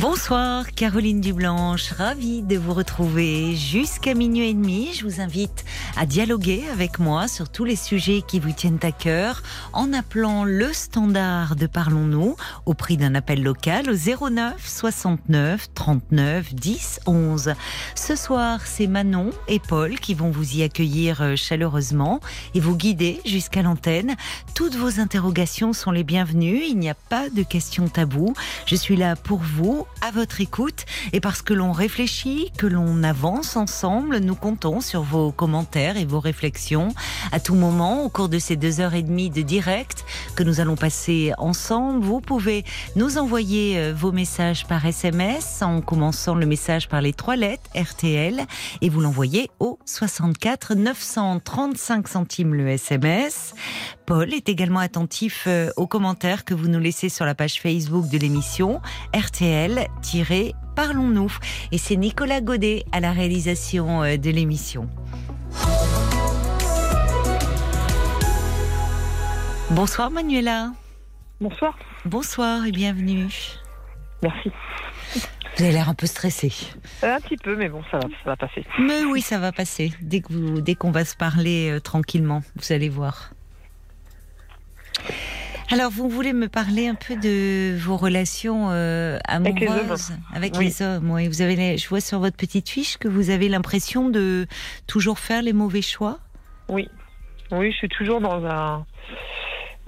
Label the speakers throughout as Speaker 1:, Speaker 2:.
Speaker 1: Bonsoir Caroline Dublanche, ravie de vous retrouver jusqu'à minuit et demi. Je vous invite à dialoguer avec moi sur tous les sujets qui vous tiennent à cœur en appelant le standard de Parlons-nous au prix d'un appel local au 09 69 39 10 11. Ce soir, c'est Manon et Paul qui vont vous y accueillir euh, chaleureusement et vous guider jusqu'à l'antenne. Toutes vos interrogations sont les bienvenues, il n'y a pas de questions taboues. Je suis là pour vous à votre écoute et parce que l'on réfléchit, que l'on avance ensemble, nous comptons sur vos commentaires et vos réflexions à tout moment au cours de ces deux heures et demie de direct que nous allons passer ensemble. Vous pouvez nous envoyer euh, vos messages par SMS en commençant le message par les trois lettres RTL et vous l'envoyez au 64 935 centimes le SMS. Paul est également attentif euh, aux commentaires que vous nous laissez sur la page Facebook de l'émission RTL-Parlons-nous. Et c'est Nicolas Godet à la réalisation euh, de l'émission. Bonsoir Manuela.
Speaker 2: Bonsoir.
Speaker 1: Bonsoir et bienvenue.
Speaker 2: Merci.
Speaker 1: Vous avez l'air un peu stressé.
Speaker 2: Un petit peu, mais bon, ça va, ça va passer.
Speaker 1: Mais oui, ça va passer. Dès qu'on va se parler euh, tranquillement, vous allez voir. Alors, vous voulez me parler un peu de vos relations euh, amoureuses avec les hommes. oui. Vous avez, je vois sur votre petite fiche que vous avez l'impression de toujours faire les mauvais choix?
Speaker 2: Oui, oui, je suis toujours dans un.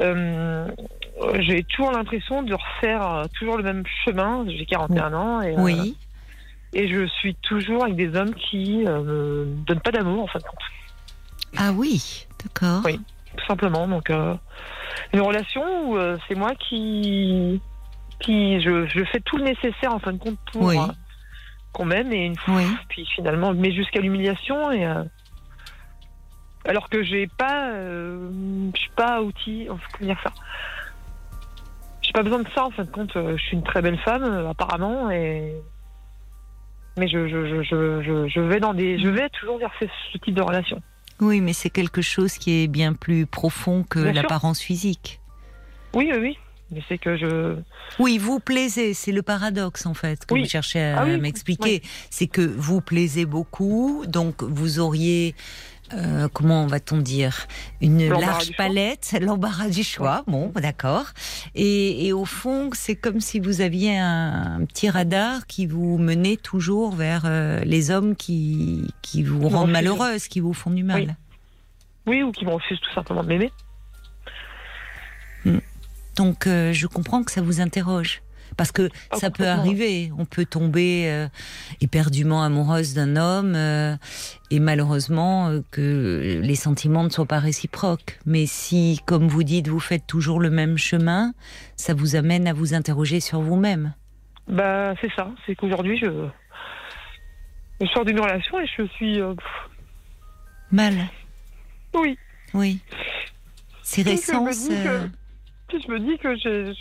Speaker 2: Euh, j'ai toujours l'impression de refaire euh, toujours le même chemin. J'ai 41 ans et.
Speaker 1: Oui.
Speaker 2: et je suis toujours avec des hommes qui me donnent pas d'amour en fin de compte.
Speaker 1: Ah oui, d'accord.
Speaker 2: Oui, tout simplement. Donc une relation où euh, c'est moi qui, qui je, je, fais tout le nécessaire en fin de compte pour euh, qu'on m'aime et une fois, puis finalement, mais jusqu'à l'humiliation et euh, alors que j'ai pas, je suis pas outil, comment dire ça. J'ai pas besoin de ça en fin de compte. Je suis une très belle femme apparemment et mais je, je, je, je, vais dans des, je vais toujours vers ce type de relation.
Speaker 1: Oui, mais c'est quelque chose qui est bien plus profond que l'apparence physique.
Speaker 2: Oui, oui, oui. Mais c'est que je.
Speaker 1: Oui, vous plaisez, c'est le paradoxe en fait que vous cherchez à ah m'expliquer. C'est que vous plaisez beaucoup, donc vous auriez euh, comment va-t-on dire, une large palette, l'embarras du choix. Bon, d'accord. Et, au fond, c'est comme si vous aviez un, petit radar qui vous menait toujours vers euh, les hommes qui, qui vous rendent malheureuse, qui vous font du mal.
Speaker 2: Oui, ou qui me refusent tout simplement de m'aimer.
Speaker 1: Hmm. Donc, euh, je comprends que ça vous interroge. Parce que ah, ça peut arriver, on peut tomber euh, éperdument amoureuse d'un homme euh, et malheureusement euh, que les sentiments ne soient pas réciproques. Mais si, comme vous dites, vous faites toujours le même chemin, ça vous amène à vous interroger sur vous-même.
Speaker 2: Bah c'est ça, c'est qu'aujourd'hui je... je sors d'une relation et je suis
Speaker 1: mal.
Speaker 2: Oui.
Speaker 1: Oui. C'est récent.
Speaker 2: Je me, je me dis que j'ai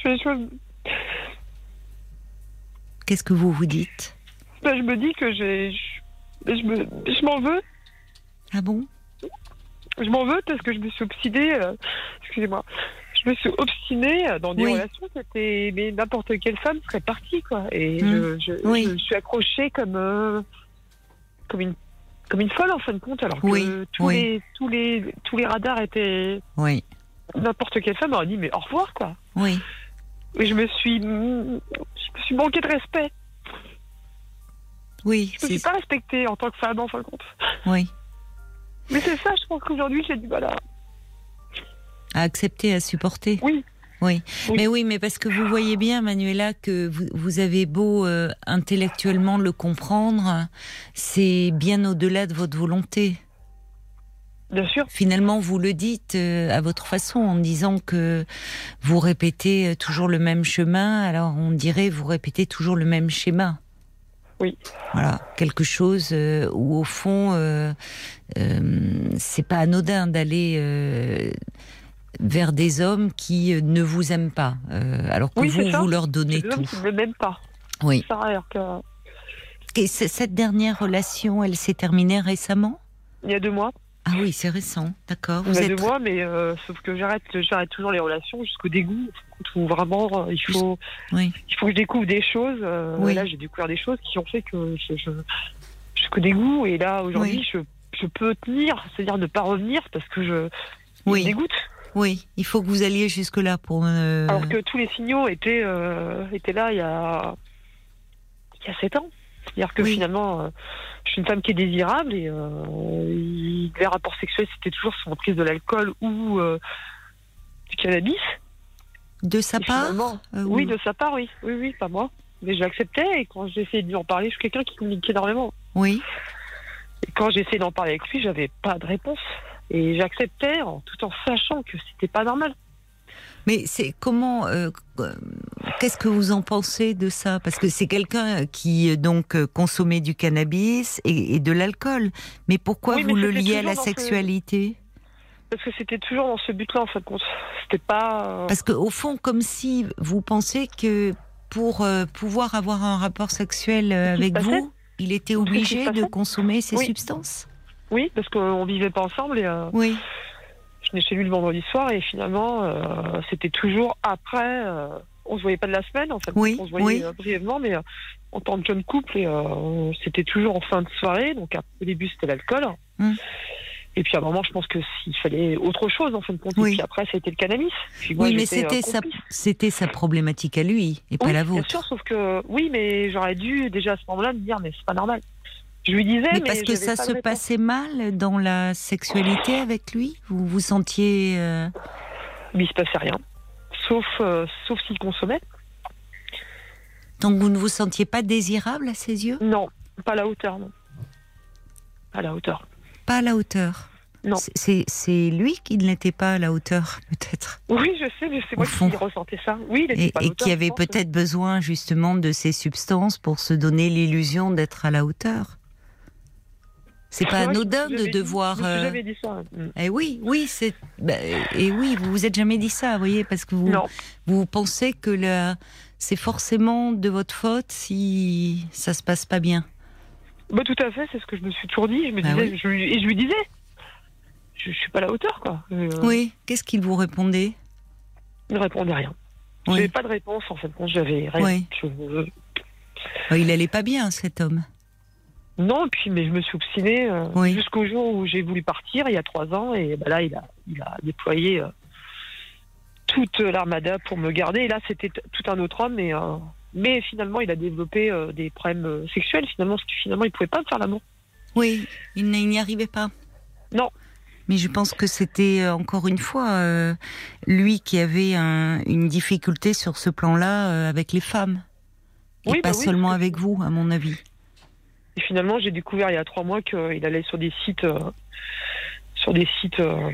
Speaker 2: je fais les choses
Speaker 1: Qu'est-ce que vous vous dites?
Speaker 2: Ben, Je me dis que j'ai. Je, je m'en veux.
Speaker 1: Ah bon?
Speaker 2: Je m'en veux parce que je me suis obstinée. Euh, excusez-moi. Je me suis obstinée dans des relations qui étaient. Mais n'importe quelle femme serait partie, quoi. Et mmh. je, je, suis accrochée comme. Euh, comme une comme une folle en fin de compte, alors que tous, Les, tous, les, tous les radars étaient.
Speaker 1: Oui.
Speaker 2: N'importe quelle femme aurait dit mais au revoir quoi.
Speaker 1: Oui.
Speaker 2: Et je me suis, je me suis manqué de respect.
Speaker 1: Oui.
Speaker 2: Je me suis pas respectée en tant que femme, en fin de compte.
Speaker 1: Oui.
Speaker 2: Mais c'est ça, je pense qu'aujourd'hui, j'ai du mal à...
Speaker 1: À accepter, à supporter.
Speaker 2: Oui.
Speaker 1: Oui. mais oui, mais parce que vous voyez bien, Manuela, que vous, vous avez beau euh, intellectuellement le comprendre, c'est bien au-delà de votre volonté.
Speaker 2: Bien sûr.
Speaker 1: Finalement, vous le dites euh, à votre façon en disant que vous répétez euh, toujours le même chemin. Alors, on dirait vous répétez toujours le même schéma.
Speaker 2: Oui.
Speaker 1: Voilà, quelque chose euh, où au fond, euh, c'est pas anodin d'aller vers des hommes qui ne vous aiment pas, alors que vous, vous leur donnez tout.
Speaker 2: Qui ne m'aiment pas.
Speaker 1: Oui.
Speaker 2: Ça, alors que
Speaker 1: Et cette dernière relation, elle s'est terminée récemment?
Speaker 2: Il y a deux mois.
Speaker 1: Ah oui, c'est récent, d'accord.
Speaker 2: Y a deux mois, mais euh, sauf que j'arrête, j'arrête toujours les relations jusqu'au dégoût. Où vraiment, euh, il faut, oui. il faut que je découvre des choses. Euh, oui. Là, j'ai découvert des choses qui ont fait que je, je jusqu'au dégoût. Et là, aujourd'hui, je, je peux tenir, c'est-à-dire ne pas revenir parce que je
Speaker 1: oui.
Speaker 2: me dégoûte.
Speaker 1: Oui, il faut que vous alliez jusque-là pour.
Speaker 2: Alors que tous les signaux étaient, étaient là il y a, il y a sept ans. C'est-à-dire que finalement, euh, je suis une femme qui est désirable et euh, les rapports sexuels, c'était toujours sur prise de l'alcool ou euh, du cannabis.
Speaker 1: De sa part
Speaker 2: Oui, de sa part, oui. Oui, oui, pas moi. Mais je l'acceptais et quand j'ai essayé de lui en parler, je suis quelqu'un qui communique énormément.
Speaker 1: Oui.
Speaker 2: Et quand j'ai essayé d'en parler avec lui, j'avais pas de réponse. Et j'acceptais tout en sachant que c'était pas normal.
Speaker 1: Mais c'est comment euh, Qu'est-ce que vous en pensez de ça? Parce que c'est quelqu'un qui donc consommait du cannabis et, de l'alcool. Mais pourquoi vous le liez à la sexualité?
Speaker 2: Parce que c'était toujours dans ce but-là en fait. C'était pas.
Speaker 1: Euh, Parce qu'au fond, comme si vous pensez que pour euh, pouvoir avoir un rapport sexuel avec vous, il était obligé de consommer ces substances?
Speaker 2: Oui, parce qu'on vivait pas ensemble et.
Speaker 1: Oui
Speaker 2: je venais chez lui le vendredi soir et finalement, euh, c'était toujours après. Euh, on se voyait pas de la semaine, en fait.
Speaker 1: Oui,
Speaker 2: on se voyait euh, brièvement, mais en tant que jeune couple, et c'était toujours en fin de soirée. Donc, au début, c'était l'alcool. Hum. Et puis à un moment, je pense que s'il fallait autre chose en fin de compte. Et puis après, c'était le cannabis.
Speaker 1: oui, mais c'était sa, c'était sa problématique à lui et pas la vôtre.
Speaker 2: Bien sûr, sauf que oui, mais j'aurais dû déjà à ce moment-là me dire, mais c'est pas normal. Je lui disais,
Speaker 1: mais, parce que ça se passait mal dans la sexualité avec lui? Vous vous sentiez. Euh...
Speaker 2: Mais il se passait rien, sauf euh, sauf s'il consommait.
Speaker 1: Donc vous ne vous sentiez pas désirable à ses yeux?
Speaker 2: Non, pas à la hauteur, non. Pas à la hauteur.
Speaker 1: Pas à la hauteur?
Speaker 2: Non.
Speaker 1: C'est lui qui ne l'était pas à la hauteur, peut-être?
Speaker 2: Oui, je sais, c'est moi qui ressentais ça. Oui, il
Speaker 1: et, pas et qui avait peut-être besoin justement de ces substances pour se donner l'illusion d'être à la hauteur. C'est pas anodin de devoir.
Speaker 2: Dit, euh... jamais dit ça.
Speaker 1: Eh oui, oui, c'est. Bah, et oui, vous vous êtes jamais dit ça, vous voyez, parce que vous vous pensez que le... c'est forcément de votre faute si ça se passe pas bien.
Speaker 2: Bah, tout à fait, c'est ce que je me suis toujours dit. Je me bah disais, je, et je lui disais, je, je, suis pas à la hauteur, quoi.
Speaker 1: Euh... Oui. Qu'est-ce qu'il vous répondait?
Speaker 2: Il ne répondait rien. Oui. J'avais pas de réponse en fait. J'avais rien.
Speaker 1: Oui. Je... il allait pas bien, cet homme.
Speaker 2: Non, puis mais je me suis obstinée euh, jusqu'au jour où j'ai voulu partir il y a trois ans et bah, là il a, il a déployé euh, toute l'armada pour me garder. Et là c'était tout un autre homme, mais, euh, mais finalement il a développé des problèmes sexuels finalement parce que finalement il pouvait pas me faire l'amour.
Speaker 1: Oui, il n'y arrivait pas.
Speaker 2: Non.
Speaker 1: Mais je pense que c'était encore une fois lui qui avait une difficulté sur ce plan-là avec les femmes. Et pas bah seulement avec vous, à mon avis.
Speaker 2: Et finalement, j'ai découvert il y a trois mois qu'il allait sur des sites, euh, sur des sites, euh,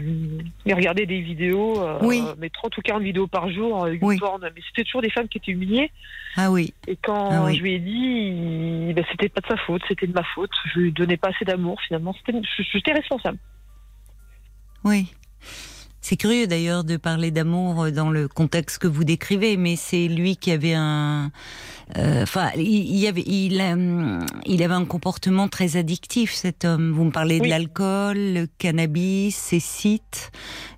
Speaker 2: et regarder des vidéos, euh, mais 30 ou 40 vidéos par jour, avec oui. Mais c'était toujours des femmes qui étaient humiliées.
Speaker 1: Ah oui.
Speaker 2: Et quand
Speaker 1: ah
Speaker 2: je lui ai dit, ben, c'était pas de sa faute, c'était de ma faute. Je lui donnais pas assez d'amour, finalement. J'étais responsable.
Speaker 1: Oui. C'est curieux d'ailleurs de parler d'amour dans le contexte que vous décrivez, mais c'est lui qui avait un, euh, enfin, il, il, avait, il, euh, il, avait un comportement très addictif cet homme. Vous me parlez de l'alcool, le cannabis, ses sites,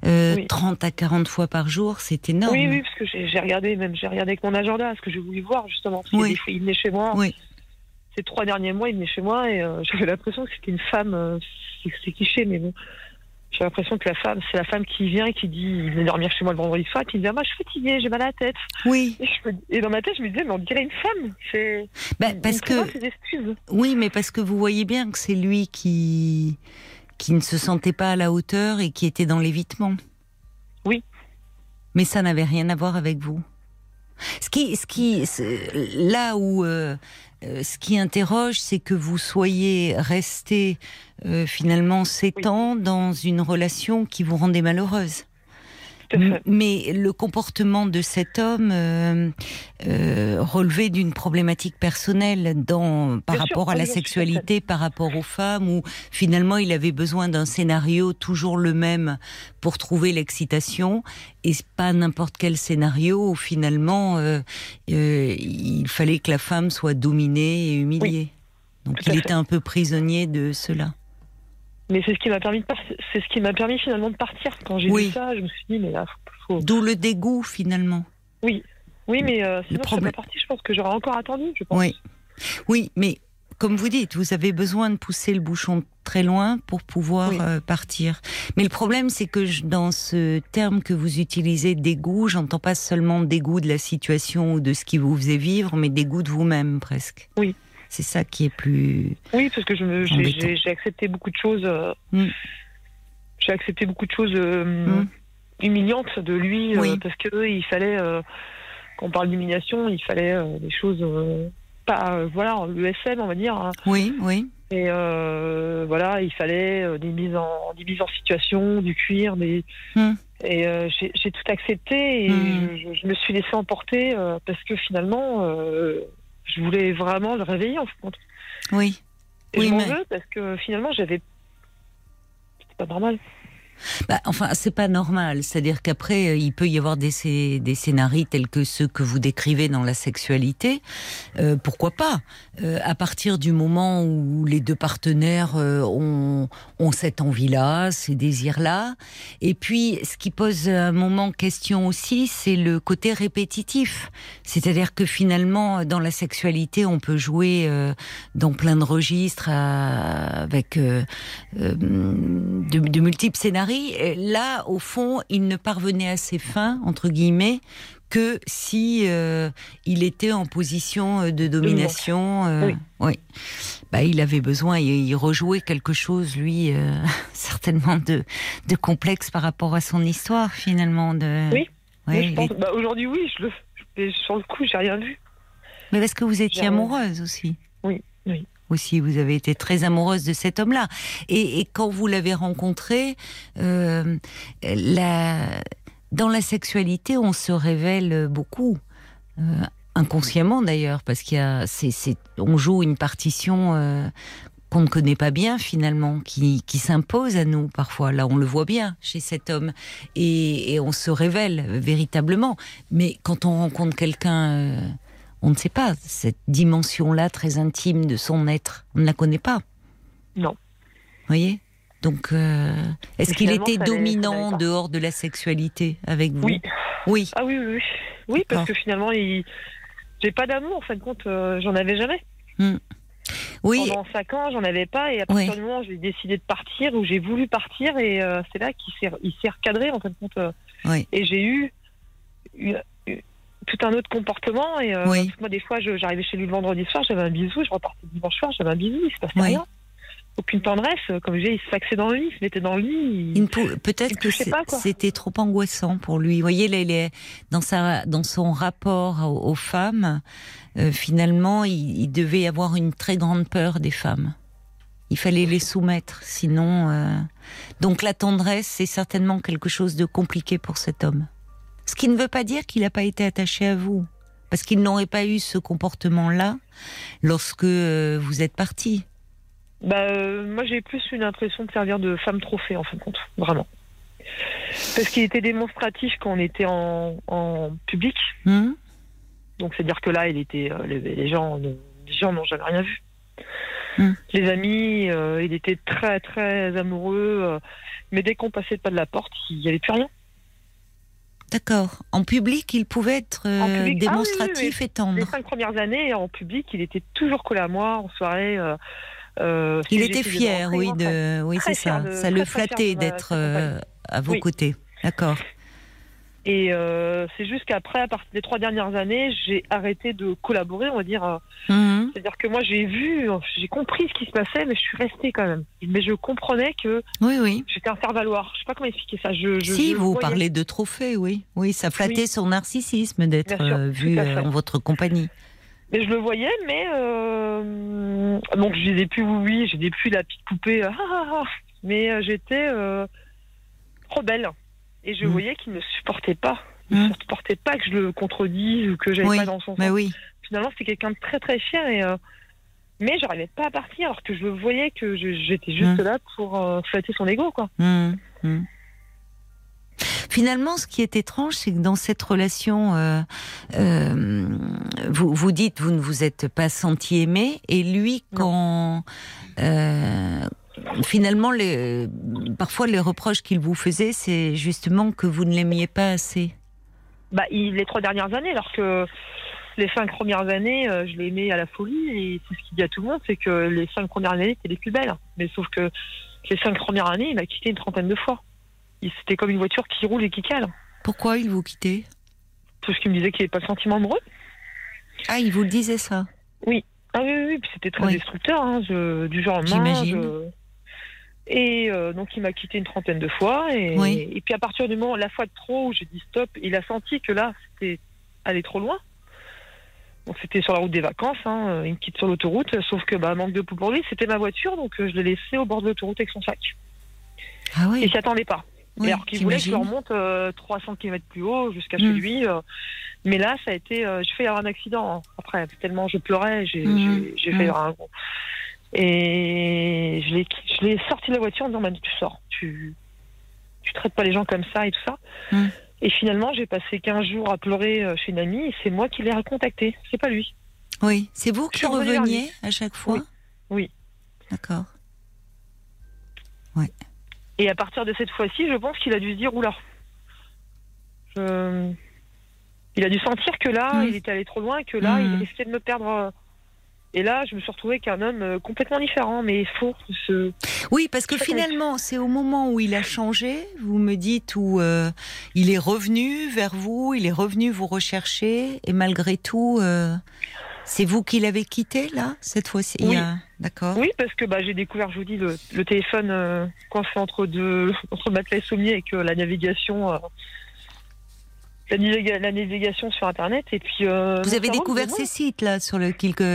Speaker 1: euh, oui. 30 à 40 fois par jour, c'est énorme.
Speaker 2: Oui, oui, parce que j'ai regardé, même j'ai regardé avec mon agenda, ce que j'ai voulu voir justement. Parce oui. il venait chez moi.
Speaker 1: Oui.
Speaker 2: Ces trois derniers mois, il venait chez moi et euh, j'avais l'impression que c'était une femme. c'est cliché, mais bon j'ai l'impression que la femme, c'est la femme qui vient et qui dit, il venait dormir chez moi le vendredi soir, et qui me dit, ah, moi je suis fatiguée, j'ai mal à la tête.
Speaker 1: Oui.
Speaker 2: Et, je, et, dans ma tête, je me disais, mais on dirait une femme. C'est.
Speaker 1: Bah, parce que. Oui, mais parce que vous voyez bien que c'est lui qui qui ne se sentait pas à la hauteur et qui était dans l'évitement.
Speaker 2: Oui.
Speaker 1: Mais ça n'avait rien à voir avec vous. Ce qui, ce qui, là où euh, euh, ce qui interroge, c'est que vous soyez resté euh, finalement ans dans une relation qui vous rendait malheureuse. Mais le comportement de cet homme euh, euh, relevait d'une problématique personnelle dans, par rapport à la sexualité, par rapport aux femmes, où finalement il avait besoin d'un scénario toujours le même pour trouver l'excitation, et pas n'importe quel scénario où finalement euh, euh, il fallait que la femme soit dominée et humiliée. Donc il était un peu prisonnier de cela.
Speaker 2: Mais c'est ce qui m'a permis, c'est ce qui m'a permis finalement de partir. Quand j'ai vu ça, je me suis dit mais là,
Speaker 1: faut. D'où le dégoût finalement.
Speaker 2: Oui, oui, mais euh, sinon le problème... je partie, je pense que j'aurais encore attendu. Je pense.
Speaker 1: Oui, oui, mais comme vous dites, vous avez besoin de pousser le bouchon très loin pour pouvoir euh, partir. Mais le problème, c'est que dans ce terme que vous utilisez, dégoût, j'entends pas seulement dégoût de la situation ou de ce qui vous faisait vivre, mais dégoût de vous-même presque.
Speaker 2: Oui.
Speaker 1: C'est ça qui est plus.
Speaker 2: Oui, parce que j'ai accepté beaucoup de choses. Euh, mm. J'ai accepté beaucoup de choses euh, mm. humiliantes de lui parce que il fallait. quand on parle d'humiliation, il fallait des choses pas, euh, voilà, l'ESM, on va dire. Hein.
Speaker 1: Oui, oui.
Speaker 2: Et euh, voilà, il fallait euh, des mises en, des mises en situation, du cuir, des. Hmm. Et j'ai tout accepté et je, me suis laissé emporter parce que finalement, je voulais vraiment le réveiller en fait.
Speaker 1: Oui.
Speaker 2: Et je m'en veux parce que finalement, j'avais. C'était pas normal.
Speaker 1: Bah, enfin, c'est pas normal. C'est-à-dire qu'après, euh, il peut y avoir des, des scénarios tels que ceux que vous décrivez dans la sexualité. Euh, pourquoi pas? Euh, À partir du moment où les deux partenaires ont, ont cette envie-là, ces désirs-là. Et puis, ce qui pose un moment question aussi, c'est le côté répétitif. C'est-à-dire que finalement, dans la sexualité, on peut jouer dans plein de registres avec de, de multiples scénarios là, au fond, il ne parvenait à ses fins, entre guillemets, que si euh, il était en position euh, de domination. Euh, oui. Bah, il avait besoin, il, rejouait quelque chose, lui, certainement de, de, complexe par rapport à son histoire, finalement. De...
Speaker 2: Oui. Bah, aujourd'hui, oui. Je le... Sur le coup, j'ai rien vu.
Speaker 1: Mais parce que vous étiez amoureuse aussi.
Speaker 2: Oui, oui
Speaker 1: aussi. Vous avez été très amoureuse de cet homme-là. Et, quand vous l'avez rencontré, euh, dans la sexualité, on se révèle beaucoup. Euh, inconsciemment d'ailleurs, parce qu'il y a, on joue une partition euh, qu'on ne connaît pas bien finalement, qui, s'impose à nous parfois. Là, on le voit bien chez cet homme, et, et on se révèle véritablement. Mais quand on rencontre quelqu'un on ne sait pas cette dimension-là très intime de son être. On ne la connaît pas.
Speaker 2: Non.
Speaker 1: Vous voyez? Donc, euh, est-ce qu'il était dominant dehors de la sexualité avec vous?
Speaker 2: Oui.
Speaker 1: Oui.
Speaker 2: Ah oui, oui, oui. Oui, parce que finalement, il... j'ai pas d'amour, en fin de compte, euh, j'en avais jamais.
Speaker 1: Hmm. Oui.
Speaker 2: Pendant cinq ans, j'en avais pas, et à partir du moment où j'ai décidé de partir, où j'ai voulu partir, et euh, c'est là qu'il s'est recadré, en fin de compte.
Speaker 1: Oui.
Speaker 2: Et j'ai eu tout un autre comportement. Et moi, des fois, j'arrivais chez lui le vendredi soir, j'avais un bisou, je repartais dimanche soir, j'avais un bisou, il se passait rien. Aucune tendresse, comme je disais, il se faxait dans le lit, il se mettait dans le lit.
Speaker 1: Peut-être que c'était trop angoissant pour lui. Vous voyez, dans, sa, dans son rapport aux, femmes, euh, finalement, il, devait avoir une très grande peur des femmes. Il fallait les soumettre, sinon. Euh, donc la tendresse, c'est certainement quelque chose de compliqué pour cet homme. Ce qui ne veut pas dire qu'il n'a pas été attaché à vous. Parce qu'il n'aurait pas eu ce comportement-là lorsque euh, vous êtes parti.
Speaker 2: Bah, euh, moi, j'ai plus une impression de servir de femme trophée, en fin de compte. Vraiment. Parce qu'il était démonstratif quand on était en, public. Hmm. Donc, c'est-à-dire que là, il était, euh, les, gens les gens n'ont jamais rien vu. Hmm. Les amis, il était très, très amoureux. mais dès qu'on passait pas de la porte, il n'y avait plus rien.
Speaker 1: D'accord. En public, il pouvait être euh, ah démonstratif et tendre.
Speaker 2: Les cinq premières années, en public, il était toujours collé à moi en soirée. Euh,
Speaker 1: euh, il était fier, oui, de, oui, c'est ça. ça le flattait d'être à vos côtés. D'accord.
Speaker 2: Et euh, c'est juste qu'après, à partir des trois dernières années, j'ai arrêté de collaborer, on va dire. Mhm. C'est-à-dire que moi, j'ai vu, j'ai compris ce qui se passait, mais je suis restée quand même. Mais je comprenais que
Speaker 1: oui, oui.
Speaker 2: j'étais un faire-valoir. Je sais pas comment expliquer ça. Je,
Speaker 1: si, vous parlez de trophée, oui. Oui, ça flattait son narcissisme d'être euh, vu euh, en votre compagnie.
Speaker 2: Mais je le voyais, mais donc je disais plus oui, oui, je disais plus la petite poupée, ah, ah, ah. mais j'étais rebelle. Et je mm. voyais qu'il ne supportait pas. Il ne mm. supportait pas que je le contredise ou que j'allais pas dans son
Speaker 1: sens. oui.
Speaker 2: Finalement, c'est quelqu'un de très très fier et. Euh, mais j'arrivais pas à partir alors que je voyais que j'étais juste mm. là pour euh, flatter son ego, quoi.
Speaker 1: Finalement, ce qui est étrange, c'est que dans cette relation, euh, euh, vous, vous dites, vous ne vous êtes pas senti aimé, et lui, quand euh, finalement, les, parfois les reproches qu'il vous faisait, c'est justement que vous ne l'aimiez pas assez.
Speaker 2: Bah, il, les trois dernières années, alors que les cinq premières années, je l'ai aimé à la folie, et c'est ce qu'il dit à tout le monde, c'est que les cinq premières années étaient les plus belles. Mais sauf que les cinq premières années, il m'a quitté une trentaine de fois. C'était comme une voiture qui roule et qui cale.
Speaker 1: Pourquoi il vous quittait
Speaker 2: Parce qu'il me disait qu'il n'avait pas de sentiment amoureux.
Speaker 1: Ah, il vous le disait ça
Speaker 2: Oui. Ah oui, oui, puis c'était très destructeur, hein, du genre
Speaker 1: J'imagine.
Speaker 2: Et euh, donc il m'a quitté une trentaine de fois. Et, et puis à partir du moment, la fois de trop où j'ai dit stop, il a senti que là, c'était aller trop loin. Donc c'était sur la route des vacances, hein, il me quitte sur l'autoroute, sauf que bah, manque de peau pour lui, c'était ma voiture, donc euh, je l'ai laissé au bord de l'autoroute avec son sac.
Speaker 1: Ah oui.
Speaker 2: Et s'y attendait pas alors qu'il voulait que je remonte 300 euh, km plus haut jusqu'à chez hmm. lui. Euh. mais là, ça a été. Euh, j'ai fait avoir un accident hein. après, tellement je pleurais, j'ai hmm. fait hmm. un. Et je l'ai sorti de la voiture en disant Tu sors, tu, tu traites pas les gens comme ça et tout ça. Et finalement, j'ai passé 15 jours à pleurer chez une amie et c'est moi qui l'ai recontacté, c'est pas lui.
Speaker 1: Oui, c'est vous qui reveniez à chaque fois?
Speaker 2: Oui.
Speaker 1: D'accord. Ouais.
Speaker 2: Et à partir de cette fois-ci, je pense qu'il a dû se dire oula. Je... Il a dû sentir que là, mm. il était allé trop loin, que là, il mm. risquait de me perdre. Et là, je me suis retrouvée qu'un homme euh, complètement différent, mais faux. Ce...
Speaker 1: Oui, parce que finalement, c'est au moment où il a changé, vous me dites, où euh, il est revenu vers vous, il est revenu vous rechercher, et malgré tout, euh, c'est vous qui l'avez quitté là cette fois-ci
Speaker 2: Oui.
Speaker 1: D'accord.
Speaker 2: Oui, parce que bah, j'ai découvert, je vous dis, le, téléphone euh, coincé entre deux, entre matelas et sommier avec euh, la navigation. Euh, la, navigation sur Internet et puis.
Speaker 1: vous avez découvert ces sites là sur, le,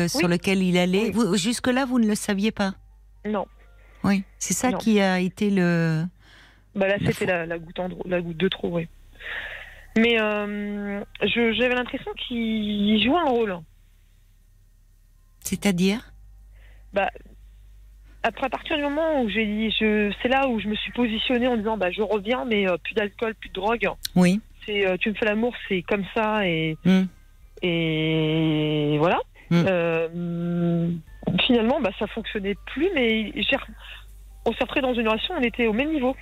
Speaker 1: sur lequel il allait. Jusque là, vous ne le saviez pas.
Speaker 2: Non.
Speaker 1: Oui, c'est ça qui a été le.
Speaker 2: Bah là, c'était la, goutte la goutte de trop, oui. Mais j'avais l'impression qu'il jouait un rôle.
Speaker 1: C'est-à-dire
Speaker 2: bah, après, à partir du moment où j'ai dit, c'est là où je me suis positionnée en disant, bah, je reviens, mais euh, plus d'alcool, plus de drogue.
Speaker 1: Oui.
Speaker 2: C'est, euh, tu me fais l'amour, c'est comme ça, et, hmm. et voilà. Hmm. Euh, finalement, bah, ça fonctionnait plus, mais on s'est dans une relation, on était au même niveau.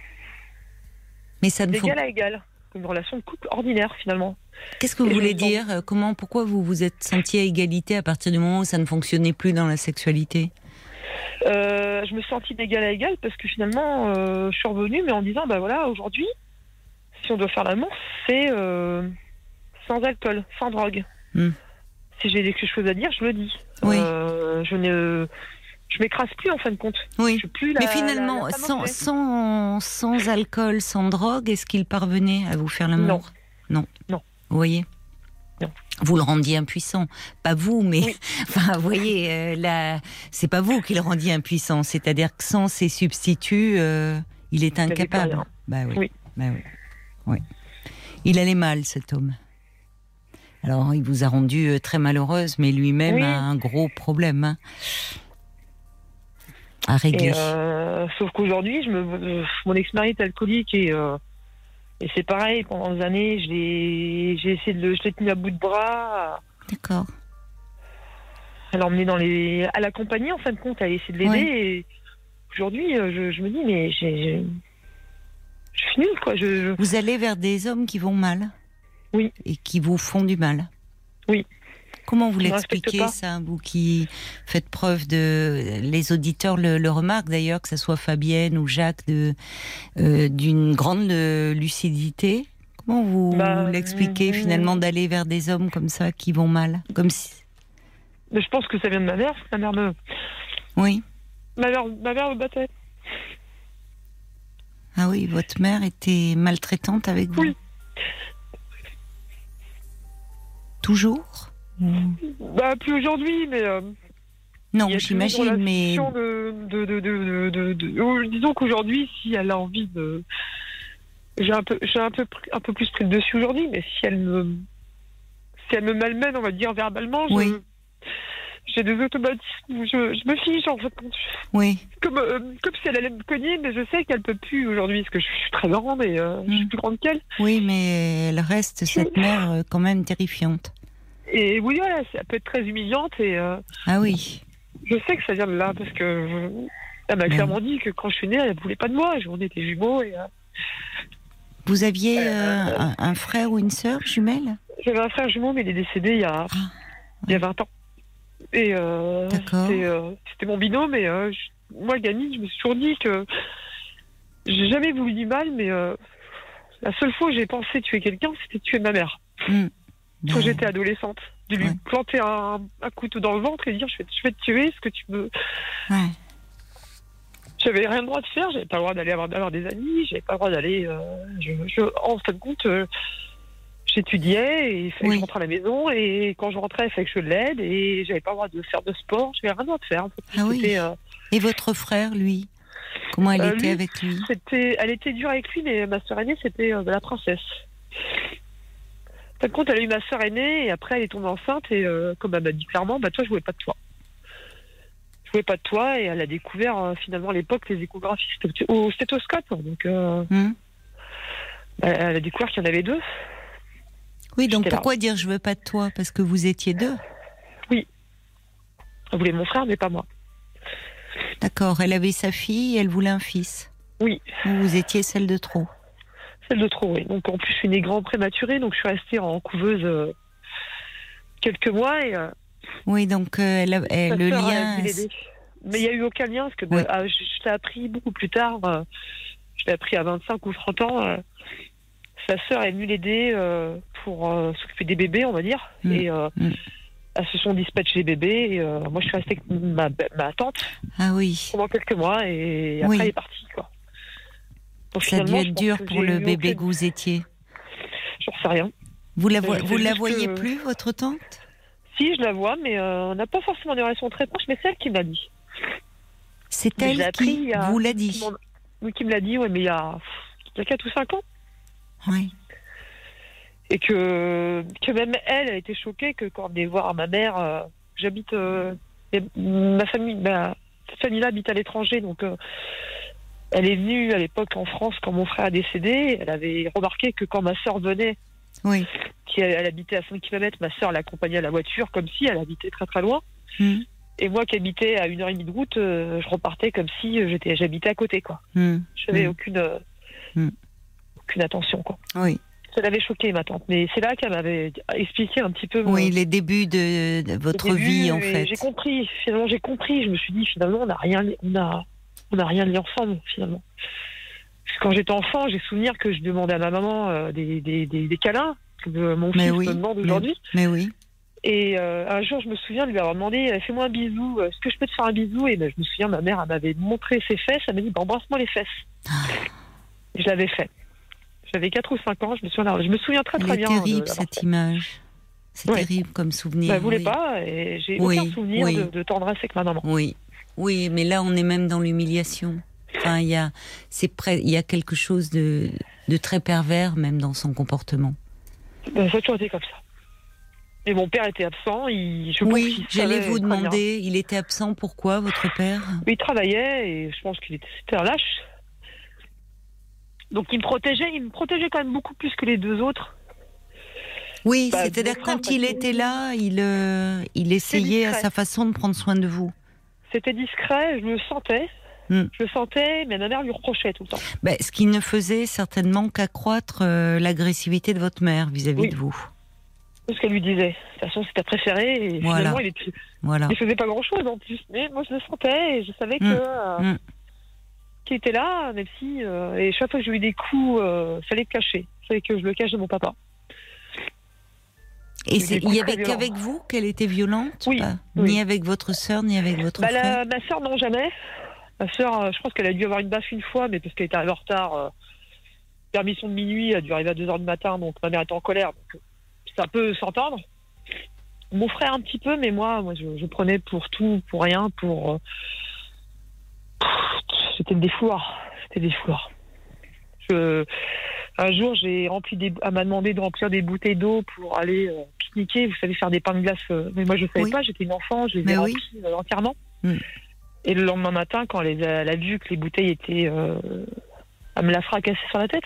Speaker 1: Mais ça ne
Speaker 2: D'égal à égal. Une relation de couple ordinaire, finalement.
Speaker 1: Qu'est-ce que vous voulez dire Comment, pourquoi vous vous êtes senti à égalité à partir du moment où ça ne fonctionnait plus dans la sexualité?
Speaker 2: Euh, je me suis sentie d'égal à égal parce que finalement, euh, je suis revenue, mais en disant, bah voilà, aujourd'hui, si on doit faire l'amour, c'est euh, sans alcool, sans drogue. Hmm. Si j'ai quelque chose à dire, je le dis. Oui. je ne, je m'écrase plus en fin de compte.
Speaker 1: Oui. plus mais finalement, sans, sans, sans, alcool, sans drogue, est-ce qu'il parvenait à vous faire l'amour? Vous voyez vous le rendiez impuissant. Pas vous, mais enfin, vous voyez, euh, là, c'est pas vous qui le rendiez impuissant. C'est-à-dire que sans ses substituts, euh, il est incapable. Bah oui. Bah oui. oui. Il allait mal, cet homme. Alors, il vous a rendu euh, très malheureuse, mais lui-même a un gros problème hein, à régler.
Speaker 2: sauf qu'aujourd'hui, je me, mon ex-mari est alcoolique et et c'est pareil, pendant des années, j'ai essayé de le, je l'ai tenu à bout de bras.
Speaker 1: D'accord.
Speaker 2: À l'emmener dans les, à l'accompagner en fin de compte, à essayer de l'aider. Aujourd'hui, euh, je, me dis, mais j'ai, je suis nulle, quoi. Je,
Speaker 1: Vous allez vers des hommes qui vont mal.
Speaker 2: Oui.
Speaker 1: Et qui vous font du mal.
Speaker 2: Oui.
Speaker 1: Comment vous l'expliquez ça, vous qui faites preuve de... Les auditeurs le, remarquent d'ailleurs, que ce soit Fabienne ou Jacques, de euh, d'une grande lucidité. Comment vous bah, l'expliquez mm, finalement d'aller vers des hommes comme ça qui vont mal comme si...
Speaker 2: Je pense que ça vient de ma mère. Ma mère me...
Speaker 1: Oui.
Speaker 2: Ma mère, ma mère me battait.
Speaker 1: Ah oui, votre mère était maltraitante avec vous
Speaker 2: Oui.
Speaker 1: Toujours
Speaker 2: bah, plus aujourd'hui, mais. Euh,
Speaker 1: non, j'imagine, mais.
Speaker 2: De, de, de, disons qu'aujourd'hui, si elle a envie de. J'ai un peu, j'ai un peu, un peu plus pris le dessus aujourd'hui, mais si elle me, si elle me malmène, on va dire verbalement, je, j'ai des automatismes où je, me fiche en fait.
Speaker 1: Oui.
Speaker 2: Comme, euh, comme si elle allait me cogner, mais je sais qu'elle peut plus aujourd'hui parce que je suis très grande et euh, je suis mm. plus grande qu'elle.
Speaker 1: Oui, mais elle reste cette mère quand même terrifiante.
Speaker 2: Et oui, voilà, ça peut être très humiliante et.
Speaker 1: ah oui.
Speaker 2: Je sais que ça vient de là parce que elle m'a clairement dit que quand je suis née, elle voulait pas de moi. On était jumeaux et.
Speaker 1: Vous aviez un, frère ou une sœur jumelle?
Speaker 2: J'avais un frère jumeau, mais il est décédé il y a, ah, il y a 20 ans. Et euh, euh, c'était mon binôme. Et euh, moi, gamine, je me suis toujours dit que j'ai jamais voulu du mal, mais la seule fois où j'ai pensé tuer quelqu'un, c'était tuer ma mère. Hmm. Quand j'étais adolescente. De lui planter un, couteau dans le ventre et dire je vais, je vais te tuer, ce que tu veux. Ouais. J'avais rien le droit de faire, j'avais pas le droit d'aller avoir, avoir, des amis, j'avais pas le droit d'aller. je, en fin de compte, j'étudiais et il fallait que je rentre à la maison et quand je rentrais, il fallait que je l'aide et j'avais pas le droit de faire de sport, j'avais rien le droit de faire.
Speaker 1: Ah oui. Euh, et votre frère, lui Comment elle euh, était avec lui?
Speaker 2: C'était, elle était dure avec lui, mais ma sœur aînée, c'était euh, la princesse. Par contre, elle a eu ma sœur aînée et après elle est tombée enceinte et comme elle m'a dit clairement, bah toi je voulais pas de toi. Je voulais pas de toi et elle a découvert finalement à l'époque les échographies au stéthoscope. Donc hmm. bah, elle a découvert qu'il y en avait deux.
Speaker 1: Oui, donc pourquoi dire je veux pas de toi Parce que vous étiez deux?
Speaker 2: Oui. Elle voulait mon frère, mais pas moi.
Speaker 1: D'accord. Elle avait sa fille et elle voulait un fils.
Speaker 2: Oui.
Speaker 1: Vous étiez celle de trop.
Speaker 2: Celle de trop, oui. Donc en plus, je suis née grand prématurée, donc je suis restée en couveuse euh, quelques mois et. Euh,
Speaker 1: oui, donc euh, le lien.
Speaker 2: Mais il n'y a eu aucun lien parce que ah, je, l'ai appris beaucoup plus tard. je l'ai appris à 25 ou 30 ans sa sœur est venue l'aider pour s'occuper des bébés, on va dire. Mm. Et mm. elles se sont dispatchées les bébés. Et, moi, je suis restée avec ma, ma, tante
Speaker 1: ah oui.
Speaker 2: pendant quelques mois. Et après, elle est partie. Quoi.
Speaker 1: Ça a dû être dur pour le bébé que vous étiez.
Speaker 2: J'en sais rien.
Speaker 1: Vous la, vous la voyez plus, votre tante?
Speaker 2: Si, je la vois, mais on n'a pas forcément des relations très proches, mais c'est elle qui m'a dit.
Speaker 1: C'est elle qui vous l'a dit
Speaker 2: Oui, qui me l'a dit, ouais, mais il y a, il y a 4 ou 5 ans.
Speaker 1: Oui.
Speaker 2: Et que, que même elle a été choquée que quand on est voir ma mère, euh, j'habite, euh, ma famille, ma famille là habite à l'étranger, donc euh, elle est venue à l'époque en France quand mon frère a décédé. Elle avait remarqué que quand ma sœur venait,
Speaker 1: oui.
Speaker 2: qui elle, habitait à 5 km, ma sœur l'accompagnait à la voiture comme si elle habitait très très loin.
Speaker 1: Hmm.
Speaker 2: Et moi qui habitais à une heure et demie de route, je repartais comme si j'étais, j'habitais à côté, quoi.
Speaker 1: Hmm.
Speaker 2: Je n'avais hmm. aucune aucune attention. Quoi.
Speaker 1: Oui.
Speaker 2: Ça l'avait choqué ma tante, mais c'est là qu'elle m'avait expliqué un petit peu.
Speaker 1: Oui, les débuts de, votre vie en fait.
Speaker 2: J'ai compris. Finalement, j'ai compris. Je me suis dit finalement, on n'a rien, on a, on a rien lié ensemble finalement. quand j'étais enfant, j'ai souvenir que je demandais à ma maman euh, des, des, des, câlins que mon fils me demande aujourd'hui.
Speaker 1: Mais, oui.
Speaker 2: Et euh, un jour, je me souviens de lui avoir demandé Fais-moi un bisou, est-ce que je peux te faire un bisou? Et ben, je me souviens, ma mère m'avait montré ses fesses, elle m'a dit bah, Embrasse-moi les fesses. Ah. je l'avais fait. J'avais 4 ou 5 ans, je me souviens, je me souviens très très bien.
Speaker 1: C'est terrible cette image. C'est terrible comme souvenir.
Speaker 2: Bah, elle voulait pas, et j'ai aucun souvenir de, tendresse avec ma maman.
Speaker 1: Oui, oui, mais là on est même dans l'humiliation. Enfin, il y a, c'est il y a quelque chose de, de, très pervers même dans son comportement.
Speaker 2: Ben, ça a toujours été comme ça. Et mon père était absent. Il, je
Speaker 1: oui, j'allais vous demander, il était absent pourquoi, votre père?
Speaker 2: Il travaillait et je pense qu'il était un lâche. Donc il me protégeait, il me protégeait quand même beaucoup plus que les deux autres.
Speaker 1: Oui, bah, c'est-à-dire quand il était là, il, euh, il essayait à sa façon de prendre soin de vous.
Speaker 2: C'était discret, je le sentais. Hmm. Je le sentais, mais ma mère lui reprochait tout le temps.
Speaker 1: Bah, ce qui ne faisait certainement qu'accroître euh, l'agressivité de votre mère vis-à-vis de vous.
Speaker 2: C'est ce qu'elle lui disait. De toute façon, c'était préféré. Et finalement, il, était...
Speaker 1: voilà.
Speaker 2: il faisait pas grand-chose en plus. Mais moi, je le sentais et je savais hmm. que... Euh, hmm qui était là, même si. Euh, et chaque fois que j'ai eu des coups, il euh, fallait le cacher. Il fallait que je le cache de mon papa.
Speaker 1: Et il n'y avait qu'avec vous qu'elle était violente
Speaker 2: oui,
Speaker 1: Ni avec votre sœur, ni avec votre bah, frère?
Speaker 2: Ma sœur, non, jamais. Ma sœur, euh, je pense qu'elle a dû avoir une baffe une fois, mais parce qu'elle était arrivée en retard. permission de minuit, elle a dû arriver à 2h du matin, donc ma mère était en colère. Donc, ça peut s'entendre. Mon frère, un petit peu, mais moi, moi je, je prenais pour tout, pour rien, pour c'était des fouloirs. C'était des fouloirs. Je, un jour, j'ai rempli des, elle m'a demandé de remplir des bouteilles d'eau pour aller euh, pique-niquer, vous savez, faire des pains de glace. mais moi, je ne savais pas, j'étais une enfant, je les ai remplis entièrement. Mm. Et le lendemain matin, quand elle a vu que les bouteilles étaient. elle me l'a fracassé sur la tête.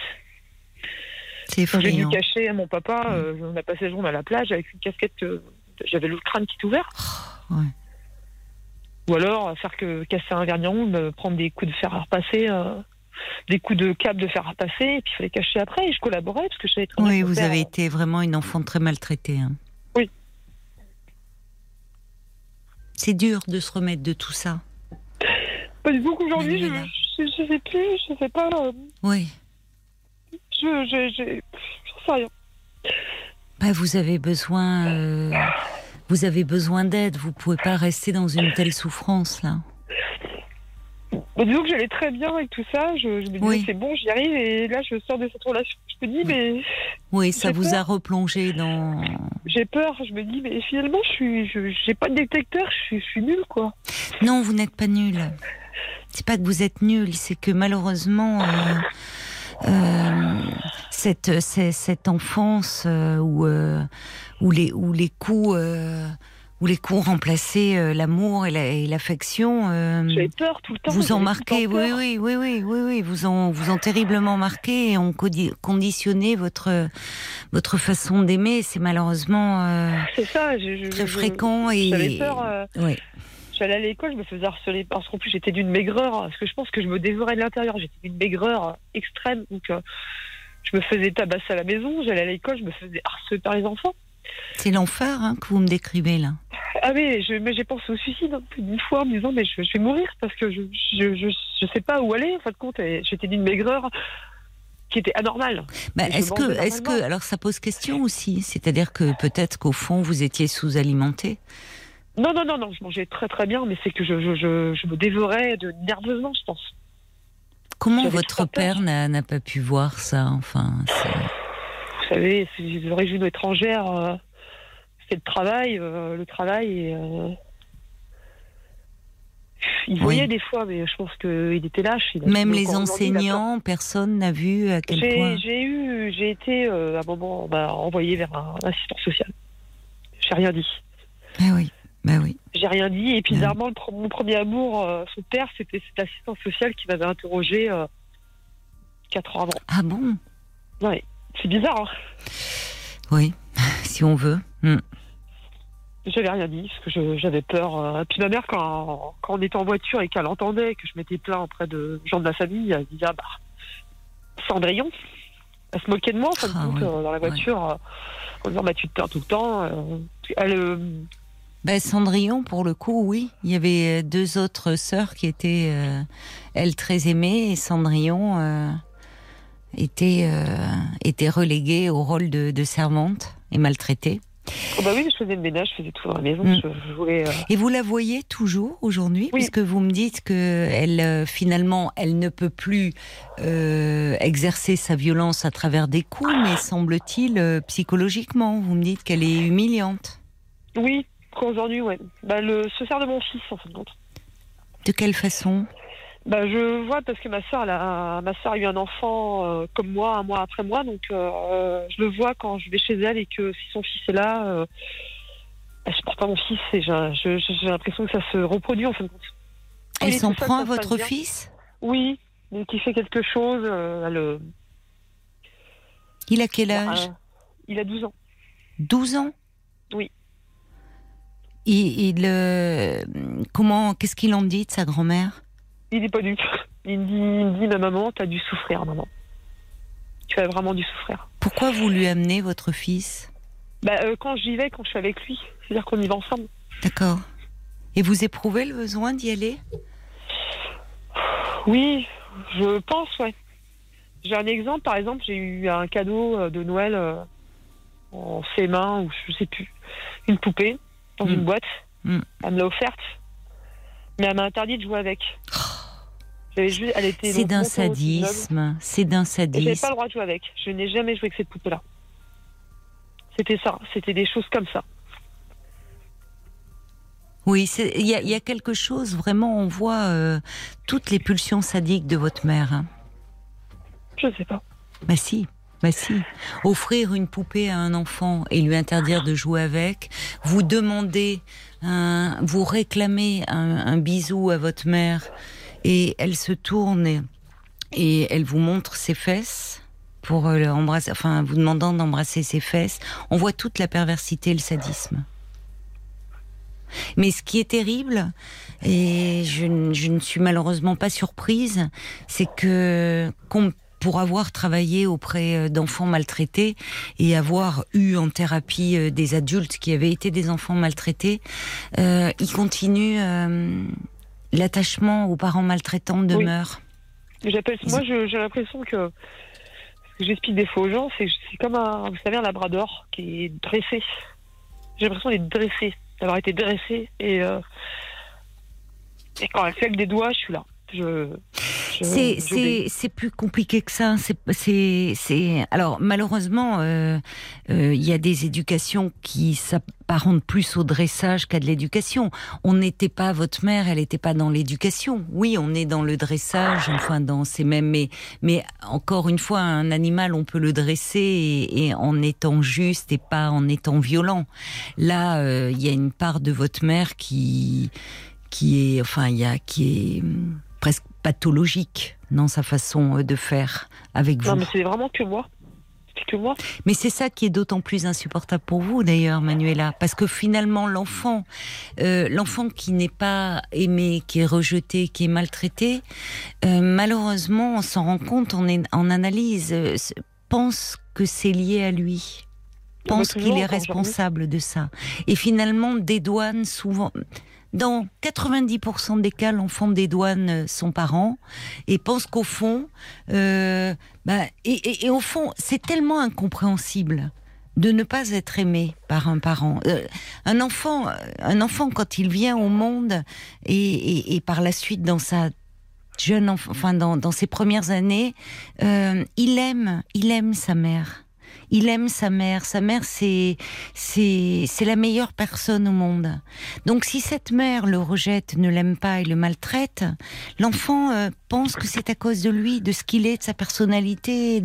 Speaker 1: C'est
Speaker 2: J'ai dû cacher à mon papa. Mm. on a passé la journée à la plage avec une casquette. J'avais le crâne qui est ouvert. Oh, Ou alors faire que casser un vernis me prendre des coups de fer à repasser des coups de câble de fer à passer, et puis il fallait cacher après, et je collaborais, parce que je savais très
Speaker 1: Oui, vous avez été vraiment une enfant très maltraitée. Hein.
Speaker 2: Oui.
Speaker 1: C'est dur de se remettre de tout ça.
Speaker 2: Pas du tout aujourd'hui, je, ne sais plus, je sais pas. Euh,
Speaker 1: oui.
Speaker 2: Je, je, je, sais rien.
Speaker 1: Bah, vous avez besoin, euh, vous avez besoin d'aide. Vous pouvez pas rester dans une telle souffrance là.
Speaker 2: Bah, disons que j'allais très bien avec tout ça. Je, me disais, c'est bon, j'y arrive. Et là, je sors de cette relation. Je me dis, mais.
Speaker 1: Oui, ça vous a replongé dans.
Speaker 2: J'ai peur. Je me dis, mais finalement, je suis, j'ai pas de détecteur. Je suis, je suis nulle, quoi.
Speaker 1: Non, vous n'êtes pas nulle. C'est pas que vous êtes nulle, c'est que malheureusement. Euh, euh, cette, cette, enfance euh, où, où, les, où les coups où les coups remplaçaient euh, l'amour et l'affection.
Speaker 2: Euh, J'avais peur tout le temps.
Speaker 1: Vous en marquez, oui, oui, oui, oui, oui, oui, vous en, vous en terriblement marqué et ont conditionné votre, votre façon d'aimer. C'est malheureusement euh,
Speaker 2: ça,
Speaker 1: très fréquent.
Speaker 2: et J'avais peur. Euh, oui. J'allais à l'école, je me faisais harceler parce qu'en plus j'étais d'une maigreur, parce que je pense que je me dévorais de l'intérieur. J'étais d'une maigreur extrême, donc je me faisais tabasser à la maison. J'allais à l'école, je me faisais harceler par les enfants.
Speaker 1: C'est l'enfer hein, que vous me décrivez là.
Speaker 2: Ah oui, j'ai pensé au suicide hein, plus d'une fois en me disant mais je, vais mourir parce que je, je, sais pas où aller en fin de compte. J'étais d'une maigreur qui était anormale.
Speaker 1: Bah, est-ce que, est-ce que, alors ça pose question aussi, c'est-à-dire que peut-être qu'au fond vous étiez sous-alimenté?
Speaker 2: Non, non, non, non, je mangeais très très bien, mais c'est que je, je, me dévorais de, nerveusement, je pense.
Speaker 1: Comment votre père n'a pas pu voir ça Enfin,
Speaker 2: vous savez, les origines étrangères, euh, c'est le travail, euh, le travail et. Euh, il voyait des fois, mais je pense qu'il était lâche.
Speaker 1: Même les enseignants, personne n'a vu à quel point.
Speaker 2: J'ai eu, j'ai été à un moment bah, envoyé vers un, assistant social. J'ai rien dit.
Speaker 1: Ben oui, ben oui.
Speaker 2: J'ai rien dit. Et puis, bizarrement, mon premier amour, son père, c'était cet assistant social qui m'avait interrogé quatre ans avant.
Speaker 1: Ah bon?
Speaker 2: Oui. C'est bizarre. Hein.
Speaker 1: oui, si on veut. Hmm.
Speaker 2: J'avais rien dit parce que j'avais peur. Euh. Puis ma mère, quand, quand on était en voiture et qu'elle entendait que je m'étais plaint auprès de gens de la famille, elle disait ah bah Cendrillon. Elle se moquait de moi en fin de ah euh, dans la voiture euh, en disant bah tu te plains tout le temps. Elle,
Speaker 1: ben, Cendrillon, pour le coup, oui. Il y avait deux autres sœurs qui étaient, elles, très aimées, et Cendrillon, était, euh, était reléguée au rôle de, servante et maltraitée.
Speaker 2: Oh bah oui, je faisais le ménage, je faisais tout dans la maison. Mm. Euh,
Speaker 1: et vous la voyez toujours aujourd'hui, puisque vous me dites que elle euh, finalement elle ne peut plus exercer sa violence à travers des coups, mais semble-t-il psychologiquement. Vous me dites qu'elle est humiliante.
Speaker 2: Oui, aujourd'hui, ouais. Bah, le, se sert de mon fils en fin de compte.
Speaker 1: De quelle façon?
Speaker 2: Bah, je vois parce que ma soeur, a, ma soeur a eu un enfant euh, comme moi, un mois après moi, donc euh, je le vois quand je vais chez elle et que si son fils est là, euh, elle supporte pas mon fils et j'ai l'impression que ça se reproduit en fin de compte.
Speaker 1: Elle s'en prend à votre fils?
Speaker 2: Oui, donc il fait quelque chose. Elle,
Speaker 1: il a quel âge?
Speaker 2: Il a 12 ans.
Speaker 1: 12 ans?
Speaker 2: Oui.
Speaker 1: Il, il comment, qu'est-ce qu'il en dit de sa grand-mère?
Speaker 2: Il n'est pas. Il me dit, il me dit ma maman, tu as dû souffrir, maman. Tu as vraiment dû souffrir.
Speaker 1: Pourquoi vous lui amenez votre fils?
Speaker 2: Bah, euh, Quand j'y vais, quand je suis avec lui. C'est-à-dire qu'on y va ensemble.
Speaker 1: D'accord. Et vous éprouvez le besoin d'y aller?
Speaker 2: Oui, je pense, ouais. J'ai un exemple, par exemple, j'ai eu un cadeau euh, de Noël euh, en ses mains, ou je sais plus, une poupée dans une hmm. boîte. Hmm. Elle me l'a offerte, mais elle m'a interdit de jouer avec.
Speaker 1: C'est d'un sadisme. C'est d'un sadisme.
Speaker 2: J'avais pas le droit de jouer avec. Je n'ai jamais joué avec cette poupée-là. C'était ça. C'était des choses comme ça.
Speaker 1: Oui, il y, a quelque chose, vraiment, on voit euh, toutes les pulsions sadiques de votre mère. Hein.
Speaker 2: Je sais pas.
Speaker 1: Bah si, Bah si. Offrir une poupée à un enfant et lui interdire de jouer avec, vous demander, un, vous réclamez un, bisou à votre mère et elle se tourne et, elle vous montre ses fesses pour euh, embrasser, enfin vous demandant d'embrasser ses fesses. On voit toute la perversité et le sadisme. Mais ce qui est terrible, et je, ne suis malheureusement pas surprise, c'est que pour avoir travaillé auprès euh, d'enfants maltraités et avoir eu en thérapie euh, des adultes qui avaient été des enfants maltraités, euh, il continue l'attachement aux parents maltraitants demeure.
Speaker 2: J'appelle moi j'ai l'impression que ce que j'explique des fois aux gens, c'est comme un vous savez un labrador qui est dressé. J'ai l'impression d'être dressé, d'avoir été dressé et et quand elle fait avec des doigts, je suis là. Je,
Speaker 1: c'est plus compliqué que ça. C'est alors malheureusement euh, euh, il y a des éducations qui s'apparentent plus au dressage qu'à de l'éducation. On n'était pas votre mère, elle n'était pas dans l'éducation. Oui, on est dans le dressage, enfin dans ces mêmes mais mais encore une fois un animal on peut le dresser et, en étant juste et pas en étant violent. Là euh, il y a une part de votre mère qui qui est enfin il y a qui est pathologique dans sa façon euh, de faire avec vous.
Speaker 2: Non, mais c'est vraiment que moi. Que moi.
Speaker 1: Mais c'est ça qui est d'autant plus insupportable pour vous d'ailleurs, Manuela, parce que finalement l'enfant, euh, l'enfant qui n'est pas aimé, qui est rejeté, qui est maltraité, euh, malheureusement, on s'en rend compte, on est en analyse, pense que c'est lié à lui, pense qu'il est responsable de ça, et finalement dédouane souvent dans 90% des cas, l'enfant dédouane euh, son parent et pense qu'au fond, euh, bah, et, au fond, c'est tellement incompréhensible de ne pas être aimé par un parent. Euh, un enfant, un enfant quand il vient au monde et, par la suite dans sa jeune, enfin dans, dans ses premières années, il aime, il aime sa mère il aime sa mère. Sa mère, c'est, c'est, c'est la meilleure personne au monde. Donc, si cette mère le rejette, ne l'aime pas et le maltraite, l'enfant euh, pense que c'est à cause de lui, de ce qu'il est, de sa personnalité,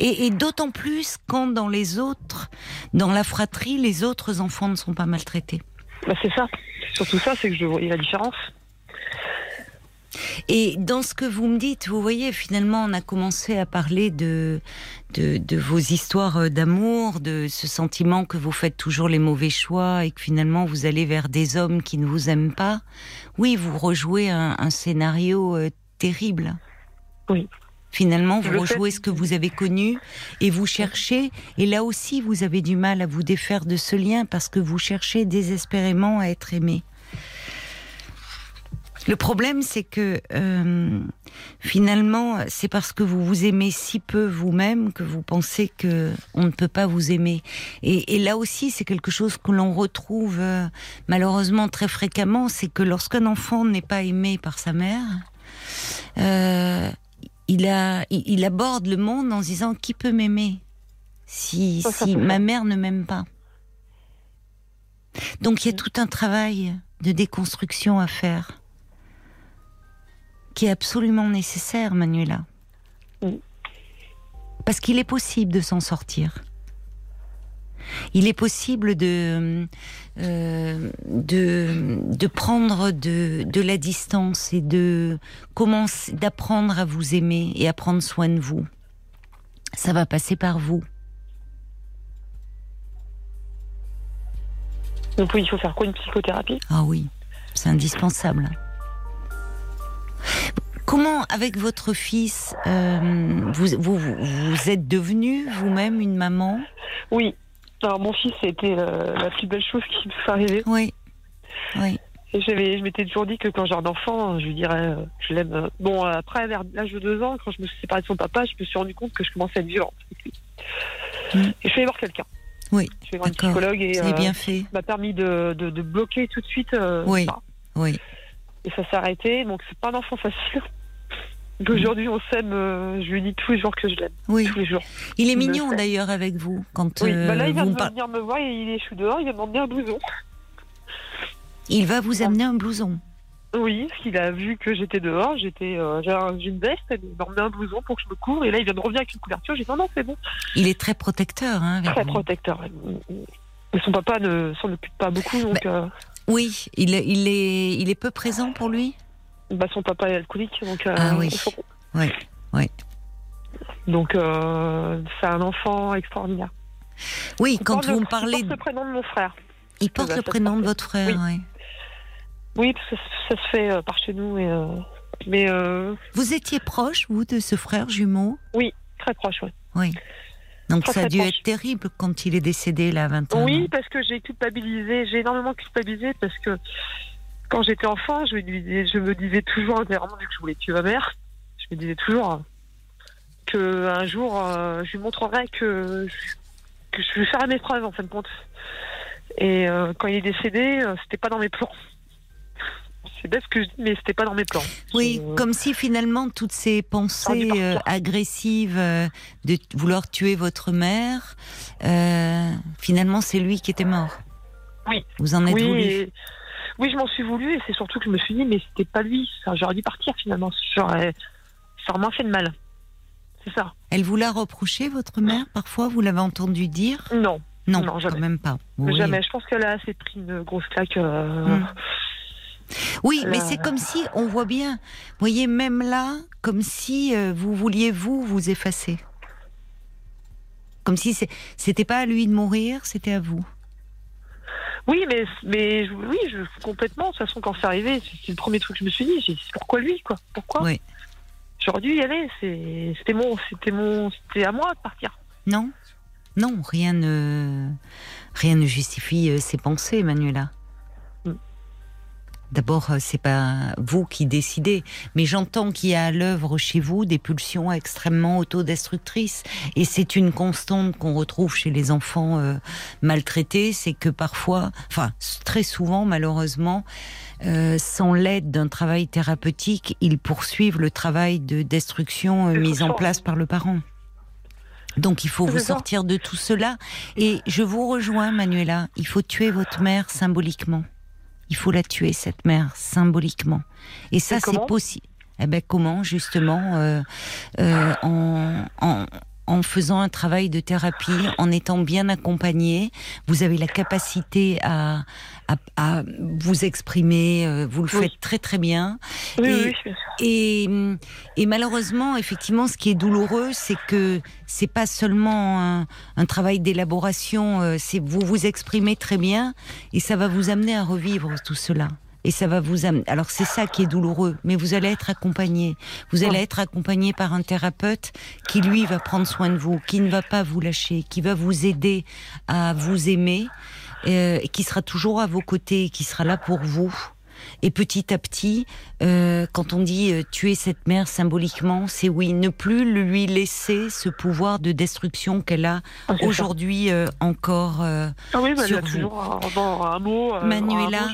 Speaker 1: et, d'autant plus quand dans les autres, dans la fratrie, les autres enfants ne sont pas maltraités.
Speaker 2: Bah c'est ça. Surtout ça, c'est que je vois la différence.
Speaker 1: Et dans ce que vous me dites, vous voyez, finalement, on a commencé à parler de, de, vos histoires euh, d'amour, de ce sentiment que vous faites toujours les mauvais choix et que finalement vous allez vers des hommes qui ne vous aiment pas. Oui, vous rejouez un, scénario euh, terrible.
Speaker 2: Oui.
Speaker 1: Finalement, vous rejouez ce que vous avez connu et vous cherchez, et là aussi vous avez du mal à vous défaire de ce lien parce que vous cherchez désespérément à être aimé. Le problème, c'est que euh, finalement, c'est parce que vous vous aimez si peu vous-même que vous pensez que on ne peut pas vous aimer. Et, là aussi, c'est quelque chose que l'on retrouve euh, malheureusement très fréquemment, c'est que lorsqu'un enfant n'est pas aimé par sa mère, euh, il, a, il, aborde le monde en se disant qui peut m'aimer si, si ma mère ne m'aime pas? Donc il y a tout un travail de déconstruction à faire qui est absolument nécessaire, Manuela. Parce qu'il est possible de s'en sortir. Il est possible de, euh, de, de, prendre de, de, la distance et de commencer, d'apprendre à vous aimer et à prendre soin de vous. Ça va passer par vous.
Speaker 2: Donc il faut faire quoi une psychothérapie?
Speaker 1: Ah oui, c'est indispensable. Comment, avec votre fils, euh, vous, vous, vous, êtes devenue vous-même une maman?
Speaker 2: Oui. Alors, mon fils, c'était euh, la plus belle chose qui me soit arriver.
Speaker 1: Oui. Oui.
Speaker 2: Et je m'étais toujours dit que quand j'aurais un enfant, je lui dirais, euh, je l'aime. Bon, après, vers l'âge de deux ans, quand je me suis séparée de son papa, je me suis rendu compte que je commençais à être violente. Mm. Et je suis allée voir quelqu'un.
Speaker 1: Oui.
Speaker 2: Je suis allée voir un psychologue et.
Speaker 1: C'est bien fait.
Speaker 2: m'a permis de, de, de, bloquer tout de suite.
Speaker 1: oui. Oui.
Speaker 2: Et ça s'est arrêté. Donc, c'est pas un enfant facile. Aujourd'hui, on s'aime. Euh, je lui dis tous les jours que je l'aime.
Speaker 1: Oui.
Speaker 2: Tous les jours.
Speaker 1: Il est mignon d'ailleurs avec vous quand.
Speaker 2: Oui. Bah là, il va venir me voir et il est chou dehors. Il va m'emmener un blouson.
Speaker 1: Il va vous amener un blouson.
Speaker 2: Oui, parce qu'il a vu que j'étais dehors, j'étais, euh, j'ai une veste, il m'a remis un blouson pour que je me couvre, et là il vient de revenir avec une couverture. J'ai dit non, non, c'est bon.
Speaker 1: Il est très protecteur, hein.
Speaker 2: Très protecteur. Mais son papa ne s'en occupe pas beaucoup, donc. Euh,
Speaker 1: oui, il, il, est, il est peu présent pour lui?
Speaker 2: Bah, son papa est alcoolique, donc. Euh,
Speaker 1: ah oui. Oui, oui.
Speaker 2: Donc c'est un enfant extraordinaire.
Speaker 1: Oui, quand vous me parlez.
Speaker 2: Il porte le prénom de mon frère.
Speaker 1: Il porte le prénom de votre frère, oui.
Speaker 2: Oui, parce que ça se fait euh, par chez nous. Et, euh, mais, euh,
Speaker 1: Vous étiez proche, vous, de ce frère jumeau?
Speaker 2: Oui, très proche, oui.
Speaker 1: Oui. Donc ça a dû être terrible quand il est décédé, là, à 20 ans.
Speaker 2: Oui, parce que j'ai culpabilisé, j'ai énormément culpabilisé parce que quand j'étais enfant, je me disais, je me disais toujours, intérieurement, vu que je voulais tuer ma mère, je me disais toujours que un jour, je lui montrerai que je, que je vais faire mes preuves, en fin de compte. Et quand il est décédé, c'était pas dans mes plans. C'est bête ce que je dis, mais c'était pas dans mes plans.
Speaker 1: Oui, comme si finalement toutes ces pensées euh, agressives euh, de vouloir tuer votre mère, euh, finalement c'est lui qui était mort.
Speaker 2: Oui.
Speaker 1: Vous en êtes
Speaker 2: oui,
Speaker 1: voulu.
Speaker 2: Oui, je m'en suis voulu et c'est surtout que je me suis dit, mais c'était pas lui. J'aurais dû partir finalement. J'aurais, ça aurait moins fait de mal. C'est ça.
Speaker 1: Elle vous l'a reproché, votre mère, parfois Vous l'avez entendu dire?
Speaker 2: Non.
Speaker 1: Non, non jamais. quand même pas.
Speaker 2: Jamais. Je pense qu'elle a assez pris une grosse claque. Hmm.
Speaker 1: Oui, mais c'est comme si on voit bien. Vous voyez, même là, comme si euh, vous vouliez vous vous effacer. Comme si c'était pas à lui de mourir, c'était à vous.
Speaker 2: Oui, mais, mais oui, je, complètement. De toute façon, quand c'est arrivé, c'est le premier truc que je me suis dit. J'ai pourquoi lui, quoi? Pourquoi?
Speaker 1: Oui.
Speaker 2: J'aurais dû y aller. C'était mon, c'était mon, c'était à moi de partir.
Speaker 1: Non, non, rien ne, rien ne justifie euh, ces pensées, Manuela. D'abord, euh, c'est pas vous qui décidez, mais j'entends qu'il y a à l'œuvre chez vous des pulsions extrêmement autodestructrices. Et c'est une constante qu'on retrouve chez les enfants euh, maltraités, c'est que parfois, enfin très souvent malheureusement, euh, sans l'aide d'un travail thérapeutique, ils poursuivent le travail de destruction mis en place par le parent. Donc il faut vous sortir de tout cela. Et je vous rejoins, Manuela, il faut tuer votre mère symboliquement il faut la tuer, cette mère, symboliquement. Et ça, c'est possible. Eh ben, comment, justement, euh, euh, en, en, en faisant un travail de thérapie, en étant bien accompagné, vous avez la capacité à, à, vous exprimer, euh, vous le faites très très bien.
Speaker 2: et,
Speaker 1: et, et, malheureusement, effectivement, ce qui est douloureux, c'est que c'est pas seulement un, un travail d'élaboration, euh, c'est vous vous exprimez très bien et ça va vous amener à revivre tout cela et ça va vous amener. Alors c'est ça qui est douloureux, mais vous allez être accompagné. Vous allez être accompagné par un thérapeute qui lui va prendre soin de vous, qui ne va pas vous lâcher, qui va vous aider à vous aimer, euh, et qui sera toujours à vos côtés, qui sera là pour vous. Et petit à petit, euh, quand on dit euh, tuer cette mère symboliquement, c'est oui, ne plus lui laisser ce pouvoir de destruction qu'elle a ah, aujourd'hui euh, encore ah
Speaker 2: oui,
Speaker 1: bah, sur
Speaker 2: vous. un, mot,
Speaker 1: Manuela,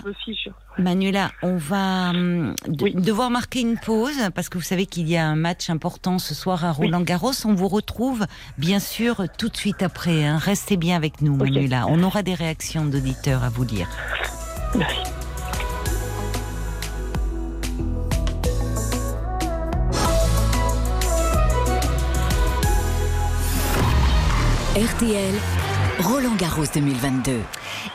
Speaker 1: Manuela, on va hum, devoir marquer une pause parce que vous savez qu'il y a un match important ce soir à Roland Garros. On vous retrouve bien sûr tout de suite après. Hein. Restez bien avec nous, Manuela. On aura des réactions d'auditeurs à vous lire.
Speaker 2: Merci.
Speaker 3: RTL, Roland Garros 2022.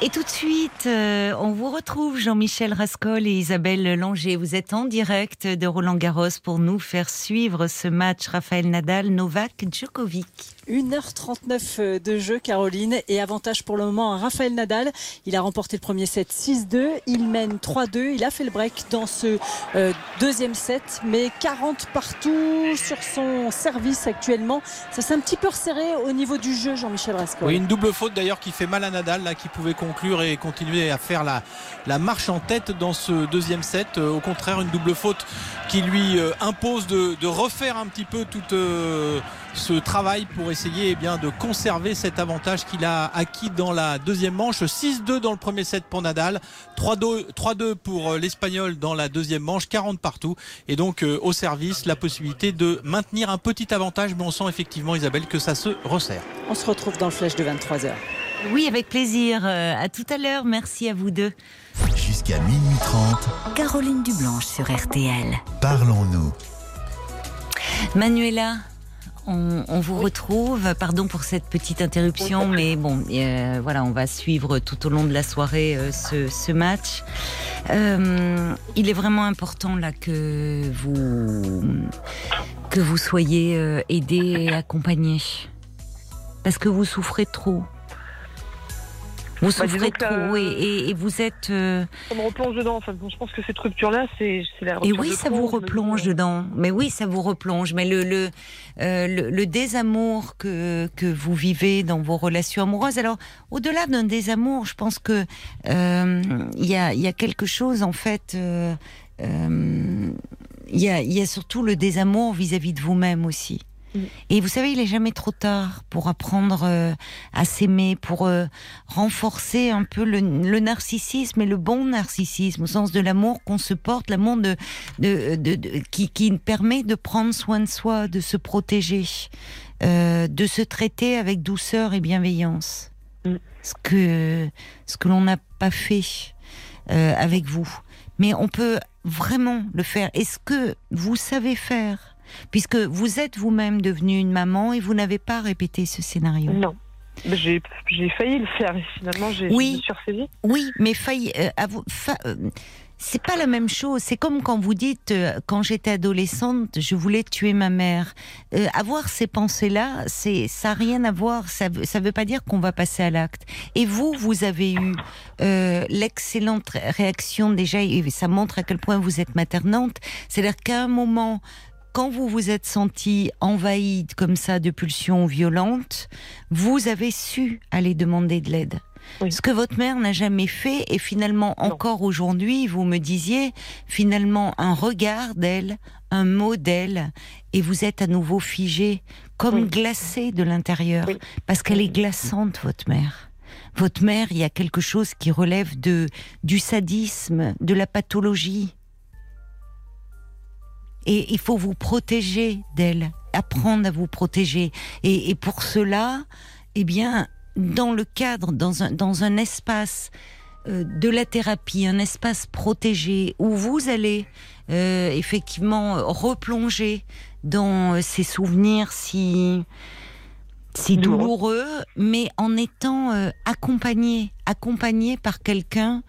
Speaker 1: Et tout de suite, euh, on vous retrouve Jean-Michel Rascol et Isabelle Langer. Vous êtes en direct de Roland Garros pour nous faire suivre ce match Raphaël Nadal, Novak Djokovic.
Speaker 4: 1h39 de jeu, Caroline, et avantage pour le moment à Raphaël Nadal. Il a remporté le premier set 6-2, il mène 3-2, il a fait le break dans ce euh, deuxième set, mais 40 partout sur son service actuellement. Ça s'est un petit peu resserré au niveau du jeu, Jean-Michel Rascol.
Speaker 5: Oui, une double faute d'ailleurs qui fait mal à Nadal, là, qui pouvait conclure et continuer à faire la, marche en tête dans ce deuxième set. Euh, au contraire, une double faute qui lui euh, impose de, refaire un petit peu tout ce travail pour essayer eh bien, de conserver cet avantage qu'il a acquis dans la deuxième manche. 6-2 dans le premier set pour Nadal, 3-2 pour euh, l'Espagnol dans la deuxième manche, 40 partout. Et donc euh, au service, la possibilité de maintenir un petit avantage, mais on sent effectivement Isabelle que ça se resserre.
Speaker 4: On se retrouve dans le flash de 23h.
Speaker 1: Oui, avec plaisir. Euh, à tout à l'heure. Merci à vous deux.
Speaker 6: Jusqu'à minuit 30.
Speaker 3: Caroline Dublanche sur RTL.
Speaker 6: Parlons-nous.
Speaker 1: Manuela, on, vous retrouve. Pardon pour cette petite interruption, mais bon, euh, voilà, on va suivre tout au long de la soirée euh, ce, match. Euh, il est vraiment important là que vous que vous soyez aidé et accompagné parce que vous souffrez trop. Vous bah, souffrez trop, euh, et, vous êtes.
Speaker 2: Euh, ça me replonge dedans. Enfin, je pense que cette rupture-là, c'est la
Speaker 1: Et oui, ça vous replonge dedans. Mais oui, ça vous replonge. Mais le le, euh, le, désamour que que vous vivez dans vos relations amoureuses. Alors, au-delà d'un désamour, je pense que il y a il y a quelque chose en fait. il y a il y a surtout le désamour vis à -vis de vous-même aussi. Et vous savez, il est jamais trop tard pour apprendre euh, à s'aimer, pour euh, renforcer un peu le, narcissisme et le bon narcissisme, au sens de l'amour qu'on se porte, l'amour de, de, qui, qui permet de prendre soin de soi, de se protéger, euh, de se traiter avec douceur et bienveillance. Mm. Ce que, ce que l'on n'a pas fait avec vous. Mais on peut vraiment le faire. Est-ce que vous savez faire puisque vous êtes vous-même devenue une maman et vous n'avez pas répété ce scénario.
Speaker 2: Non. J'ai failli le faire et finalement j'ai
Speaker 1: oui,
Speaker 2: me
Speaker 1: Oui, mais failli. Euh, euh, c'est pas la même chose. C'est comme quand vous dites, euh, quand j'étais adolescente, je voulais tuer ma mère. avoir ces pensées-là, c'est ça n'a rien à voir. Ça ça veut pas dire qu'on va passer à l'acte. Et vous, vous avez eu l'excellente réaction déjà, et ça montre à quel point vous êtes maternante. C'est-à-dire qu'à un moment, quand vous vous êtes senti envahi comme ça de pulsions violentes, vous avez su aller demander de l'aide. Ce que votre mère n'a jamais fait, et finalement encore aujourd'hui, vous me disiez, finalement un regard d'elle, un mot d'elle, et vous êtes à nouveau figé, comme glacé de l'intérieur, parce qu'elle est glaçante, votre mère. Votre mère, il y a quelque chose qui relève de du sadisme, de la pathologie. Et il faut vous protéger d'elle, apprendre à vous protéger. Et, pour cela, eh bien, dans le cadre, dans un, dans un espace euh, de la thérapie, un espace protégé où vous allez euh, effectivement replonger dans euh, ces souvenirs si si douloureux, mais en étant accompagné, accompagné par quelqu'un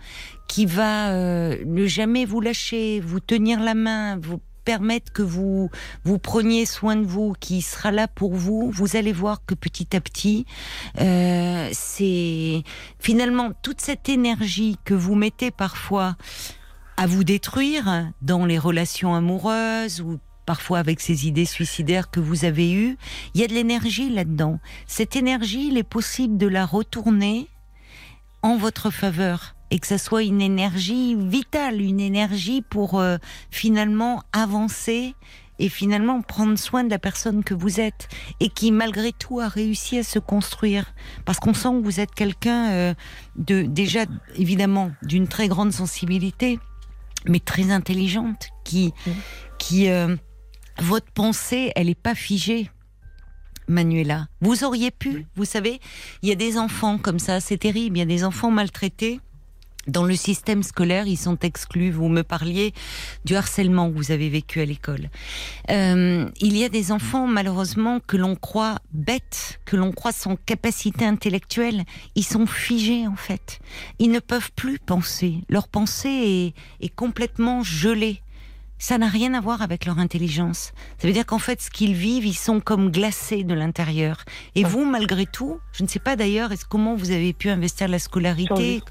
Speaker 1: qui va ne jamais vous lâcher, vous tenir la main, vous permettre que vous vous preniez soin de vous, qui sera là pour vous, vous allez voir que petit à petit, euh, c'est finalement toute cette énergie que vous mettez parfois à vous détruire dans les relations amoureuses ou parfois avec ces idées suicidaires que vous avez eues, il y a de l'énergie là-dedans. Cette énergie, il est possible de la retourner en votre faveur et que ça soit une énergie vitale, une énergie pour euh, finalement avancer et finalement prendre soin de la personne que vous êtes et qui malgré tout a réussi à se construire parce qu'on sent que vous êtes quelqu'un euh, de déjà évidemment d'une très grande sensibilité mais très intelligente qui qui euh, votre pensée elle est pas figée Manuela. Vous auriez pu, vous savez, il y a des enfants comme ça, c'est terrible, il y a des enfants maltraités dans le système scolaire, ils sont exclus. Vous me parliez du harcèlement que vous avez vécu à l'école. Euh, il y a des enfants, malheureusement, que l'on croit bêtes, que l'on croit sans capacité intellectuelle. Ils sont figés, en fait. Ils ne peuvent plus penser. Leur pensée est, est complètement gelée. Ça n'a rien à voir avec leur intelligence. Ça veut dire qu'en fait, ce qu'ils vivent, ils sont comme glacés de l'intérieur. Et vous, malgré tout, je ne sais pas d'ailleurs, est-ce comment vous avez pu investir la scolarité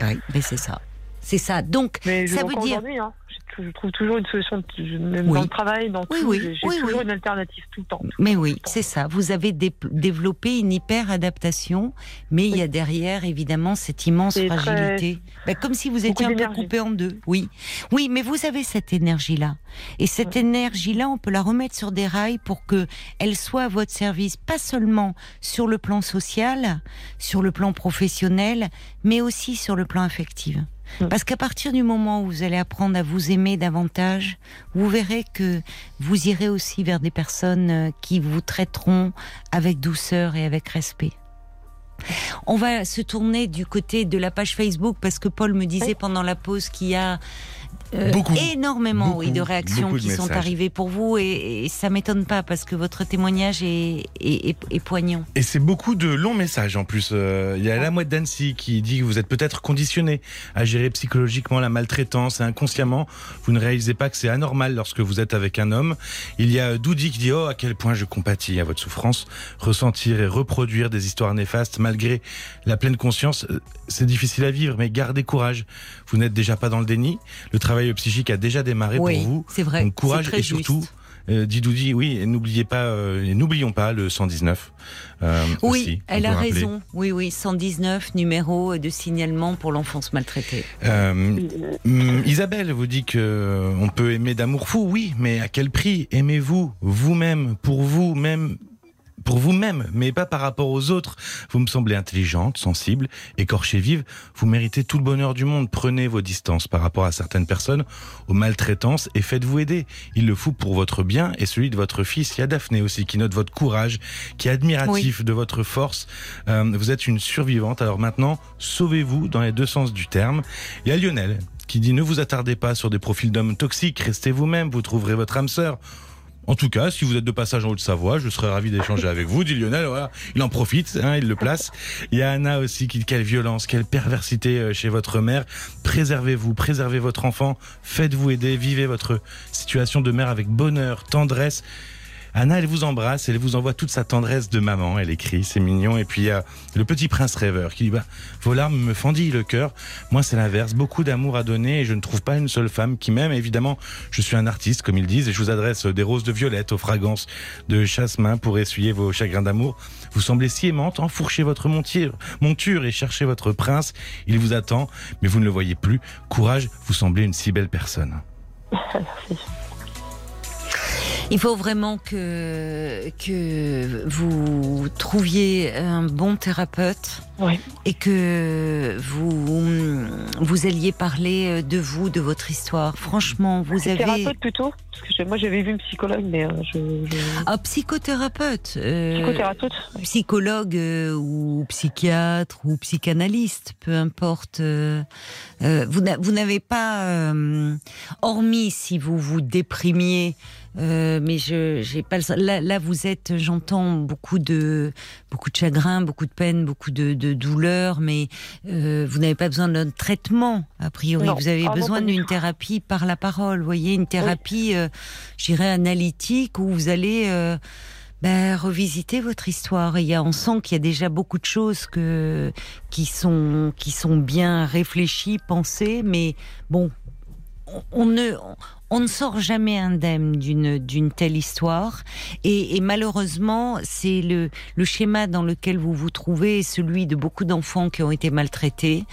Speaker 1: Oui, mais c'est ça. C'est ça. Donc, ça veut dire.
Speaker 2: Hein je trouve toujours une solution, même dans le travail, dans tout, j'ai toujours une alternative tout le temps.
Speaker 1: mais oui, c'est ça. Vous avez développé une hyper adaptation, mais il y a derrière évidemment cette immense fragilité, bah, comme si vous étiez un peu coupé en deux. Oui, oui, mais vous avez cette énergie-là, et cette énergie-là, on peut la remettre sur des rails pour que elle soit à votre service, pas seulement sur le plan social, sur le plan professionnel, mais aussi sur le plan affectif. Mm. Parce qu'à partir du moment où vous allez apprendre à vous aimer davantage, vous verrez que vous irez aussi vers des personnes euh, qui vous traiteront avec douceur et avec respect. On va se tourner du côté de la page Facebook parce que Paul me disait pendant la pause qu'il y a euh, énormément oui, de réactions qui sont arrivées pour vous et, et ça m'étonne pas parce que votre témoignage est, est, est, poignant.
Speaker 7: Et c'est beaucoup de longs messages en plus. Euh, il y a la mouette d'Annecy qui dit que vous êtes peut-être conditionné à gérer psychologiquement la maltraitance et inconsciemment vous ne réalisez pas que c'est anormal lorsque vous êtes avec un homme. Il y a Doudi qui dit oh à quel point je compatis à votre souffrance, ressentir et reproduire des histoires néfastes malgré la pleine conscience, euh, c'est difficile à vivre mais gardez courage. Vous n'êtes déjà pas dans le déni. Le travail travail psychique a déjà démarré pour vous.
Speaker 1: C'est vrai.
Speaker 7: Donc courage et surtout. Euh, Didoudi, oui, n'oubliez pas, euh, n'oublions pas le 119.
Speaker 1: Euh, oui, elle a raison. Oui, oui, 119 numéro de signalement pour l'enfance maltraitée.
Speaker 7: Euh, Isabelle vous dit que on peut aimer d'amour fou, oui, mais à quel prix Aimez-vous vous-même, pour vous-même pour vous-même, mais pas par rapport aux autres. Vous me semblez intelligente, sensible, écorchée vive. Vous méritez tout le bonheur du monde. Prenez vos distances par rapport à certaines personnes, aux maltraitances, et faites-vous aider. Il le faut pour votre bien et celui de votre fils. Il y a Daphné aussi qui note votre courage, qui est admiratif de votre force. Euh, vous êtes une survivante. Alors maintenant, sauvez-vous dans les deux sens du terme. Il y a Lionel qui dit ne vous attardez pas sur des profils d'hommes toxiques, restez vous-même, vous trouverez votre âme sœur. En tout cas, si vous êtes de passage en Haute-Savoie, je serais ravi d'échanger avec vous, dit Lionel. Voilà, il en profite, hein, il le place. Il y a Anna aussi qui quelle violence, quelle perversité euh, chez votre mère. Préservez-vous, préservez votre enfant, faites-vous aider, vivez votre situation de mère avec bonheur, tendresse. Anna, elle vous embrasse, elle vous envoie toute sa tendresse de maman. Elle écrit, c'est mignon. Et puis il y a le petit prince rêveur qui dit bah, Vos larmes me fendillent le cœur. Moi, c'est l'inverse. Beaucoup d'amour à donner et je ne trouve pas une seule femme qui m'aime. Évidemment, je suis un artiste, comme ils disent, et je vous adresse des roses de violette aux fragrances de chasse-main pour essuyer vos chagrins d'amour. Vous semblez si aimante, enfourchez votre monture, monture et cherchez votre prince. Il vous attend, mais vous ne le voyez plus. Courage, vous semblez une si belle personne.
Speaker 1: Il faut vraiment que, que vous trouviez un bon thérapeute et que vous, vous alliez parler de vous, de votre histoire. Franchement, vous avez.
Speaker 2: Thérapeute plutôt Parce que moi j'avais vu une psychologue, mais euh, je,
Speaker 1: Ah, psychothérapeute.
Speaker 2: Euh, psychothérapeute.
Speaker 1: Psychologue euh, ou psychiatre ou psychanalyste, peu importe. vous n'avez pas, hormis si vous vous déprimiez, euh, mais je j'ai pas le... là, là vous êtes j'entends beaucoup de beaucoup de chagrin beaucoup de peine beaucoup de, de douleur mais euh, vous n'avez pas besoin d'un traitement a priori. Vous avez ah besoin d'une thérapie par la parole. Vous voyez une thérapie euh, je dirais analytique où vous allez ben, revisiter votre histoire. Il y a, on sent qu'il y a déjà beaucoup de choses que, qui sont, qui sont bien réfléchies, pensées, mais bon, on, on ne, on ne sort jamais indemne d'une d'une telle histoire. Et, malheureusement c'est le le schéma dans lequel vous vous trouvez celui de beaucoup d'enfants qui ont été maltraités.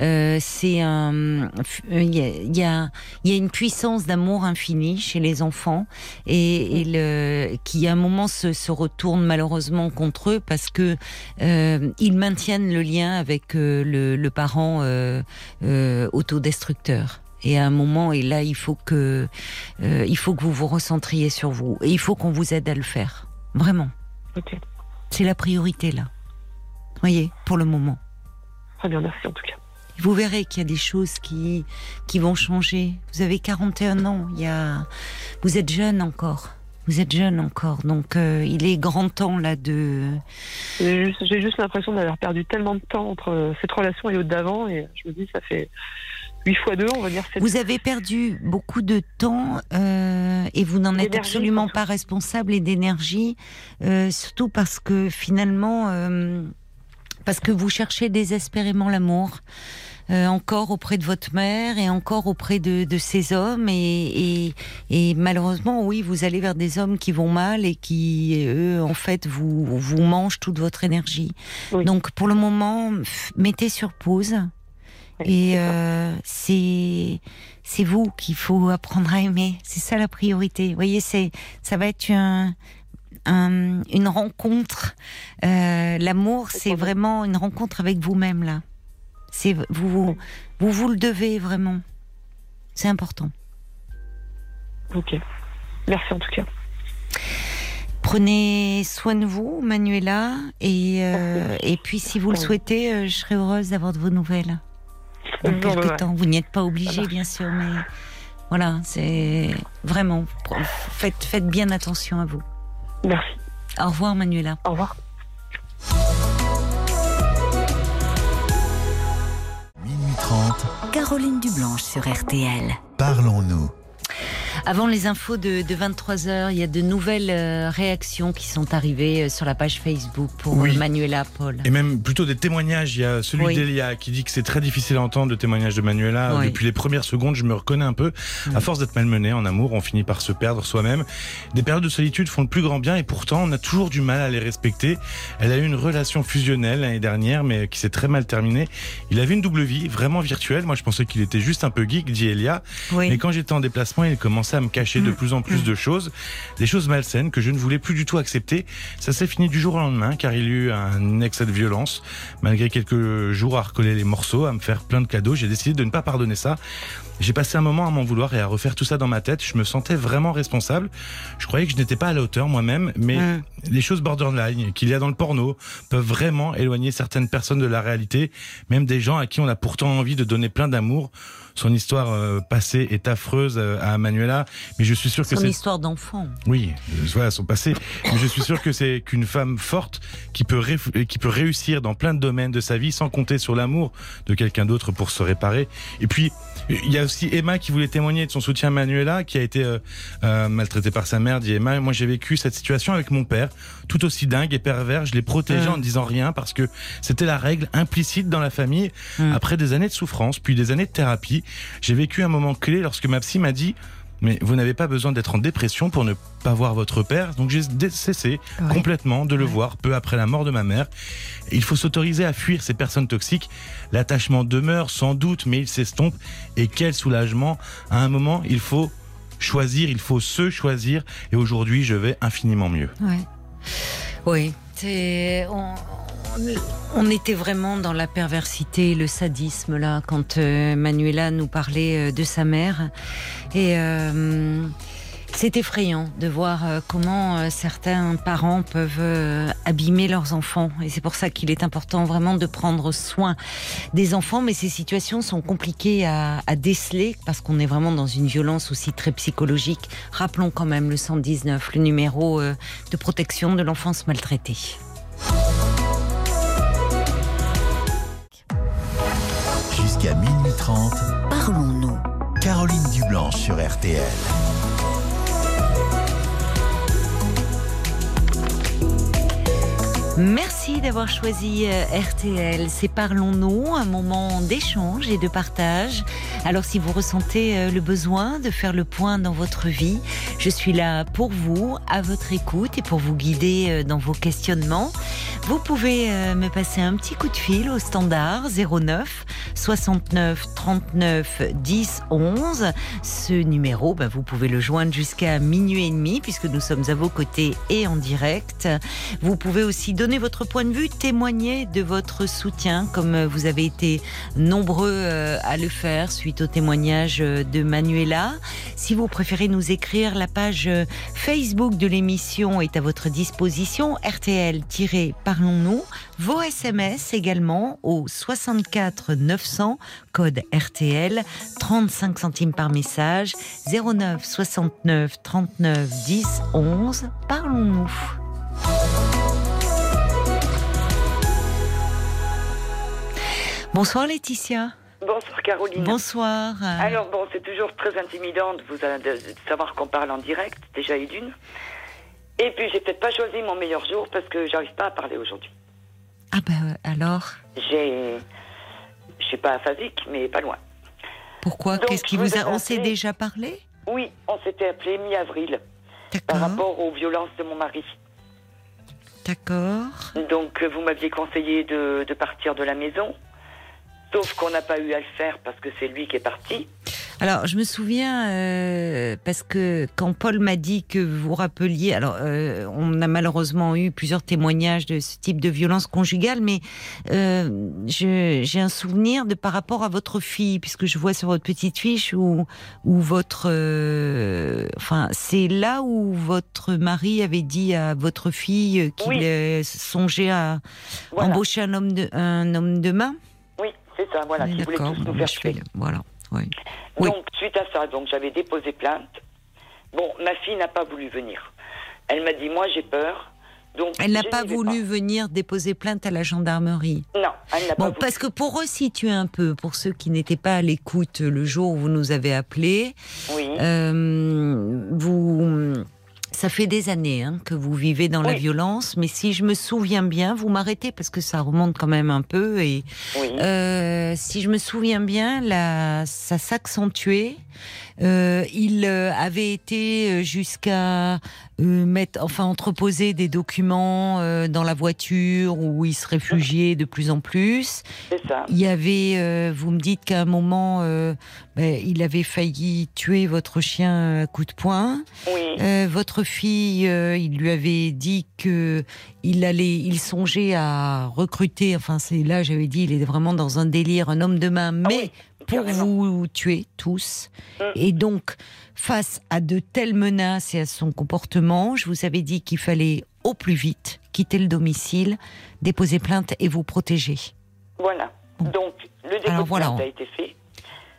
Speaker 1: Euh, c'est un il y a, il y a une puissance d'amour infini chez les enfants et, le qui à un moment se, se retourne malheureusement contre eux parce que euh, ils maintiennent le lien avec euh, le, parent autodestructeur et à un moment, et là, il faut que, euh, il faut que vous vous recentriez sur vous. Et il faut qu'on vous aide à le faire. Vraiment. C'est la priorité, là. Voyez, pour le moment.
Speaker 2: Très bien, merci en tout cas.
Speaker 1: Vous verrez qu'il y a des choses qui, qui vont changer. Vous avez 41 ans. Il y a, vous êtes jeune encore. Vous êtes jeune encore, donc euh, il est grand temps là de.
Speaker 2: J'ai juste, juste l'impression d'avoir perdu tellement de temps entre cette relation et l'autre d'avant, et je me dis ça fait 8 fois 2, on va dire.
Speaker 1: Vous avez perdu beaucoup de temps euh, et vous n'en êtes absolument pas responsable et d'énergie, euh, surtout parce que finalement, euh, parce que vous cherchez désespérément l'amour. Encore auprès de votre mère et encore auprès de, de ces hommes et, et, et, malheureusement oui vous allez vers des hommes qui vont mal et qui eux en fait vous vous mangent toute votre énergie donc pour le moment mettez sur pause et euh, c'est c'est vous qu'il faut apprendre à aimer. C'est ça la priorité. Vous voyez, c'est ça va être un, un, une rencontre. Euh, L'amour, c'est vraiment une rencontre avec vous-même là. C'est vous, vous vous le devez vraiment. C'est important.
Speaker 2: Ok. Merci en tout cas.
Speaker 1: Prenez soin de vous, Manuela, et, euh, et puis si vous le souhaitez, euh, je serai heureuse d'avoir de vos nouvelles. Dans quelques temps. Vous n'y êtes pas obligé, bien sûr, mais voilà, c'est vraiment. Faites, faites bien attention à vous.
Speaker 2: Merci.
Speaker 1: Au revoir, Manuela.
Speaker 2: Au revoir.
Speaker 6: Minuit 30.
Speaker 3: Caroline Dublanche sur RTL.
Speaker 6: Parlons-nous.
Speaker 1: Avant les infos de, 23h, il y a de nouvelles euh, réactions qui sont arrivées euh, sur la page Facebook pour
Speaker 7: Oui.
Speaker 1: Manuela Paul.
Speaker 7: Et même plutôt des témoignages. Il y a celui
Speaker 1: Oui.
Speaker 7: d'Elia qui dit que c'est très difficile à entendre le témoignage de Manuela.
Speaker 1: Oui.
Speaker 7: Depuis les premières secondes, je me reconnais un peu. À force d'être malmené en amour, on finit par se perdre soi-même. Des périodes de solitude font le plus grand bien et pourtant, on a toujours du mal à les respecter. Elle a eu une relation fusionnelle l'année dernière, mais qui s'est très mal terminée. Il avait une double vie, vraiment virtuelle. Moi, je pensais qu'il était juste un peu geek, dit Elia. Mais quand j'étais en déplacement, il commençait à me cacher de plus en plus de choses, des choses malsaines que je ne voulais plus du tout accepter. Ça s'est fini du jour au lendemain car il y a eu un excès de violence. Malgré quelques jours à recoller les morceaux, à me faire plein de cadeaux, j'ai décidé de ne pas pardonner ça. J'ai passé un moment à m'en vouloir et à refaire tout ça dans ma tête. Je me sentais vraiment responsable. Je croyais que je n'étais pas à la hauteur moi-même, mais
Speaker 1: Mm.
Speaker 7: les choses borderline qu'il y a dans le porno peuvent vraiment éloigner certaines personnes de la réalité, même des gens à qui on a pourtant envie de donner plein d'amour. Son histoire euh, passée est affreuse euh, à Manuela, mais je suis sûr que
Speaker 1: Son
Speaker 7: c'est
Speaker 1: histoire d'enfant.
Speaker 7: oui, euh, voilà son passé. Mais je suis sûr que c'est qu'une femme forte qui peut ré- qui peut réussir dans plein de domaines de sa vie sans compter sur l'amour de quelqu'un d'autre pour se réparer. Et puis il y a aussi Emma qui voulait témoigner de son soutien à Manuela, qui a été euh, euh, maltraitée par sa mère, dit Emma. Moi, j'ai vécu cette situation avec mon père, tout aussi dingue et pervers. Je l'ai protégé
Speaker 1: Mm.
Speaker 7: en ne disant rien parce que c'était la règle implicite dans la famille.
Speaker 1: Mm.
Speaker 7: Après des années de souffrance, puis des années de thérapie, j'ai vécu un moment clé lorsque ma psy m'a dit mais vous n'avez pas besoin d'être en dépression pour ne pas voir votre père. Donc j'ai cessé
Speaker 1: Ouais.
Speaker 7: complètement de le voir peu après la mort de ma mère. Il faut s'autoriser à fuir ces personnes toxiques. L'attachement demeure sans doute, mais il s'estompe. Et quel soulagement. À un moment, il faut choisir, il faut se choisir. Et aujourd'hui, je vais infiniment mieux.
Speaker 1: Ouais. Oui, c'est on, était vraiment dans la perversité, le sadisme là quand euh, Manuela nous parlait euh, de sa mère et euh, c'est effrayant de voir comment certains parents peuvent abîmer leurs enfants et c'est pour ça qu'il est important vraiment de prendre soin des enfants mais ces situations sont compliquées à, à déceler parce qu'on est vraiment dans une violence aussi très psychologique. Rappelons quand même le 119, le numéro de protection de l'enfance maltraitée.
Speaker 3: parlons-nous.
Speaker 6: Caroline Dublanche sur RTL.
Speaker 1: Merci d'avoir choisi euh, RTL. C'est Parlons-nous, un moment d'échange et de partage. Alors si vous ressentez euh, le besoin de faire le point dans votre vie, je suis là pour vous, à votre écoute et pour vous guider euh, dans vos questionnements. Vous pouvez me passer un petit coup de fil au standard 09 69 39 10 11. Ce numéro, bah, vous pouvez le joindre jusqu'à minuit et demi puisque nous sommes à vos côtés et en direct. Vous pouvez aussi donner votre point de vue, témoigner de votre soutien, comme euh, vous avez été nombreux euh, à le faire suite au témoignage euh, de Manuela. Si vous préférez nous écrire, la page Facebook de l'émission est à votre disposition. RTL-Parlons-nous. Vos SMS également au 64 900 code RTL 35 centimes par message 09 69 39 10 11. Parlons-nous. Bonsoir Laetitia.
Speaker 8: Bonsoir Caroline.
Speaker 1: Bonsoir.
Speaker 8: Alors bon, c'est toujours très intimidant de vous de, de savoir qu'on parle en direct, déjà et d'une. Et puis j'ai peut-être pas choisi mon meilleur jour parce que j'arrive pas à parler aujourd'hui.
Speaker 1: Ah ben alors?
Speaker 8: J'ai, je suis pas aphasique, mais pas loin.
Speaker 1: Pourquoi? Qu'est-ce qui vous a On s'est déjà parlé?
Speaker 8: Oui, on s'était appelé mi-avril par rapport aux violences de mon mari.
Speaker 1: D'accord.
Speaker 8: Donc euh, vous m'aviez conseillé de, de partir de la maison, sauf qu'on n'a pas eu à le faire parce que c'est lui qui est parti.
Speaker 1: Alors, je me souviens, euh, parce que quand Paul m'a dit que vous rappeliez, alors, euh, on a malheureusement eu plusieurs témoignages de ce type de violence conjugale, mais euh, j'ai un souvenir de par rapport à votre fille, puisque je vois sur votre petite fiche où, où votre. enfin, c'est là où votre mari avait dit à votre fille qu'il songeait à embaucher un homme de, un homme de main
Speaker 8: c'est ça, voilà, qui voulait tous nous faire
Speaker 1: Voilà.
Speaker 8: Donc, suite à ça, donc j'avais déposé plainte. Bon, ma fille n'a pas voulu venir. Elle m'a dit, moi j'ai peur. Donc,
Speaker 1: elle n'a pas voulu venir déposer plainte à la gendarmerie.
Speaker 8: Non, elle n'a
Speaker 1: bon,
Speaker 8: pas voulu.
Speaker 1: Parce que pour resituer un peu, pour ceux qui n'étaient pas à l'écoute le jour où vous nous avez appelé,
Speaker 8: oui.
Speaker 1: euh, vous ça fait des années hein, que vous vivez dans la violence, mais si je me souviens bien, vous m'arrêtez parce que ça remonte quand même un peu. Et euh, si je me souviens bien, là, ça s'accentuait. Euh, il euh, avait été jusqu'à mettre, enfin entreposer des documents dans la voiture où il se réfugiait de plus en plus.
Speaker 8: Ça.
Speaker 1: Il y avait, vous me dites qu'à un moment, ben, il avait failli tuer votre chien à coup de poing.
Speaker 8: Oui.
Speaker 1: votre fille, il lui avait dit que il allait, il songeait à recruter. Enfin, c'est là, j'avais dit, il est vraiment dans un délire, un homme de main,
Speaker 8: ah
Speaker 1: mais pour vous tuer tous. Mm. Et donc, face à de telles menaces et à son comportement, je vous avais dit qu'il fallait au plus vite quitter le domicile, déposer plainte et vous protéger.
Speaker 8: Voilà. Donc, le dépôt de plainte a été fait.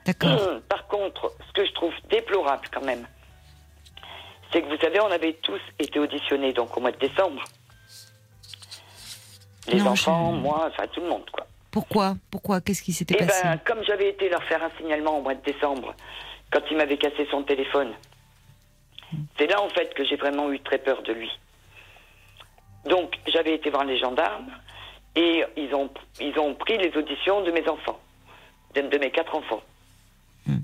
Speaker 1: D'accord.
Speaker 8: Mm. Par contre, ce que je trouve déplorable quand même, c'est que vous savez, on avait tous été auditionnés donc au mois de décembre. Les enfants, moi, enfin tout le monde, quoi.
Speaker 1: Pourquoi? Pourquoi? Qu'est-ce qui s'était
Speaker 8: eh
Speaker 1: passé?
Speaker 8: ben, Comme j'avais été leur faire un signalement au mois de décembre, quand il m'avait cassé son téléphone, c'est là en fait que j'ai vraiment eu très peur de lui. Donc j'avais été voir les gendarmes et ils ont, ils ont pris les auditions de mes enfants, de, de mes quatre enfants.
Speaker 1: Hmm.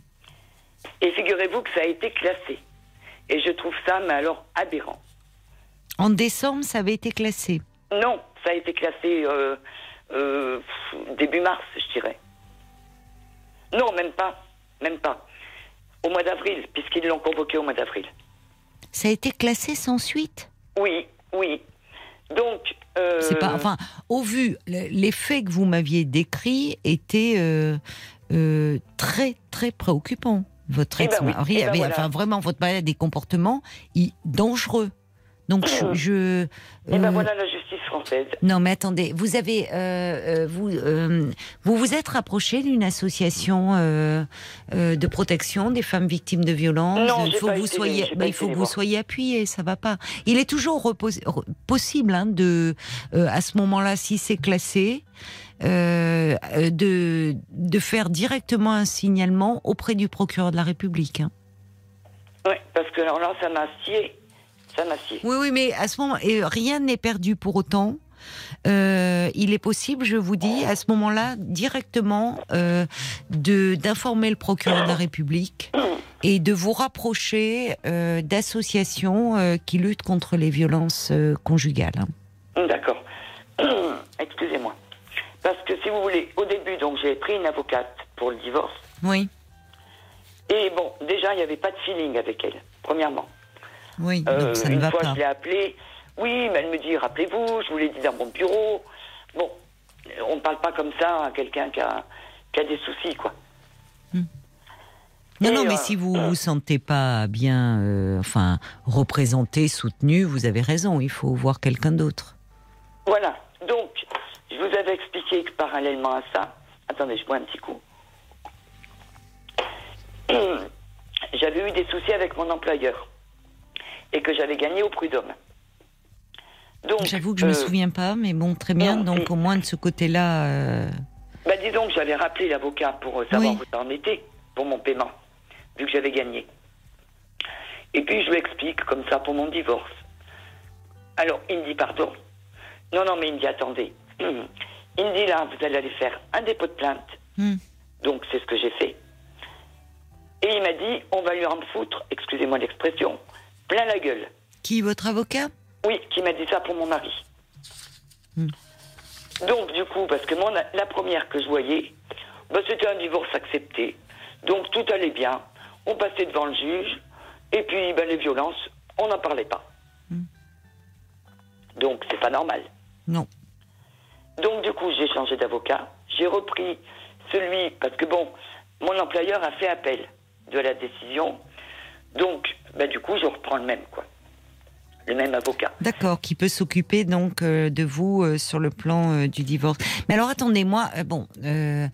Speaker 8: Et figurez-vous que ça a été classé. Et je trouve ça, mais alors, aberrant.
Speaker 1: En décembre, ça avait été classé
Speaker 8: Non, ça a été classé euh, euh, début mars, je dirais. Non, même pas. Même pas. Au mois d'avril, puisqu'ils l'ont convoqué au mois d'avril.
Speaker 1: Ça a été classé sans suite?
Speaker 8: Oui, oui. Donc. Euh...
Speaker 1: C'est pas. Enfin, au vu, les faits que vous m'aviez décrits étaient euh, très, très préoccupants. Votre ex-mari
Speaker 8: eh ben oui.
Speaker 1: avait,
Speaker 8: ben voilà.
Speaker 1: enfin, vraiment, votre mari a des comportements dangereux. Donc je, je
Speaker 8: euh, et ben voilà la justice française.
Speaker 1: Non mais attendez, vous avez euh, vous euh, vous vous êtes rapproché d'une association euh, de protection des femmes victimes de violences?
Speaker 8: Non,
Speaker 1: il faut que vous
Speaker 8: été,
Speaker 1: soyez, bah, il faut que vous soyez appuyé, ça va pas. Il est toujours possible hein, de à ce moment-là, si c'est classé. De, de faire directement un signalement auprès du procureur de la République. Hein.
Speaker 8: Oui, parce que alors là, ça m'a scié.
Speaker 1: Oui, oui, mais à ce moment, rien n'est perdu pour autant. Euh, il est possible, je vous dis, à ce moment-là, directement euh, de d'informer le procureur de la République et de vous rapprocher euh, d'associations euh, qui luttent contre les violences euh, conjugales.
Speaker 8: D'accord. Excusez-moi. Parce que si vous voulez, au début, donc j'ai pris une avocate pour le divorce.
Speaker 1: Oui.
Speaker 8: Et bon, déjà, il n'y avait pas de feeling avec elle, premièrement.
Speaker 1: Oui,
Speaker 8: Euh,
Speaker 1: donc ça ne
Speaker 8: une
Speaker 1: va
Speaker 8: fois,
Speaker 1: pas.
Speaker 8: je l'ai appelée. Oui, mais elle me dit, rappelez-vous, je vous l'ai dit dans mon bureau. Bon, on ne parle pas comme ça à quelqu'un qui a, qui a des soucis, quoi.
Speaker 1: Non,
Speaker 8: Et,
Speaker 1: non, mais
Speaker 8: euh,
Speaker 1: si vous vous sentez pas bien, euh, enfin, représenté, soutenu, vous avez raison, il faut voir quelqu'un d'autre.
Speaker 8: Voilà. Donc, je vous avais expliqué que parallèlement à ça, attendez, je bois un petit coup. J'avais eu des soucis avec mon employeur et que j'avais gagné au prud'homme. Donc,
Speaker 1: J'avoue que je me
Speaker 8: euh,
Speaker 1: souviens pas, mais bon, très bien.
Speaker 8: non,
Speaker 1: donc au moins de ce côté-là, euh,
Speaker 8: Bah, disons que j'avais rappelé l'avocat pour savoir
Speaker 1: Oui.
Speaker 8: où ça en était pour mon paiement, vu que j'avais gagné. Et puis je lui explique comme ça pour mon divorce. Alors il me dit pardon. Non, non, mais il me dit attendez. Il me dit là, vous allez aller faire un dépôt de plainte.
Speaker 1: Hmm.
Speaker 8: Donc c'est ce que j'ai fait. Et il m'a dit on va lui en foutre, excusez-moi l'expression, plein la gueule.
Speaker 1: qui votre avocat?
Speaker 8: Oui, qui m'a dit ça pour mon mari.
Speaker 1: Hmm.
Speaker 8: Donc, du coup, parce que mon, la première que je voyais, bah, c'était un divorce accepté. Donc tout allait bien. On passait devant le juge. Et puis ben, les violences, on n'en parlait pas. Hmm. Donc c'est pas normal.
Speaker 1: Non.
Speaker 8: Donc du coup, j'ai changé d'avocat. J'ai repris celui, parce que bon, mon employeur a fait appel de la décision. Donc, ben, du coup, je reprends le même, quoi le même avocat.
Speaker 1: D'accord, qui peut s'occuper donc euh, de vous euh, sur le plan euh, du divorce. Mais alors attendez, moi, bon, le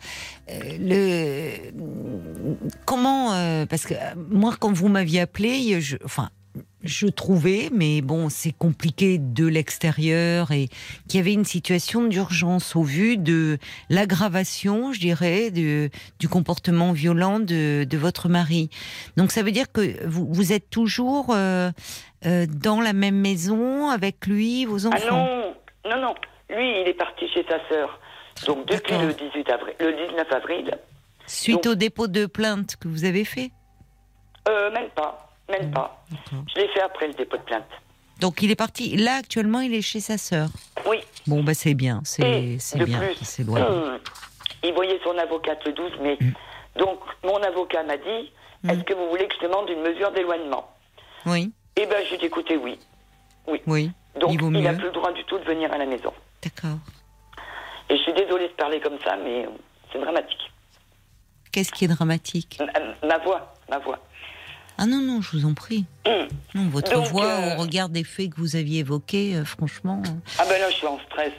Speaker 1: comment parce que moi quand vous m'aviez appelé, je, enfin je trouvais, mais bon, c'est compliqué de l'extérieur et qu'il y avait une situation d'urgence au vu de l'aggravation, je dirais, du comportement violent de, votre mari. Donc ça veut dire que vous, vous êtes toujours euh, euh, dans la même maison avec lui, vos ah enfants?
Speaker 8: Ah non, non, non. Lui, il est parti chez sa sœur. Donc depuis le 18 avril, le 19 avril.
Speaker 1: Suite au dépôt de plainte que vous avez fait?
Speaker 8: Euh, Même pas. Même pas. Je l'ai fait après le dépôt de plainte.
Speaker 1: Donc il est parti. Là actuellement, il est chez sa sœur.
Speaker 8: Oui.
Speaker 1: Bon bah c'est bien, c'est bien. C'est
Speaker 8: hum, il voyait son avocate le 12 mai. Hum. Donc mon avocat m'a dit hum. Est-ce que vous voulez que je demande une mesure d'éloignement?
Speaker 1: Oui.
Speaker 8: Eh ben je lui ai dit écoutez oui. Oui.
Speaker 1: Oui.
Speaker 8: Donc il n'a plus le droit du tout de venir à la maison.
Speaker 1: D'accord.
Speaker 8: Et je suis désolée de parler comme ça, mais c'est dramatique.
Speaker 1: Qu'est-ce qui est dramatique?
Speaker 8: Ma voix, ma voix.
Speaker 1: Ah non, non, je vous en prie. Mm. Non, votre voix, euh, au regard des faits que vous aviez évoqués, euh, franchement. Euh.
Speaker 8: Ah ben là, je suis en stress.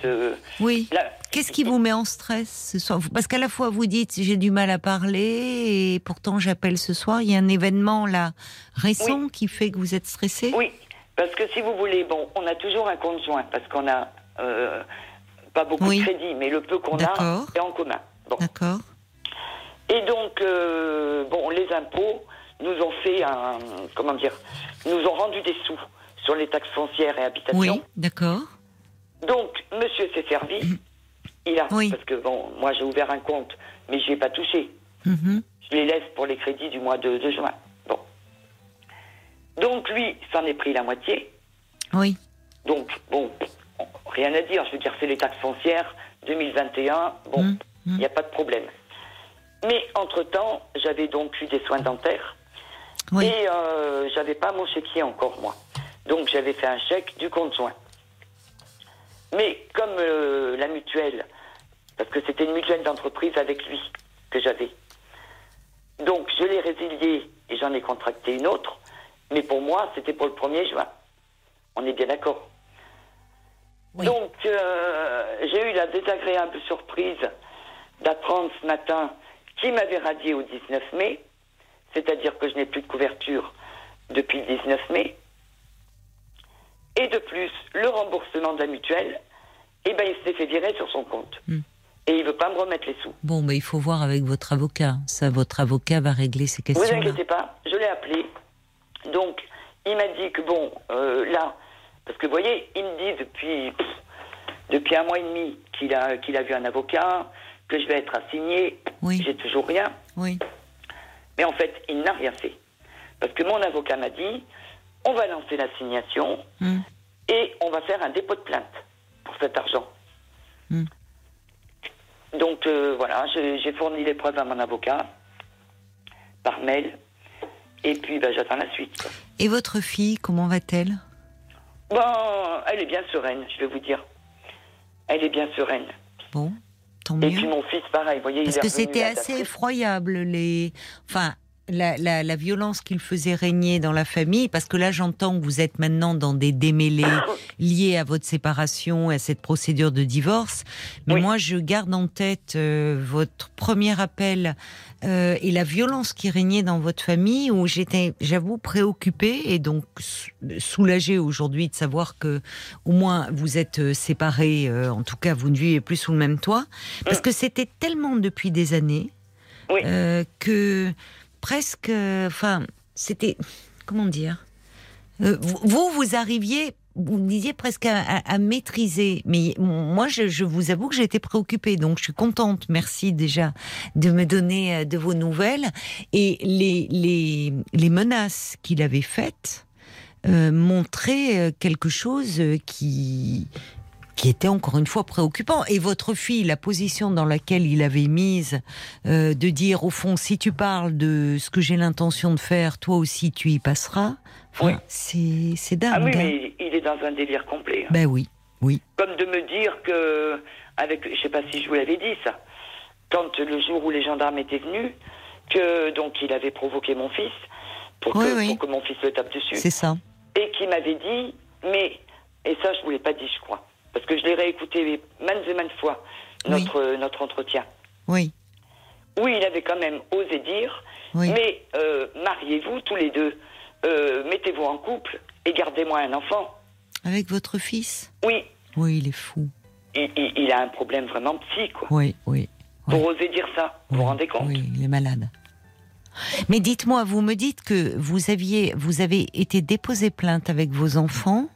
Speaker 1: oui. Qu'est-ce qui vous met en stress ce soir Parce qu'à la fois, vous dites j'ai du mal à parler et pourtant j'appelle ce soir. Il y a un événement là récent qui fait que vous êtes stressé
Speaker 8: Oui, parce que si vous voulez, bon, on a toujours un compte joint parce qu'on a pas beaucoup de crédit, mais le peu qu'on a est en commun.
Speaker 1: D'accord.
Speaker 8: Et donc, bon, les impôts nous ont fait un, comment dire, nous ont rendu des sous sur les taxes foncières et habitations.
Speaker 1: Oui, d'accord.
Speaker 8: Donc, monsieur s'est servi. Il a, parce que bon, moi j'ai ouvert un compte, mais je ai pas touché. Mhm. Je les laisse pour les crédits du mois de, juin. Bon. Donc lui s'en est pris la moitié.
Speaker 1: Oui.
Speaker 8: Donc, bon, rien à dire. Je veux dire, c'est les taxes foncières 2021. Bon, mhm. il n'y a pas de problème. Mais entre-temps, j'avais donc eu des soins dentaires. Et euh, j'avais pas mon chéquier encore, moi. Donc j'avais fait un chèque du compte soins. Mais comme euh, la mutuelle, parce que c'était une mutuelle d'entreprise avec lui que j'avais. Donc je l'ai résilié et j'en ai contracté une autre. Mais pour moi, c'était pour le 1er juin. On est bien d'accord. Donc euh, j'ai eu la désagréable surprise d'apprendre ce matin qu'il m'avait radié au 19 mai c'est-à-dire que je n'ai plus de couverture depuis le 19 mai. Et de plus, le remboursement de la mutuelle, eh ben, il s'est fait virer sur son compte. Hmm. Et il ne veut pas me remettre les sous.
Speaker 1: Bon, mais il faut voir avec votre avocat. Ça, votre avocat va régler ces questions. -là.
Speaker 8: Vous inquiétez pas, je l'ai appelé. Donc, il m'a dit que bon, euh, là, parce que vous voyez, il me dit depuis, depuis un mois et demi qu'il a, qu'il a vu un avocat, que je vais être assigné. Oui. J'ai toujours rien.
Speaker 1: Oui.
Speaker 8: Mais en fait, il n'a rien fait. Parce que mon avocat m'a dit, on va lancer l'assignation hmm. et on va faire un dépôt de plainte pour cet argent. Hmm. Donc euh, voilà, j'ai fourni les preuves à mon avocat par mail et puis ben, j'attends la suite.
Speaker 1: Et votre fille, comment va-t-elle?
Speaker 8: Bon, elle est bien sereine, je vais vous dire. Elle est bien sereine.
Speaker 1: Bon.
Speaker 8: Et puis mon fils, pareil, vous voyez,
Speaker 1: Parce que c'était assez effroyable, les. Enfin, la, la, la, violence qu'il faisait régner dans la famille, parce que là j'entends que vous êtes maintenant dans des démêlés liés à votre séparation et à cette procédure de divorce, mais moi je garde en tête euh, votre premier appel euh, et la violence qui régnait dans votre famille, où j'étais, j'avoue, préoccupée et donc soulagée aujourd'hui de savoir que au moins vous êtes euh, séparés, en tout cas vous ne vivez plus sous le même toit, parce que c'était tellement depuis des années que presque, enfin, c'était, comment dire, euh, vous, vous arriviez vous disiez presque à, maîtriser. Mais moi, je, vous avoue que j'ai été préoccupée, donc je suis contente. Merci déjà de me donner euh, de vos nouvelles. Et les, les, menaces qu'il avait faites euh, montraient quelque chose qui qui était encore une fois préoccupant. Et votre fille, la position dans laquelle il avait mise, euh, de dire au fond, si tu parles de ce que j'ai l'intention de faire, toi aussi tu y passeras. oui. C'est dingue.
Speaker 8: Ah oui,
Speaker 1: hein.
Speaker 8: mais il est dans un délire complet.
Speaker 1: Hein. Ben oui, oui.
Speaker 8: Comme de me dire que, avec, je sais pas si je vous l'avais dit ça, quand le jour où les gendarmes étaient venus, que donc il avait provoqué mon fils pour, que, pour que mon fils le tape dessus.
Speaker 1: C'est ça.
Speaker 8: Et qui m'avait dit, mais et ça je vous l'ai pas dit, je crois parce que je l'ai réécouté maintes et maintes fois, notre, notre entretien.
Speaker 1: Oui.
Speaker 8: Oui, il avait quand même osé dire, mais euh, mariez-vous tous les deux, euh, mettez-vous en couple et gardez-moi un enfant.
Speaker 1: Avec votre fils
Speaker 8: Oui.
Speaker 1: Oui, il est fou.
Speaker 8: Il, il, a un problème vraiment psy, quoi.
Speaker 1: Oui, oui.
Speaker 8: Pour oser dire ça, vous vous rendez compte
Speaker 1: Oui, il est malade. Mais dites-moi, vous me dites que vous aviez, vous avez été déposé plainte avec vos enfants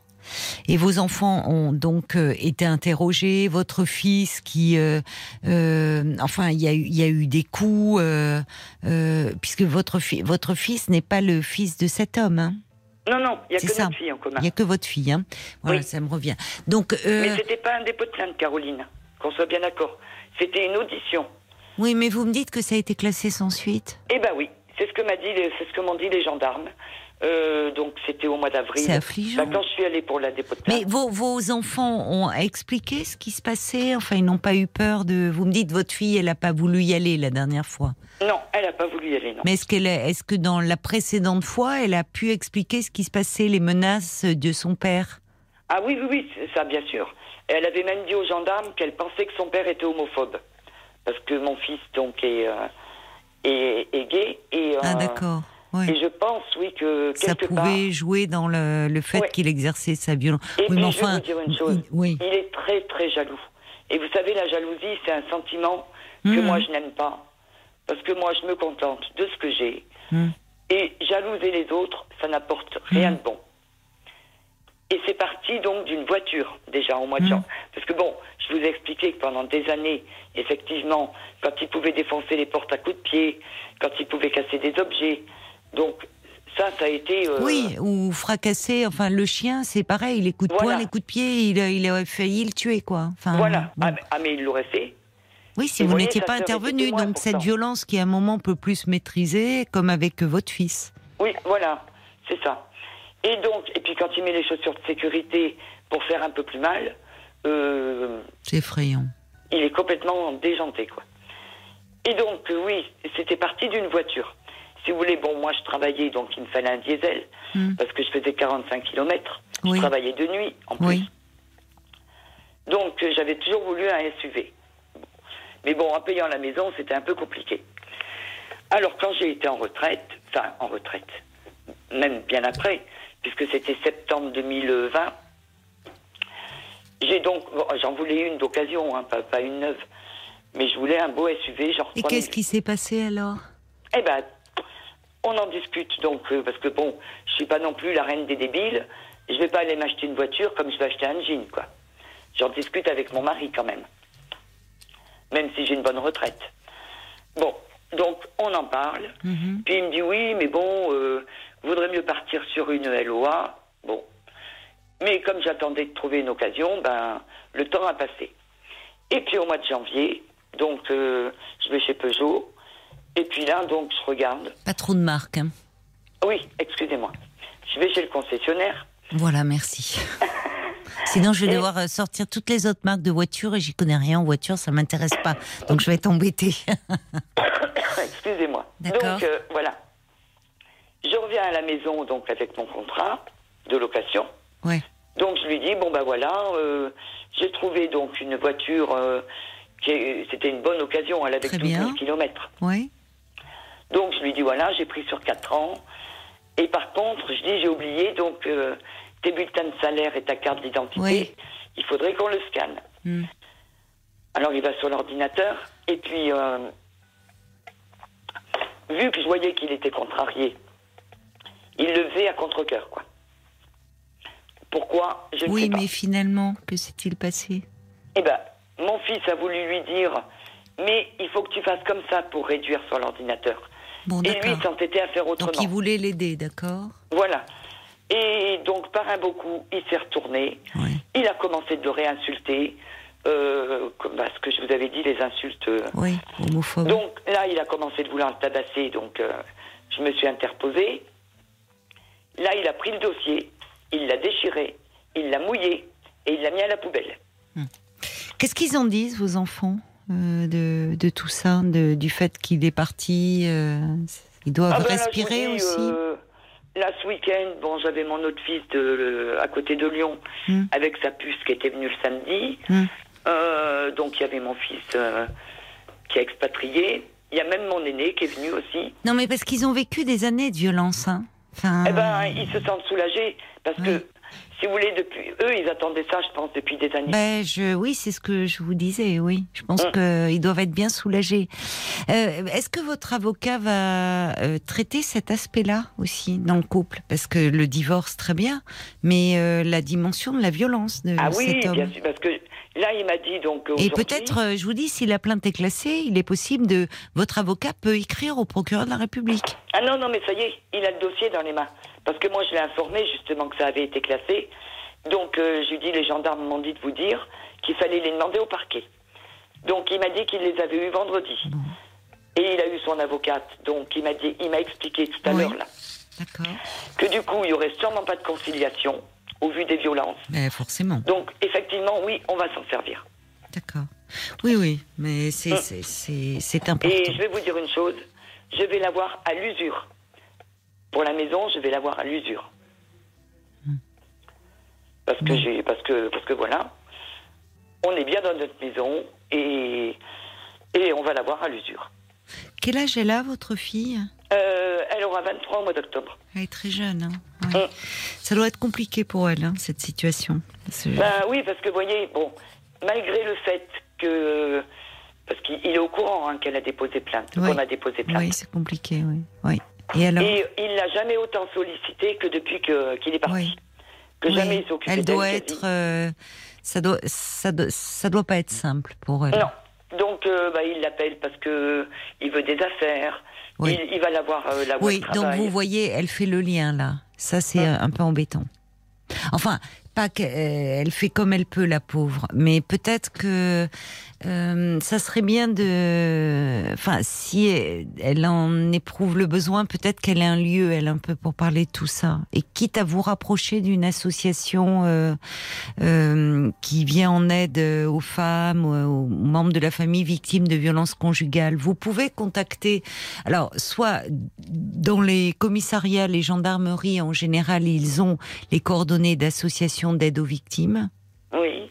Speaker 1: et vos enfants ont donc euh, été interrogés. Votre fils, qui, euh, euh, enfin, il y, a eu, y a eu des coups, puisque votre, votre fils n'est pas le fils de cet homme. Hein.
Speaker 8: non, non, il n'y a que notre fille en commun.
Speaker 1: Il n'y a que votre fille, hein. Voilà, ça me revient. Donc,
Speaker 8: Mais c'était pas un dépôt de plainte, Caroline, qu'on soit bien d'accord. C'était une audition.
Speaker 1: Oui, mais vous me dites que ça a été classé sans suite.
Speaker 8: Eh ben oui, c'est ce que m'a dit, c'est ce que m'ont dit les gendarmes. Euh, donc c'était au mois d'avril.
Speaker 1: C'est affligeant.
Speaker 8: Bah, quand je suis allée pour la dépôt de
Speaker 1: Mais vos, vos, enfants ont expliqué ce qui se passait? Enfin, ils n'ont pas eu peur de... Vous me dites, votre fille, elle n'a pas voulu y aller la dernière fois
Speaker 8: Non, elle n'a pas voulu y aller, non.
Speaker 1: Mais est-ce, qu'elle est, est-ce que dans la précédente fois, elle a pu expliquer ce qui se passait, les menaces de son père?
Speaker 8: Ah oui, oui, oui, ça, bien sûr. Elle avait même dit aux gendarmes qu'elle pensait que son père était homophobe. Parce que mon fils, donc, est, euh, est, est, gay. Et,
Speaker 1: ah, d'accord.
Speaker 8: Et je pense, oui, que
Speaker 1: ça pouvait jouer dans le, le fait qu'il exerçait sa violence.
Speaker 8: Et oui, mais enfin, je vais vous dire une chose. Oui. Il est très, très jaloux. Et vous savez, la jalousie, c'est un sentiment que
Speaker 1: Mhm.
Speaker 8: moi, je n'aime pas. Parce que moi, je me contente de ce que j'ai.
Speaker 1: Mhm.
Speaker 8: Et jalouser les autres, ça n'apporte rien de bon. Et c'est parti donc d'une voiture, déjà au mois de janvier. Parce que bon, je vous ai expliqué que pendant des années, effectivement, quand il pouvait défoncer les portes à coups de pied, quand il pouvait casser des objets, donc ça, ça a été... euh,
Speaker 1: Oui, ou fracasser. Enfin, le chien, c'est pareil. Les coups de
Speaker 8: Voilà.
Speaker 1: poing, les coups de pied, il, a- il aurait failli le tuer, quoi. Enfin,
Speaker 8: Voilà.
Speaker 1: bon.
Speaker 8: Ah, mais, ah, mais il l'aurait fait.
Speaker 1: Oui, si
Speaker 8: Et
Speaker 1: vous n'étiez pas intervenu. Donc, cette violence qui, à un moment, peut plus se maîtriser, comme avec votre fils.
Speaker 8: Oui, voilà, c'est ça. Et donc, et puis quand il met les chaussures de sécurité pour faire un peu plus mal, euh,
Speaker 1: C'est effrayant.
Speaker 8: il est complètement déjanté, quoi. Et donc, euh, oui, c'était parti d'une voiture. Si vous voulez, bon, moi je travaillais, donc il me fallait un diesel,
Speaker 1: Hmm.
Speaker 8: parce que je faisais 45 km.
Speaker 1: Oui.
Speaker 8: Je travaillais de nuit, en plus.
Speaker 1: Oui.
Speaker 8: Donc, euh, j'avais toujours voulu un SUV. Mais bon, en payant la maison, c'était un peu compliqué. Alors, quand j'ai été en retraite, enfin, en retraite, même bien après, puisque c'était septembre 2020, j'ai donc, bon, j'en voulais une d'occasion, hein, pas, pas une neuve, mais je voulais un beau SUV, genre
Speaker 1: Et
Speaker 8: 3000.
Speaker 1: qu'est-ce qui s'est passé alors?
Speaker 8: Eh ben, on en discute donc, euh, parce que bon, je suis pas non plus la reine des débiles. Je vais pas aller m'acheter une voiture comme je vais acheter un jean, quoi. J'en discute avec mon mari quand même. Même si j'ai une bonne retraite. Bon, donc on en parle.
Speaker 1: Mhm.
Speaker 8: Puis il me dit oui, mais bon, euh, vaudrait mieux partir sur une LOA. Bon. Mais comme j'attendais de trouver une occasion, ben, le temps a passé. Et puis au mois de janvier, donc euh, je vais chez Peugeot. Et puis là, donc je regarde.
Speaker 1: Pas trop de marques. hein.
Speaker 8: Oui, excusez-moi. Je vais chez le concessionnaire.
Speaker 1: Voilà, merci. Sinon, je vais
Speaker 8: Et-
Speaker 1: devoir euh, sortir toutes les autres marques de voitures et j'y connais rien en voiture, ça m'intéresse pas. Donc, je vais être embêtée.
Speaker 8: Excusez-moi.
Speaker 1: D'accord.
Speaker 8: Donc euh, voilà. Je reviens à la maison donc avec mon contrat de location.
Speaker 1: ouais.
Speaker 8: Donc je lui dis bon ben voilà, euh, j'ai trouvé donc une voiture euh, c'était une bonne occasion, elle avait
Speaker 1: Très
Speaker 8: 12 000
Speaker 1: bien.
Speaker 8: kilomètres.
Speaker 1: Ouais.
Speaker 8: Donc je lui dis voilà, j'ai pris sur 4 ans. Et par contre, je dis j'ai oublié donc euh, tes bulletins de salaire et ta carte d'identité.
Speaker 1: Oui.
Speaker 8: Il faudrait qu'on le scanne.
Speaker 1: Hmm.
Speaker 8: Alors il va sur l'ordinateur et puis euh, vu que je voyais qu'il était contrarié, il le faisait à contre-cœur quoi. Pourquoi? Je ne sais
Speaker 1: Oui,
Speaker 8: pas.
Speaker 1: mais finalement, que s'est-il passé?
Speaker 8: Eh ben, mon fils a voulu lui dire, mais il faut que tu fasses comme ça pour réduire sur l'ordinateur.
Speaker 1: Bon,
Speaker 8: Et lui, il s'entêtait à faire autrement.
Speaker 1: Donc, il voulait l'aider, d'accord?
Speaker 8: Voilà. Et donc, par un beau coup, il s'est retourné.
Speaker 1: Ouais.
Speaker 8: Il a commencé de le réinsulter. Euh, bah, ce que je vous avais dit, les insultes. Euh.
Speaker 1: Oui, homophobes.
Speaker 8: Donc là, il a commencé de vouloir le tabasser, donc euh, je me suis interposée. Là, il a pris le dossier, il l'a déchiré, il l'a mouillé et il l'a mis à la poubelle.
Speaker 1: Hmm. Qu'est-ce qu'ils en disent, vos enfants, de, de, tout ça, de, du fait qu'il est parti Ils doivent ah respirer aussi
Speaker 8: Là, ce week-end, bon, j'avais mon autre fils de, à côté de Lyon hmm. avec sa puce qui était venue le samedi. Hmm. Euh, donc il y avait mon fils euh, qui a expatrié. Il y a même mon aîné qui est venu aussi.
Speaker 1: Non, mais parce qu'ils ont vécu des années de violence. Hein.
Speaker 8: Enfin... Eh ben, ils se sentent soulagés parce que si vous voulez, depuis eux, ils attendaient ça, je pense, depuis des années.
Speaker 1: Ben, je, oui, c'est ce que je vous disais, oui. Je pense mm. qu'ils doivent être bien soulagés. Euh, est-ce que votre avocat va euh, traiter cet aspect-là aussi dans le couple? Parce que le divorce, très bien, mais euh, la dimension de la violence de
Speaker 8: ah,
Speaker 1: oui,
Speaker 8: bien sûr, parce que là, il m'a dit donc.
Speaker 1: Et peut-être, je vous dis, si la plainte est classée, il est possible de. Votre avocat peut écrire au procureur de la République.
Speaker 8: Ah non, non, mais ça y est, il a le dossier dans les mains. Parce que moi, je l'ai informé justement que ça avait été classé. Donc, euh, je lui dis, les gendarmes m'ont dit de vous dire qu'il fallait les demander au parquet. Donc, il m'a dit qu'il les avait eus vendredi. Et il a eu son avocate. Donc, il m'a dit, il m'a expliqué tout à l'heure là. Que du coup, il y aurait sûrement pas de conciliation au vu des violences.
Speaker 1: Mais forcément.
Speaker 8: Donc, effectivement, oui, on va s'en servir.
Speaker 1: D'accord. Oui, oui, mais c'est hum. important.
Speaker 8: Et je vais vous dire une chose, je vais l'avoir à l'usure. Pour la maison, je vais l'avoir à l'usure. Hmm. Parce que j'ai, parce que, parce que voilà, on est bien dans notre maison et, et on va l'avoir à l'usure.
Speaker 1: Quel âge elle a, votre fille?
Speaker 8: Euh, Elle aura 23 au mois d'octobre.
Speaker 1: Elle est très jeune. Hein. Hmm. Ça doit être compliqué pour elle, hein, cette situation.
Speaker 8: Ben oui, parce que vous voyez, bon, malgré le fait que. Parce qu'il est au courant hein, qu'elle a déposé plainte, qu'on a déposé plainte.
Speaker 1: Oui, c'est compliqué, oui. oui.
Speaker 8: Et, alors Et il l'a jamais autant sollicité que depuis qu'il est parti. Que jamais il s'occupe
Speaker 1: Elle doit être. Euh, ça doit, ça, doit, ça doit pas être simple pour elle.
Speaker 8: Non. Donc, euh, bah, il l'appelle parce que il veut des affaires. Il, il, va l'avoir euh, la
Speaker 1: Oui, donc vous voyez, elle fait le lien là. Ça, c'est hein un peu embêtant. Enfin, pas qu'elle fait comme elle peut, la pauvre, mais peut-être que euh, ça serait bien de, enfin, si elle, en éprouve le besoin, peut-être qu'elle ait un lieu, elle, un peu pour parler de tout ça. Et quitte à vous rapprocher d'une association euh, euh, qui vient en aide aux femmes, aux membres de la famille victimes de violences conjugales, vous pouvez contacter. Alors, soit dans les commissariats, les gendarmeries en général, ils ont les coordonnées d'associations d'aide aux victimes.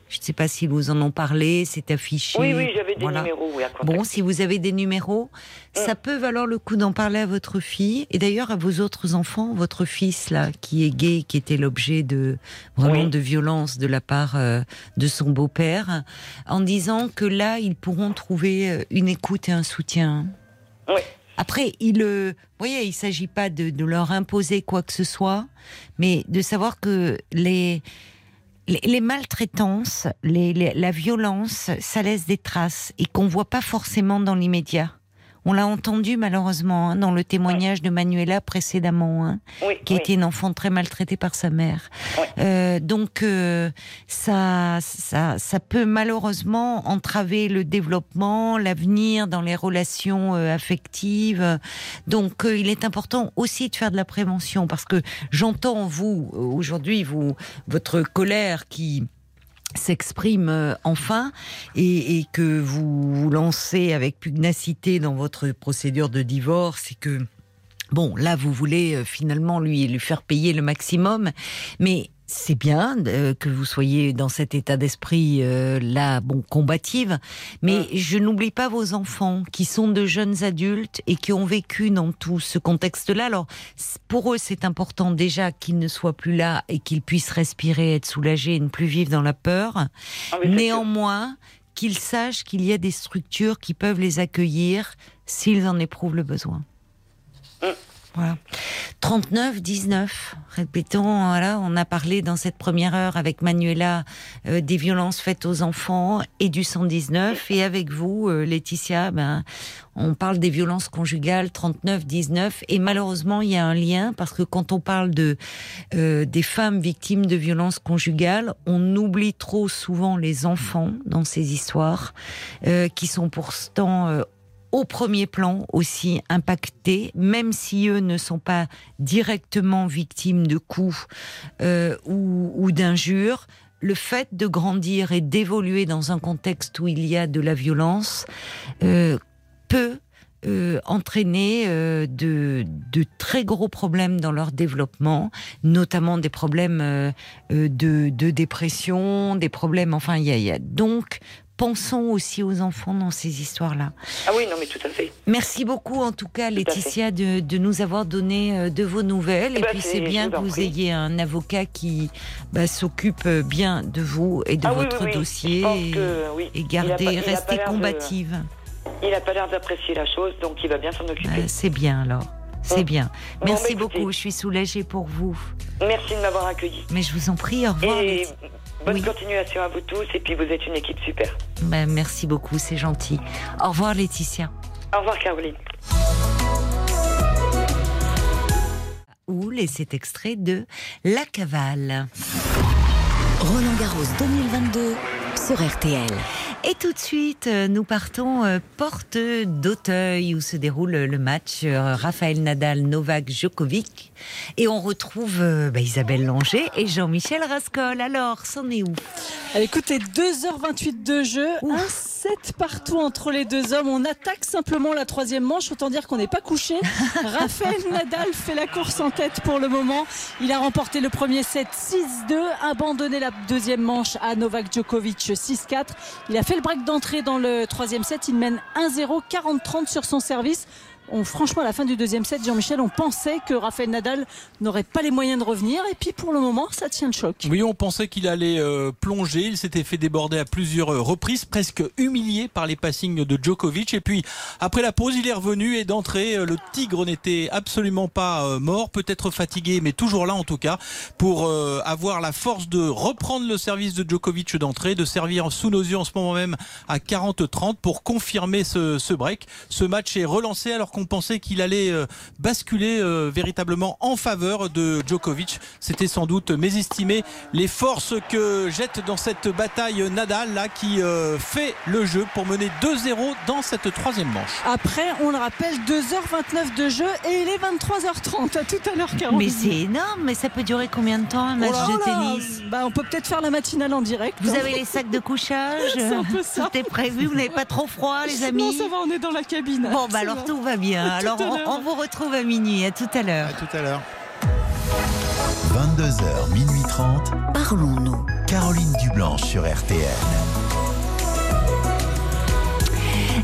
Speaker 1: Je ne sais pas si vous en ont parlé, c'est affiché.
Speaker 8: Oui, oui, j'avais des numéros.
Speaker 1: bon, si vous avez des numéros, mm. ça peut valoir le coup d'en parler à votre fille et d'ailleurs à vos autres enfants, votre fils là, qui est gay, qui était l'objet de vraiment de violence de la part euh, de son beau-père, en disant que là, ils pourront trouver euh, une écoute et un soutien.
Speaker 8: Oui.
Speaker 1: Après, il, euh, vous voyez, il s'agit pas de, de leur imposer quoi que ce soit, mais de savoir que les les, maltraitances, la violence, ça laisse des traces et qu'on voit pas forcément dans l'immédiat. On l'a entendu malheureusement hein, dans le témoignage de Manuela précédemment, hein, qui était une enfant très maltraitée par sa mère. Euh, donc euh, ça, ça, ça peut malheureusement entraver le développement, l'avenir dans les relations euh, affectives. Donc il est important aussi de faire de la prévention parce que j'entends vous aujourd'hui vous votre colère qui s'exprime euh, enfin et, que vous vous lancez avec pugnacité dans votre procédure de divorce et que Bon, là, vous voulez euh, finalement lui lui faire payer le maximum, mais c'est bien euh, que vous soyez dans cet état d'esprit euh, là, bon, combative, mais mm. je n'oublie pas vos enfants qui sont de jeunes adultes et qui ont vécu dans tout ce contexte-là. Alors, pour eux, c'est important déjà qu'ils ne soient plus là et qu'ils puissent respirer, être soulagés et ne plus vivre dans la peur. Ah Néanmoins, qu'ils sachent qu'il y a des structures qui peuvent les accueillir s'ils en éprouvent le besoin.
Speaker 8: Mm.
Speaker 1: Voilà. 39, 19. Répétons, on a parlé dans cette première heure avec Manuela euh, des violences faites aux enfants et du 119. Et avec vous, euh, Laetitia, ben, on parle des violences conjugales 39, 19. Et malheureusement, il y a un lien parce que quand on parle de euh, des femmes victimes de violences conjugales, on oublie trop souvent les enfants dans ces histoires qui sont pourtant au premier plan aussi impactés, même si eux ne sont pas directement victimes de coups euh, ou, d'injures. Le fait de grandir et d'évoluer dans un contexte où il y a de la violence euh, peut euh, entraîner de, très gros problèmes dans leur développement, notamment des problèmes de, dépression, des problèmes. Enfin, il y a donc pensons aussi aux enfants dans ces histoires-là.
Speaker 8: Ah oui, non, mais tout à fait.
Speaker 1: Merci beaucoup, en tout cas, Laetitia, de, nous avoir donné euh, de vos nouvelles. Eh et, ben, puis, c'est bien que vous ayez un avocat qui bah, s'occupe bien de vous et de
Speaker 8: ah
Speaker 1: votre dossier et, garder, rester combative.
Speaker 8: Il n'a pas l'air d'apprécier la chose, donc il va bien s'en occuper.
Speaker 1: Euh, c'est bien alors. C'est bien. Merci bah, beaucoup. Je suis soulagée pour vous.
Speaker 8: Merci de m'avoir accueilli.
Speaker 1: Mais je vous en prie. Au revoir.
Speaker 8: Bonne continuation à vous tous et puis vous êtes une équipe super.
Speaker 1: Ben, merci beaucoup, c'est gentil. Au revoir Laetitia.
Speaker 8: Au revoir Caroline.
Speaker 1: Ou les cet extrait de La Cavale.
Speaker 3: Roland Garros 2022 sur RTL.
Speaker 1: Et tout de suite, euh, nous partons euh, porte d'Auteuil où se déroule le match euh, Raphaël Nadal Novak Djokovic et on retrouve bah, Isabelle Langer et Jean-Michel Rascol. Alors, c'en est où?
Speaker 4: Écoutez, 2h28 de jeu, un 7 partout entre les deux hommes. On attaque simplement la troisième manche, autant dire qu'on n'est pas couché. Raphaël Nadal fait la course en tête pour le moment. Il a remporté le premier set 6-2, abandonné la deuxième manche à Novak Djokovic 6-4. Il a fait le break d'entrée dans le troisième set. Il mène 1-0, 40-30 sur son service franchement, à la fin du deuxième set, Jean-Michel, on pensait que Rafael Nadal n'aurait pas les moyens de revenir. Et puis, pour le moment, ça tient le choc.
Speaker 5: Oui, on pensait qu'il allait euh, plonger. Il s'était fait déborder à plusieurs euh, reprises, presque humilié par les passings de Djokovic. Et puis, après la pause, il est revenu et d'entrée, euh, le Tigre n'était absolument pas mort, peut-être fatigué, mais toujours là en tout cas, pour avoir la force de reprendre le service de Djokovic d'entrée, de servir sous nos yeux en ce moment même à 40-30 pour confirmer ce, ce break. Ce match est relancé alors qu'on pensait qu'il allait euh, basculer euh, véritablement en faveur de Djokovic. C'était sans doute mésestimer les forces que jette dans cette bataille Nadal là qui euh, fait le jeu pour mener 2-0 dans cette troisième manche.
Speaker 4: Après, on le rappelle, 2h29 de jeu et il est 23h30. À tout à l'heure, Caroline.
Speaker 1: Mais c'est énorme, mais ça peut durer combien de temps un match oh de tennis
Speaker 4: bah, On peut peut-être faire la matinale en direct.
Speaker 1: Vous avez les sacs de couchage
Speaker 4: C'est un peu ça.
Speaker 1: Tout est prévu, vous n'avez pas trop froid, les amis
Speaker 4: Non, ça va, on est dans la cabine.
Speaker 1: Bon, bah alors tout va bien. Alors on, vous retrouve à minuit. À tout à l'heure.
Speaker 5: À tout à l'heure.
Speaker 6: 22h, minuit 30.
Speaker 3: Parlons-nous.
Speaker 6: Caroline Dublanche sur RTN.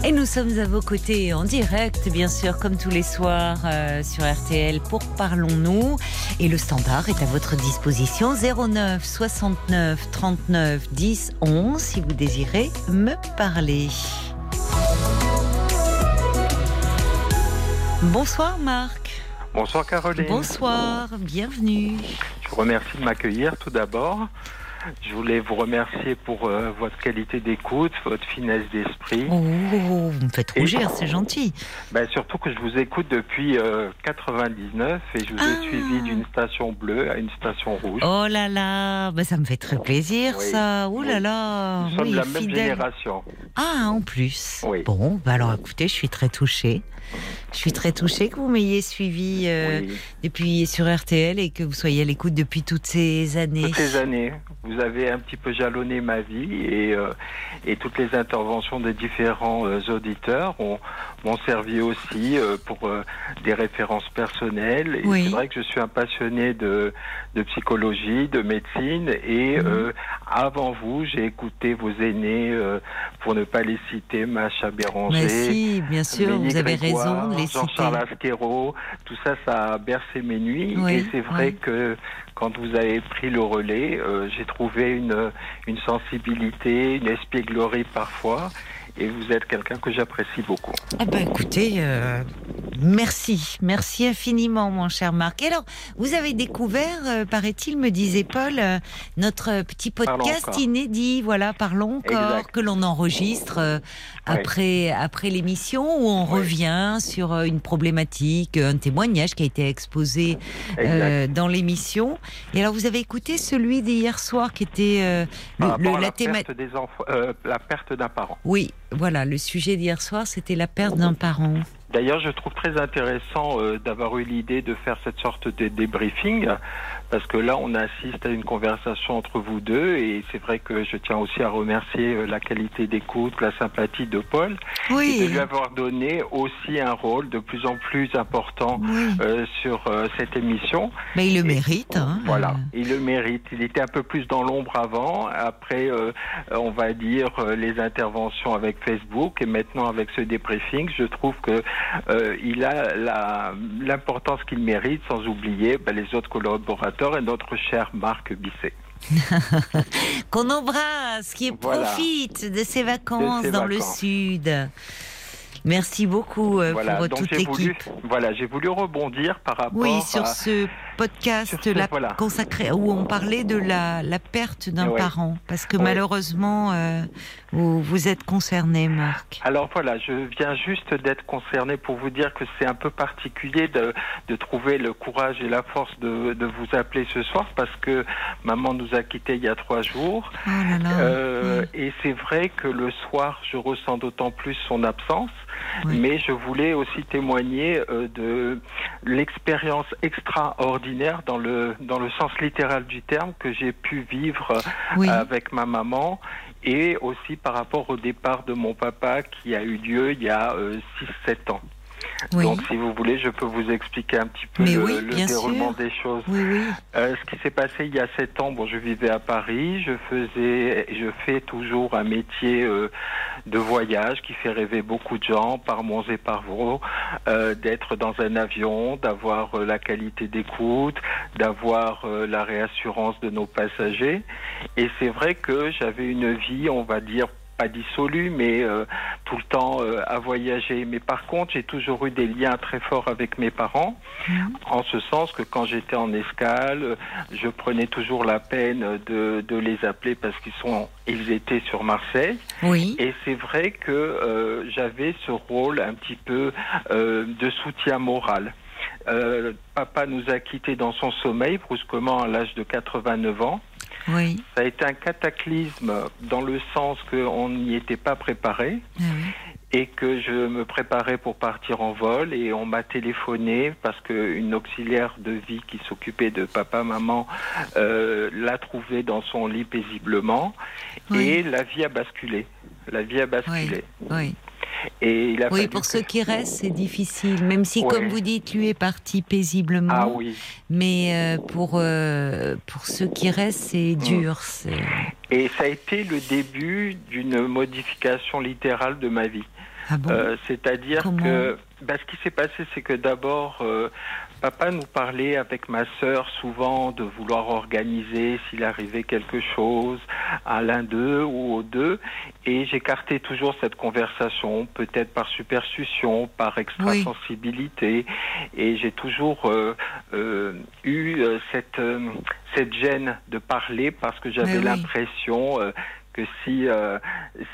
Speaker 1: Et nous sommes à vos côtés en direct, bien sûr, comme tous les soirs euh, sur RTL pour Parlons-nous. Et le standard est à votre disposition 09 69 39 10 11 si vous désirez me parler. Bonsoir Marc.
Speaker 9: Bonsoir Caroline.
Speaker 1: Bonsoir, bienvenue.
Speaker 9: Je vous remercie de m'accueillir tout d'abord. Je voulais vous remercier pour euh, votre qualité d'écoute, votre finesse d'esprit.
Speaker 1: Oh, vous me faites rougir, c'est gentil.
Speaker 9: Ben, surtout que je vous écoute depuis 99 euh, et je vous ai ah. suivi d'une station bleue à une station rouge.
Speaker 1: Oh là là, ben, ça me fait très plaisir ça. Oh là là.
Speaker 9: Nous sommes de la même génération.
Speaker 1: Ah, en plus. Bon, ben alors écoutez, je suis très touchée. Je suis très touchée que vous m'ayez suivi euh, depuis sur RTL et que vous soyez à l'écoute depuis toutes ces années.
Speaker 9: Toutes ces années. Vous avez un petit peu jalonné ma vie et, euh, et toutes les interventions des différents euh, auditeurs m'ont servi aussi pour des références personnelles. Et c'est vrai que je suis un passionné de, de psychologie, de médecine et mhm. avant vous, j'ai écouté vos aînés, pour ne pas les citer, Macha Béranger.
Speaker 1: Mais si, bien sûr, vous avez raison
Speaker 9: Jean-Charles Asquero, tout ça, ça a bercé mes nuits. et c'est vrai que quand vous avez pris le relais, euh, j'ai trouvé une, une sensibilité, une espièglerie parfois. Et vous êtes quelqu'un que j'apprécie beaucoup.
Speaker 1: Ah bah écoutez, euh, merci, merci infiniment, mon cher Marc. Et alors, vous avez découvert, euh, paraît-il, me disait Paul, euh, notre petit podcast inédit, voilà, parlons encore, que l'on enregistre après après l'émission où on revient sur une problématique, un témoignage qui a été exposé dans l'émission. Et alors, vous avez écouté celui d'hier soir qui était
Speaker 9: le, la, thématique la perte d'un parent.
Speaker 1: Oui, voilà, le sujet d'hier soir, c'était la perte d'un parent.
Speaker 9: D'ailleurs, je trouve très intéressant euh, d'avoir eu l'idée de faire cette sorte de débriefing, parce que là, on assiste à une conversation entre vous deux, et c'est vrai que je tiens aussi à remercier euh, la qualité d'écoute, la sympathie de Paul,
Speaker 1: oui.
Speaker 9: et de lui avoir donné aussi un rôle de plus en plus important euh, sur cette émission.
Speaker 1: Mais il le mérite. Hein.
Speaker 9: Voilà, il le mérite. Il était un peu plus dans l'ombre avant. Après, on va dire les interventions avec Facebook, et maintenant avec ce débriefing, je trouve que euh, il a l'importance qu'il mérite, sans oublier ben, les autres collaborateurs et notre cher Marc Bisset.
Speaker 1: Qu'on embrasse, qui profite de ses vacances dans le sud. Merci beaucoup euh, pour toute l'équipe.
Speaker 9: Voilà, j'ai voulu rebondir par rapport
Speaker 1: oui, sur ce podcast consacré où on parlait de la, la perte d'un parent, parce que malheureusement, euh, vous, vous, êtes concerné, Marc.
Speaker 9: Alors voilà, je viens juste d'être concerné pour vous dire que c'est un peu particulier de, de, trouver le courage et la force de, de, vous appeler ce soir, parce que maman nous a quittés il y a trois jours.
Speaker 1: Oh euh,
Speaker 9: et c'est vrai que le soir, je ressens d'autant plus son absence. Mais je voulais aussi témoigner euh, de l'expérience extraordinaire dans le dans le sens littéral du terme que j'ai pu vivre euh, avec ma maman et aussi par rapport au départ de mon papa qui a eu lieu il y a 6-7 euh, Donc, si vous voulez, je peux vous expliquer un petit peu le, déroulement des choses.
Speaker 1: Euh,
Speaker 9: ce qui s'est passé il y a sept ans, bon, je vivais à Paris, je faisais, je fais toujours un métier euh, de voyage qui fait rêver beaucoup de gens par monts et par vaux, euh, d'être dans un avion, d'avoir la qualité d'écoute, d'avoir la réassurance de nos passagers. Et c'est vrai que j'avais une vie, on va dire, pas dissolu, mais euh, tout le temps euh, à voyager. Mais par contre, j'ai toujours eu des liens très forts avec mes parents, en ce sens que quand j'étais en escale, je prenais toujours la peine de, de les appeler parce qu'ils sont, ils étaient sur Marseille.
Speaker 1: Oui.
Speaker 9: Et c'est vrai que euh, j'avais ce rôle un petit peu de soutien moral. papa nous a quittés dans son sommeil brusquement à l'âge de 89 ans.
Speaker 1: Oui.
Speaker 9: Ça a été un cataclysme dans le sens qu'on n'y était pas préparé. Ah et que je me préparais pour partir en vol et on m'a téléphoné parce qu'une auxiliaire de vie qui s'occupait de papa maman euh, l'a trouvé dans son lit paisiblement et la vie a basculé la vie a basculé
Speaker 1: oui. Et oui, pour ceux qui restent, c'est difficile, même si, comme vous dites, lui est parti paisiblement.
Speaker 9: Ah oui.
Speaker 1: Mais euh, pour, euh, pour ceux qui restent, c'est mm. dur.
Speaker 9: Et ça a été le début d'une modification littérale de ma vie.
Speaker 1: Ah bon?
Speaker 9: Euh, C'est-à-dire que bah, ce qui s'est passé, c'est que d'abord, Papa nous parlait avec ma sœur souvent de vouloir organiser s'il arrivait quelque chose à l'un d'eux ou aux deux, et j'écartais toujours cette conversation, peut-être par superstition, par extrasensibilité, et j'ai toujours euh, euh, eu euh, cette cette gêne de parler parce que j'avais l'impression que si, euh,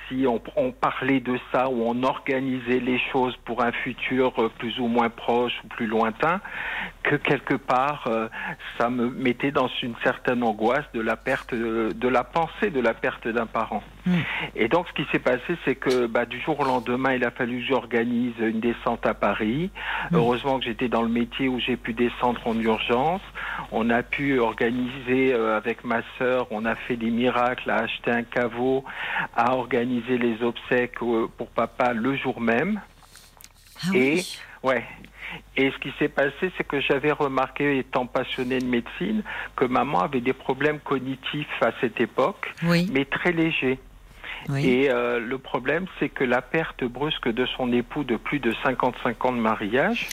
Speaker 9: si on, parlait de ça ou on organisait les choses pour un futur euh, plus ou moins proche ou plus lointain, que quelque part euh, ça me mettait dans une certaine angoisse de la perte de, de la pensée de la perte d'un parent. Mm. Et donc ce qui s'est passé, c'est que bah, du jour au lendemain, il a fallu que j'organise une descente à Paris. Mm. Heureusement que j'étais dans le métier où j'ai pu descendre en urgence. On a pu organiser avec ma sœur, on a fait des miracles, à acheter un caveau a organisé les obsèques pour papa le jour même.
Speaker 1: Ah et
Speaker 9: ouais. Et ce qui s'est passé, c'est que j'avais remarqué, étant passionné de médecine, que maman avait des problèmes cognitifs à cette époque, mais très légers. Et euh, le problème, c'est que la perte brusque de son époux de plus de 55 ans de mariage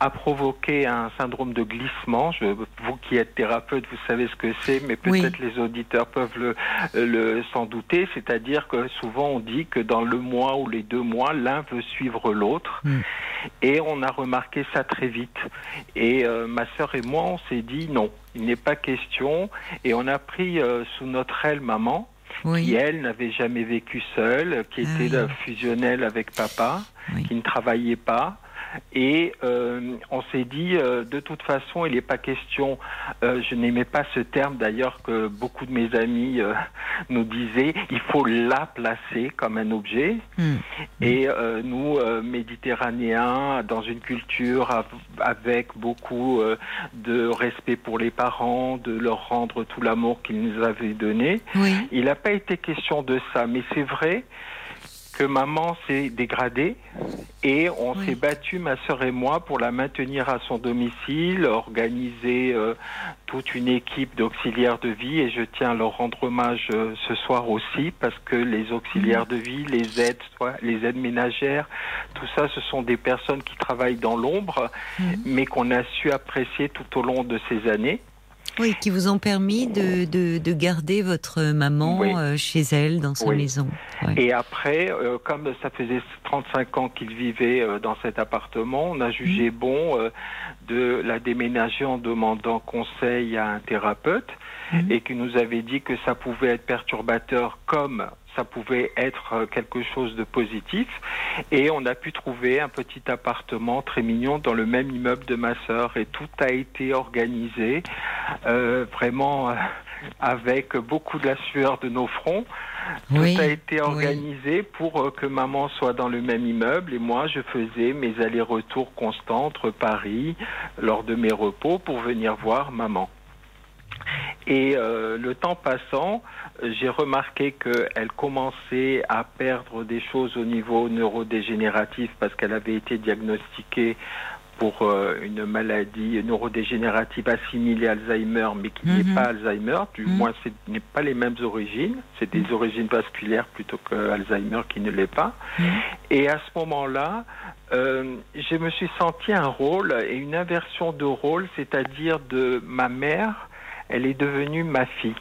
Speaker 9: a provoqué un syndrome de glissement. Je, vous qui êtes thérapeute, vous savez ce que c'est, mais peut-être les auditeurs peuvent le, le s'en douter. C'est-à-dire que souvent on dit que dans le mois ou les deux mois, l'un veut suivre l'autre. Mm. Et on a remarqué ça très vite. Et euh, ma sœur et moi, on s'est dit non, il n'est pas question. Et on a pris euh, sous notre aile maman, qui elle n'avait jamais vécu seule, qui ah était fusionnelle avec papa, qui ne travaillait pas, et euh, on s'est dit, euh, de toute façon, il n'est pas question, euh, je n'aimais pas ce terme d'ailleurs que beaucoup de mes amis nous disaient, il faut la placer comme un objet. Hmm. Et nous, méditerranéens, dans une culture avec beaucoup de respect pour les parents, de leur rendre tout l'amour qu'ils nous avaient donné, il n'a pas été question de ça. Mais c'est vrai que maman s'est dégradée et on s'est battu, ma sœur et moi, pour la maintenir à son domicile, organiser euh, toute une équipe d'auxiliaires de vie et je tiens à leur rendre hommage euh, ce soir aussi parce que les auxiliaires de vie, les aides, les aides ménagères, tout ça, ce sont des personnes qui travaillent dans l'ombre, mhm. mais qu'on a su apprécier tout au long de ces années.
Speaker 1: Oui, qui vous ont permis de, de, garder votre maman euh, chez elle, dans sa maison.
Speaker 9: Et après, euh, comme ça faisait 35 ans qu'il vivait euh, dans cet appartement, on a jugé mmh. bon de la déménager en demandant conseil à un thérapeute mmh. et qui nous avait dit que ça pouvait être perturbateur comme ça pouvait être euh, quelque chose de positif. Et on a pu trouver un petit appartement très mignon dans le même immeuble de ma sœur. Et tout a été organisé euh, vraiment euh, avec beaucoup de la sueur de nos fronts. Tout a été organisé pour que maman soit dans le même immeuble et moi je faisais mes allers-retours constants entre Paris lors de mes repos pour venir voir maman. Et euh, le temps passant, j'ai remarqué qu'elle commençait à perdre des choses au niveau neurodégénératif parce qu'elle avait été diagnostiquée pour euh, une maladie neurodégénérative assimilée Alzheimer, mais qui n'est mhm. pas Alzheimer. Du mhm. moins, ce n'est pas les mêmes origines. C'est des mhm. origines vasculaires plutôt que Alzheimer qui ne l'est pas. Et à ce moment-là, euh, je me suis senti un rôle et une inversion de rôle, c'est-à-dire de ma mère elle est devenue ma fille.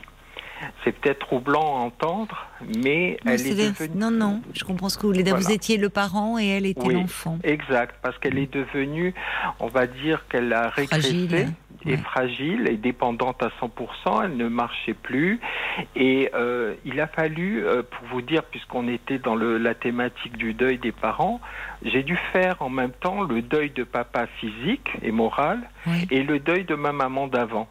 Speaker 9: C'est peut-être troublant à entendre, mais elle est, devenue...
Speaker 1: Non, non, je comprends ce que vous voulez dire. Vous étiez le parent et elle était l'enfant.
Speaker 9: Exact, parce qu'elle est devenue, on va dire qu'elle a régressé. et fragile et dépendante à 100%, elle ne marchait plus. Et euh, il a fallu, euh, pour vous dire, puisqu'on était dans le, la thématique du deuil des parents, j'ai dû faire en même temps le deuil de papa physique et moral et le deuil de ma maman d'avant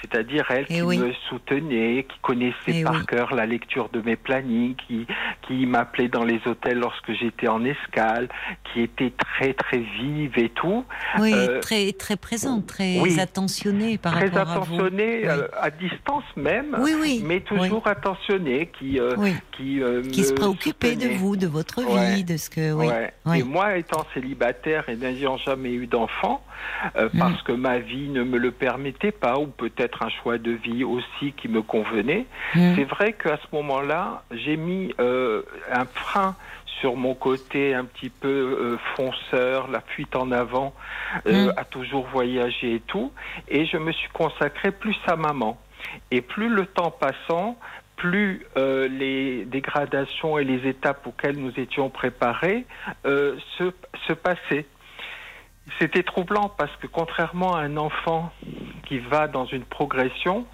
Speaker 9: c'est-à-dire elle eh qui me soutenait, qui connaissait eh par cœur la lecture de mes plannings, qui, qui m'appelait dans les hôtels lorsque j'étais en escale, qui était très très vive et tout.
Speaker 1: Oui, euh, très très présente, très attentionnée par rapport à
Speaker 9: vous. Très attentionnée, euh, à distance même, mais toujours attentionnée, qui euh, qui,
Speaker 1: qui se préoccupait de vous, de votre vie, de ce que. Oui.
Speaker 9: Et moi, étant célibataire et n'ayant jamais eu d'enfant, mm. parce que ma vie ne me le permettait pas, ou peut-être un choix de vie aussi qui me convenait. Mm. C'est vrai qu'à ce moment-là, j'ai mis euh, un frein sur mon côté un petit peu euh, fonceur, la fuite en avant, euh, mm. à toujours voyager et tout. Et je me suis consacré plus à maman. Et plus le temps passant, plus les dégradations et les étapes auxquelles nous étions préparés se, se passaient. C'était troublant parce que contrairement à un enfant qui va dans une progression,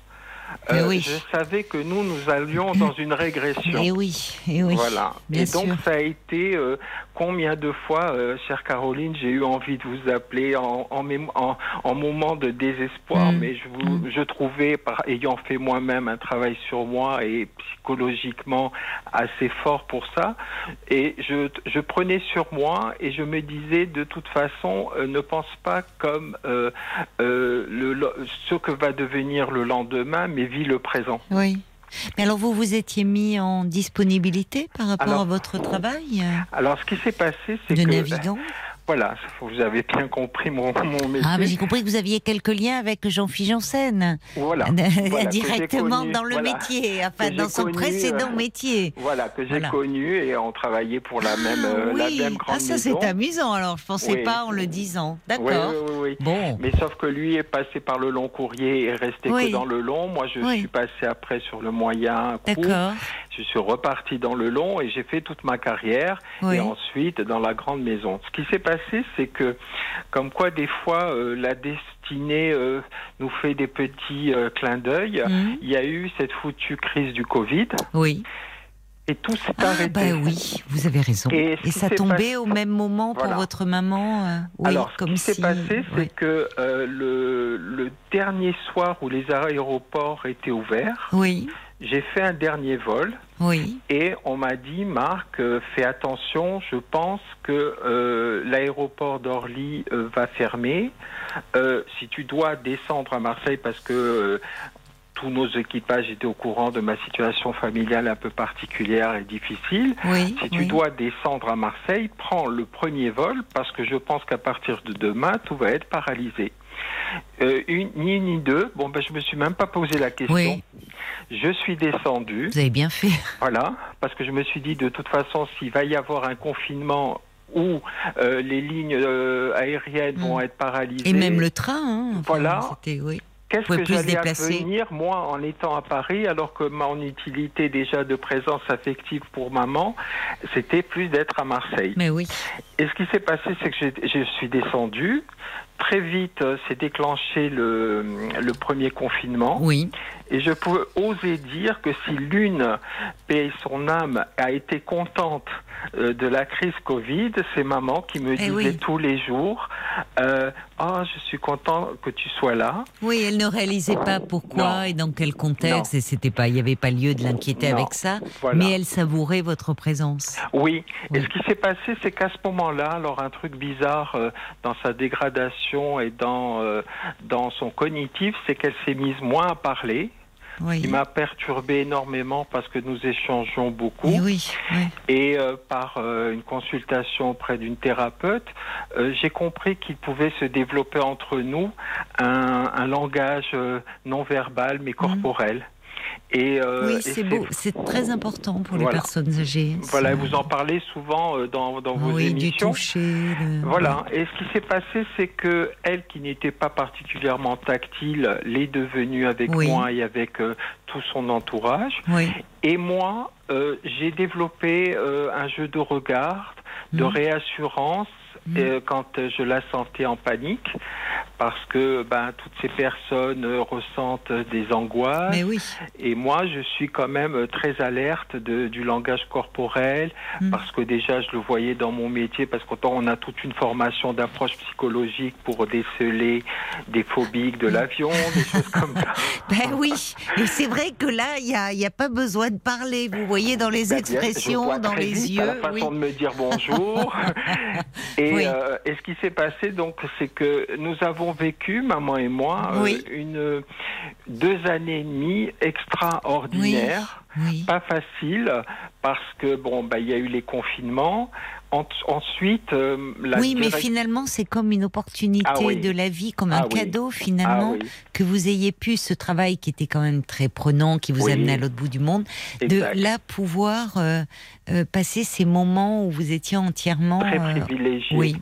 Speaker 9: euh, je savais que nous, nous allions dans une régression.
Speaker 1: Et oui, et oui.
Speaker 9: Voilà. et donc, ça a été euh, combien de fois, euh, chère Caroline, j'ai eu envie de vous appeler en, en, en, moment de désespoir, mm. mais je, vous, mm. je trouvais, par, ayant fait moi-même un travail sur moi et psychologiquement assez fort pour ça, et je, je prenais sur moi et je me disais, de toute façon, ne pense pas comme le, ce que va devenir le lendemain, mais vis le présent.
Speaker 1: Oui. Mais alors vous vous étiez mis en disponibilité par rapport à votre travail?
Speaker 9: Alors ce qui s'est passé, c'est
Speaker 1: que navigant?
Speaker 9: Voilà, vous avez bien compris mon, mon métier.
Speaker 1: Ah, mais j'ai compris que vous aviez quelques liens avec Jean-Philippe Janssen.
Speaker 9: Voilà.
Speaker 1: Directement dans le métier, enfin dans son précédent euh, métier.
Speaker 9: Voilà, que j'ai connu et on travaillait pour la même, ah,
Speaker 1: euh,
Speaker 9: la même grande
Speaker 1: ah, ça c'est amusant alors, je pensais pas en le disant. D'accord.
Speaker 9: Oui, oui, oui, Bon. Mais sauf que lui est passé par le long courrier et resté que dans le long. Moi, je suis passé après sur le moyen court. D'accord. Je suis reparti dans le long et j'ai fait toute ma carrière et ensuite dans la grande maison. Ce qui s'est passé, c'est que, comme quoi des fois euh, la destinée euh, nous fait des petits euh, clins d'œil, mhm. il y a eu cette foutue crise du Covid.
Speaker 1: Oui.
Speaker 9: Et tout s'est
Speaker 1: ah,
Speaker 9: arrêté.
Speaker 1: Bah oui, vous avez raison. Et, ça tombait au même moment pour votre maman
Speaker 9: oui, Alors, ce qui s'est passé, c'est que le, le, dernier soir où les aéroports étaient ouverts,
Speaker 1: oui.
Speaker 9: J'ai fait un dernier vol.
Speaker 1: Oui.
Speaker 9: Et on m'a dit, Marc, euh, fais attention, je pense que euh, l'aéroport d'Orly euh, va fermer. si tu dois descendre à Marseille parce que tous nos équipages étaient au courant de ma situation familiale un peu particulière et difficile.
Speaker 1: Oui,
Speaker 9: si tu dois descendre à Marseille, prends le premier vol parce que je pense qu'à partir de demain, tout va être paralysé. Euh, une, ni une ni deux. Bon, ben, je me suis même pas posé la question. Je suis descendu.
Speaker 1: Vous avez bien fait.
Speaker 9: Voilà, parce que je me suis dit, de toute façon, s'il va y avoir un confinement où euh, les lignes euh, aériennes vont hmm. être paralysées.
Speaker 1: Et même le train. Hein,
Speaker 9: voilà.
Speaker 1: Oui.
Speaker 9: Qu'est-ce que j'allais advenir, moi, en étant à Paris, alors que mon utilité déjà de présence affective pour maman, c'était plus d'être à Marseille.
Speaker 1: Mais oui.
Speaker 9: Et ce qui s'est passé, c'est que je suis descendu. Très vite, euh, s'est déclenché le, premier confinement. Et je peux oser dire que si l'une, paye son âme, a été contente euh, de la crise Covid, c'est maman qui me eh disait tous les jours euh, Oh, je suis content que tu sois là.
Speaker 1: Oui, elle ne réalisait pas pourquoi et dans quel contexte, et c'était pas, il n'y avait pas lieu de l'inquiéter avec ça, mais elle savourait votre présence.
Speaker 9: Oui. Et ce qui s'est passé, c'est qu'à ce moment-là, alors un truc bizarre euh, dans sa dégradation et dans, dans son cognitif, c'est qu'elle s'est mise moins à parler qui m'a perturbé énormément parce que nous échangeons beaucoup. Et euh, par euh, une consultation auprès d'une thérapeute, euh, j'ai compris qu'il pouvait se développer entre nous un, langage non verbal mais corporel.
Speaker 1: Et, euh, oui, c'est beau, c'est très important pour les personnes âgées.
Speaker 9: Voilà, vous en parlez souvent euh, dans, dans vos oui, émissions.
Speaker 1: Du toucher,
Speaker 9: Voilà, et ce qui s'est passé, c'est que elle, qui n'était pas particulièrement tactile, l'est devenue avec moi et avec euh, tout son entourage.
Speaker 1: Oui.
Speaker 9: Et moi, j'ai développé un jeu de regard, de mmh. réassurance mmh. quand je la sentais en panique parce que ben, toutes ces personnes ressentent des angoisses.
Speaker 1: Mais oui.
Speaker 9: Et moi, je suis quand même très alerte de, du langage corporel, mm. parce que déjà, je le voyais dans mon métier, parce qu'on a toute une formation d'approche psychologique pour déceler des phobies de l'avion, des choses comme ça.
Speaker 1: Ben oui, et c'est vrai que là, il n'y a, y a, pas besoin de parler. Vous voyez dans les ben, expressions, dans les yeux.
Speaker 9: la façon de me dire bonjour. et, euh, et ce qui s'est passé, donc, c'est que nous avons vécu, maman et moi, euh, une deux années et demie extraordinaires, pas facile parce que bon, bah il y a eu les confinements. ensuite, euh,
Speaker 1: oui, mais finalement, c'est comme une opportunité ah de la vie, comme un ah cadeau finalement, ah que vous ayez pu ce travail qui était quand même très prenant, qui vous amenait à l'autre bout du monde, de là pouvoir euh, passer ces moments où vous étiez entièrement
Speaker 9: très privilégié. Oui.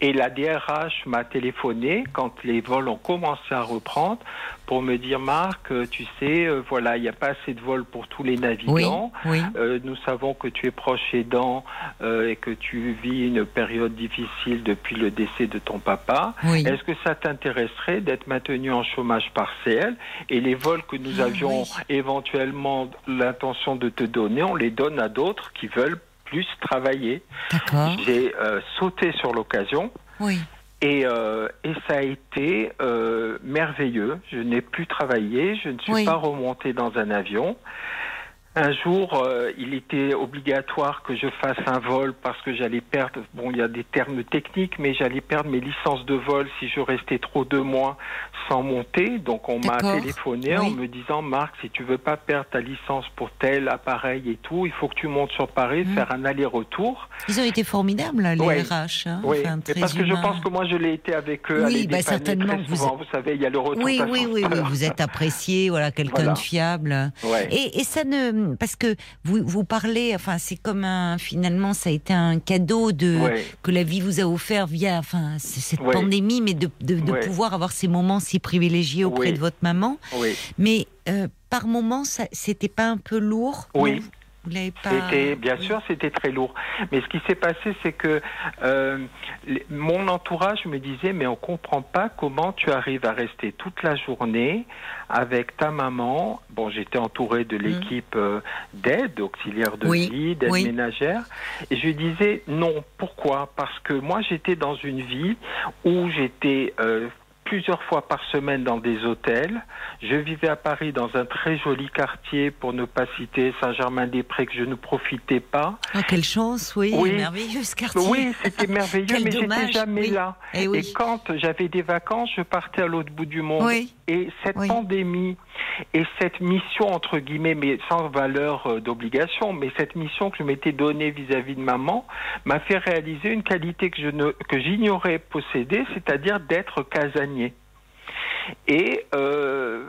Speaker 9: Et la DRH m'a téléphoné quand les vols ont commencé à reprendre pour me dire Marc, euh, tu sais, euh, voilà, il n'y a pas assez de vols pour tous les navigants. Euh, nous savons que tu es proche aidant et que tu vis une période difficile depuis le décès de ton papa. Est-ce que ça t'intéresserait d'être maintenu en chômage partiel et les vols que nous ah avions éventuellement l'intention de te donner, on les donne à d'autres qui veulent plus travailler. J'ai euh, sauté sur l'occasion.
Speaker 1: Oui.
Speaker 9: Et, euh, et, ça a été euh, merveilleux. Je n'ai plus travaillé, je ne suis pas remonté dans un avion. Un jour, euh, il était obligatoire que je fasse un vol parce que j'allais perdre, bon, il y a des termes techniques, mais j'allais perdre mes licences de vol si je restais trop deux mois sans monter. Donc on m'a téléphoné en me disant, Marc, si tu veux pas perdre ta licence pour tel appareil et tout, il faut que tu montes sur Paris, mmh. faire un aller-retour.
Speaker 1: Ils ont été formidables, les RH.
Speaker 9: Hein. oui, parce que je pense que moi je l'ai été avec eux.
Speaker 1: Oui, bah certainement.
Speaker 9: Vous, vous, savez, il y a le retour.
Speaker 1: Oui, oui, oui, oui, vous êtes apprécié, voilà, quelqu'un de fiable. Et, et, ça ne, parce que vous vous parlez, enfin, c'est comme un, finalement, ça a été un cadeau de que la vie vous a offert via, enfin, cette pandémie, mais de, de, de pouvoir avoir ces moments si privilégiés auprès de votre maman. Mais euh, par moments, c'était pas un peu lourd
Speaker 9: Oui. C'était bien sûr, c'était très lourd. Mais ce qui s'est passé, c'est que euh, mon entourage me disait mais on comprend pas comment tu arrives à rester toute la journée avec ta maman. Bon, j'étais entouré de mmh. l'équipe euh, d'aide, auxiliaire de vie, d'aide ménagère, et je lui disais non. Pourquoi? Parce que moi j'étais dans une vie où j'étais euh, plusieurs fois par semaine dans des hôtels. Je vivais à Paris dans un très joli quartier, pour ne pas citer Saint-Germain-des-Prés, que je ne profitais pas.
Speaker 1: Ah, quelle chance, oui, merveilleux ce quartier.
Speaker 9: Oui, c'était merveilleux, mais j'étais jamais là. Eh Et, quand j'avais des vacances, je partais à l'autre bout du monde. Et cette pandémie et cette mission, entre guillemets, mais sans valeur euh, d'obligation, mais cette mission que je m'étais donnée vis-à-vis de maman, m'a fait réaliser une qualité que je ne, que j'ignorais posséder, c'est-à-dire d'être casanier. Et euh,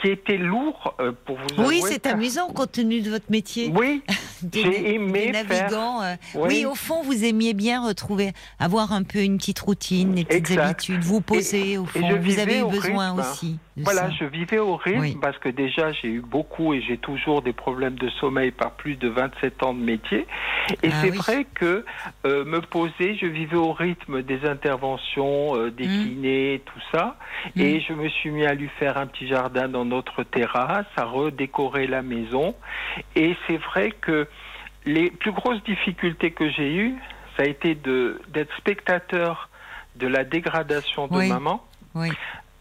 Speaker 9: qui était lourd euh, pour vous
Speaker 1: Oui, c'est amusant compte tenu de votre métier.
Speaker 9: Oui, j'ai aimé navigant.
Speaker 1: Euh, oui. au fond, vous aimiez bien retrouver, avoir un peu une petite routine, des petites habitudes, vous poser au fond. vous avez eu besoin aussi.
Speaker 9: Voilà, je vivais au rythme parce que déjà j'ai eu beaucoup et j'ai toujours des problèmes de sommeil par plus de 27 ans de métier. Et ah c'est vrai que euh, me poser, je vivais au rythme des interventions, euh, des mmh. kinés, tout ça. Mmh. Et je me suis mis à lui faire un petit jardin dans notre terrasse, à redécorer la maison. Et c'est vrai que les plus grosses difficultés que j'ai eues, ça a été d'être spectateur de la dégradation de maman. Oui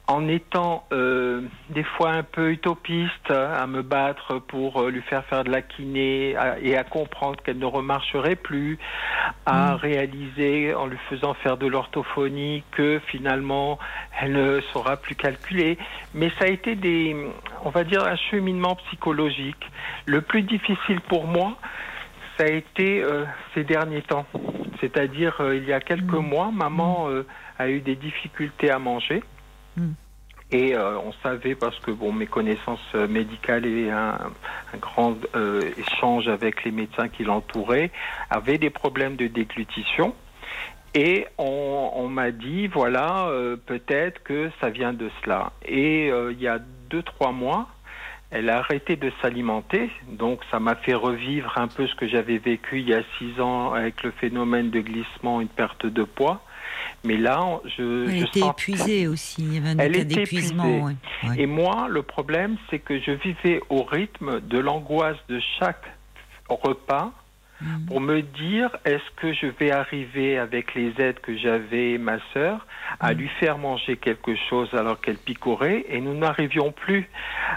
Speaker 9: en étant euh, des fois un peu utopiste, à me battre pour euh, lui faire faire de la kiné et à comprendre qu'elle ne remarcherait plus, à mm. réaliser en lui faisant faire de l'orthophonie que finalement elle ne saura plus calculer. Mais ça a été des, on va dire, un cheminement psychologique. Le plus difficile pour moi, ça a été euh, ces derniers temps. C'est-à-dire, il y a quelques mm. mois, maman mm. a eu des difficultés à manger. Mm. Et euh, on savait parce que bon, mes connaissances euh, médicales et un, un grand euh, échange avec les médecins qui l'entouraient avaient des problèmes de déglutition. Et on, on m'a dit voilà peut-être que ça vient de cela. Et il y a deux trois mois, elle a arrêté de s'alimenter, donc ça m'a fait revivre un peu ce que j'avais vécu il y a six ans avec le phénomène de glissement, une perte de poids. Mais là, je.
Speaker 1: Elle était épuisée aussi. Il y avait un Elle était d'épuisement.
Speaker 9: Et moi, le problème, c'est que je vivais au rythme de l'angoisse de chaque repas mhm. pour me dire est-ce que je vais arriver avec les aides que j'avais ma sœur à mhm. lui faire manger quelque chose alors qu'elle picorait et nous n'arrivions plus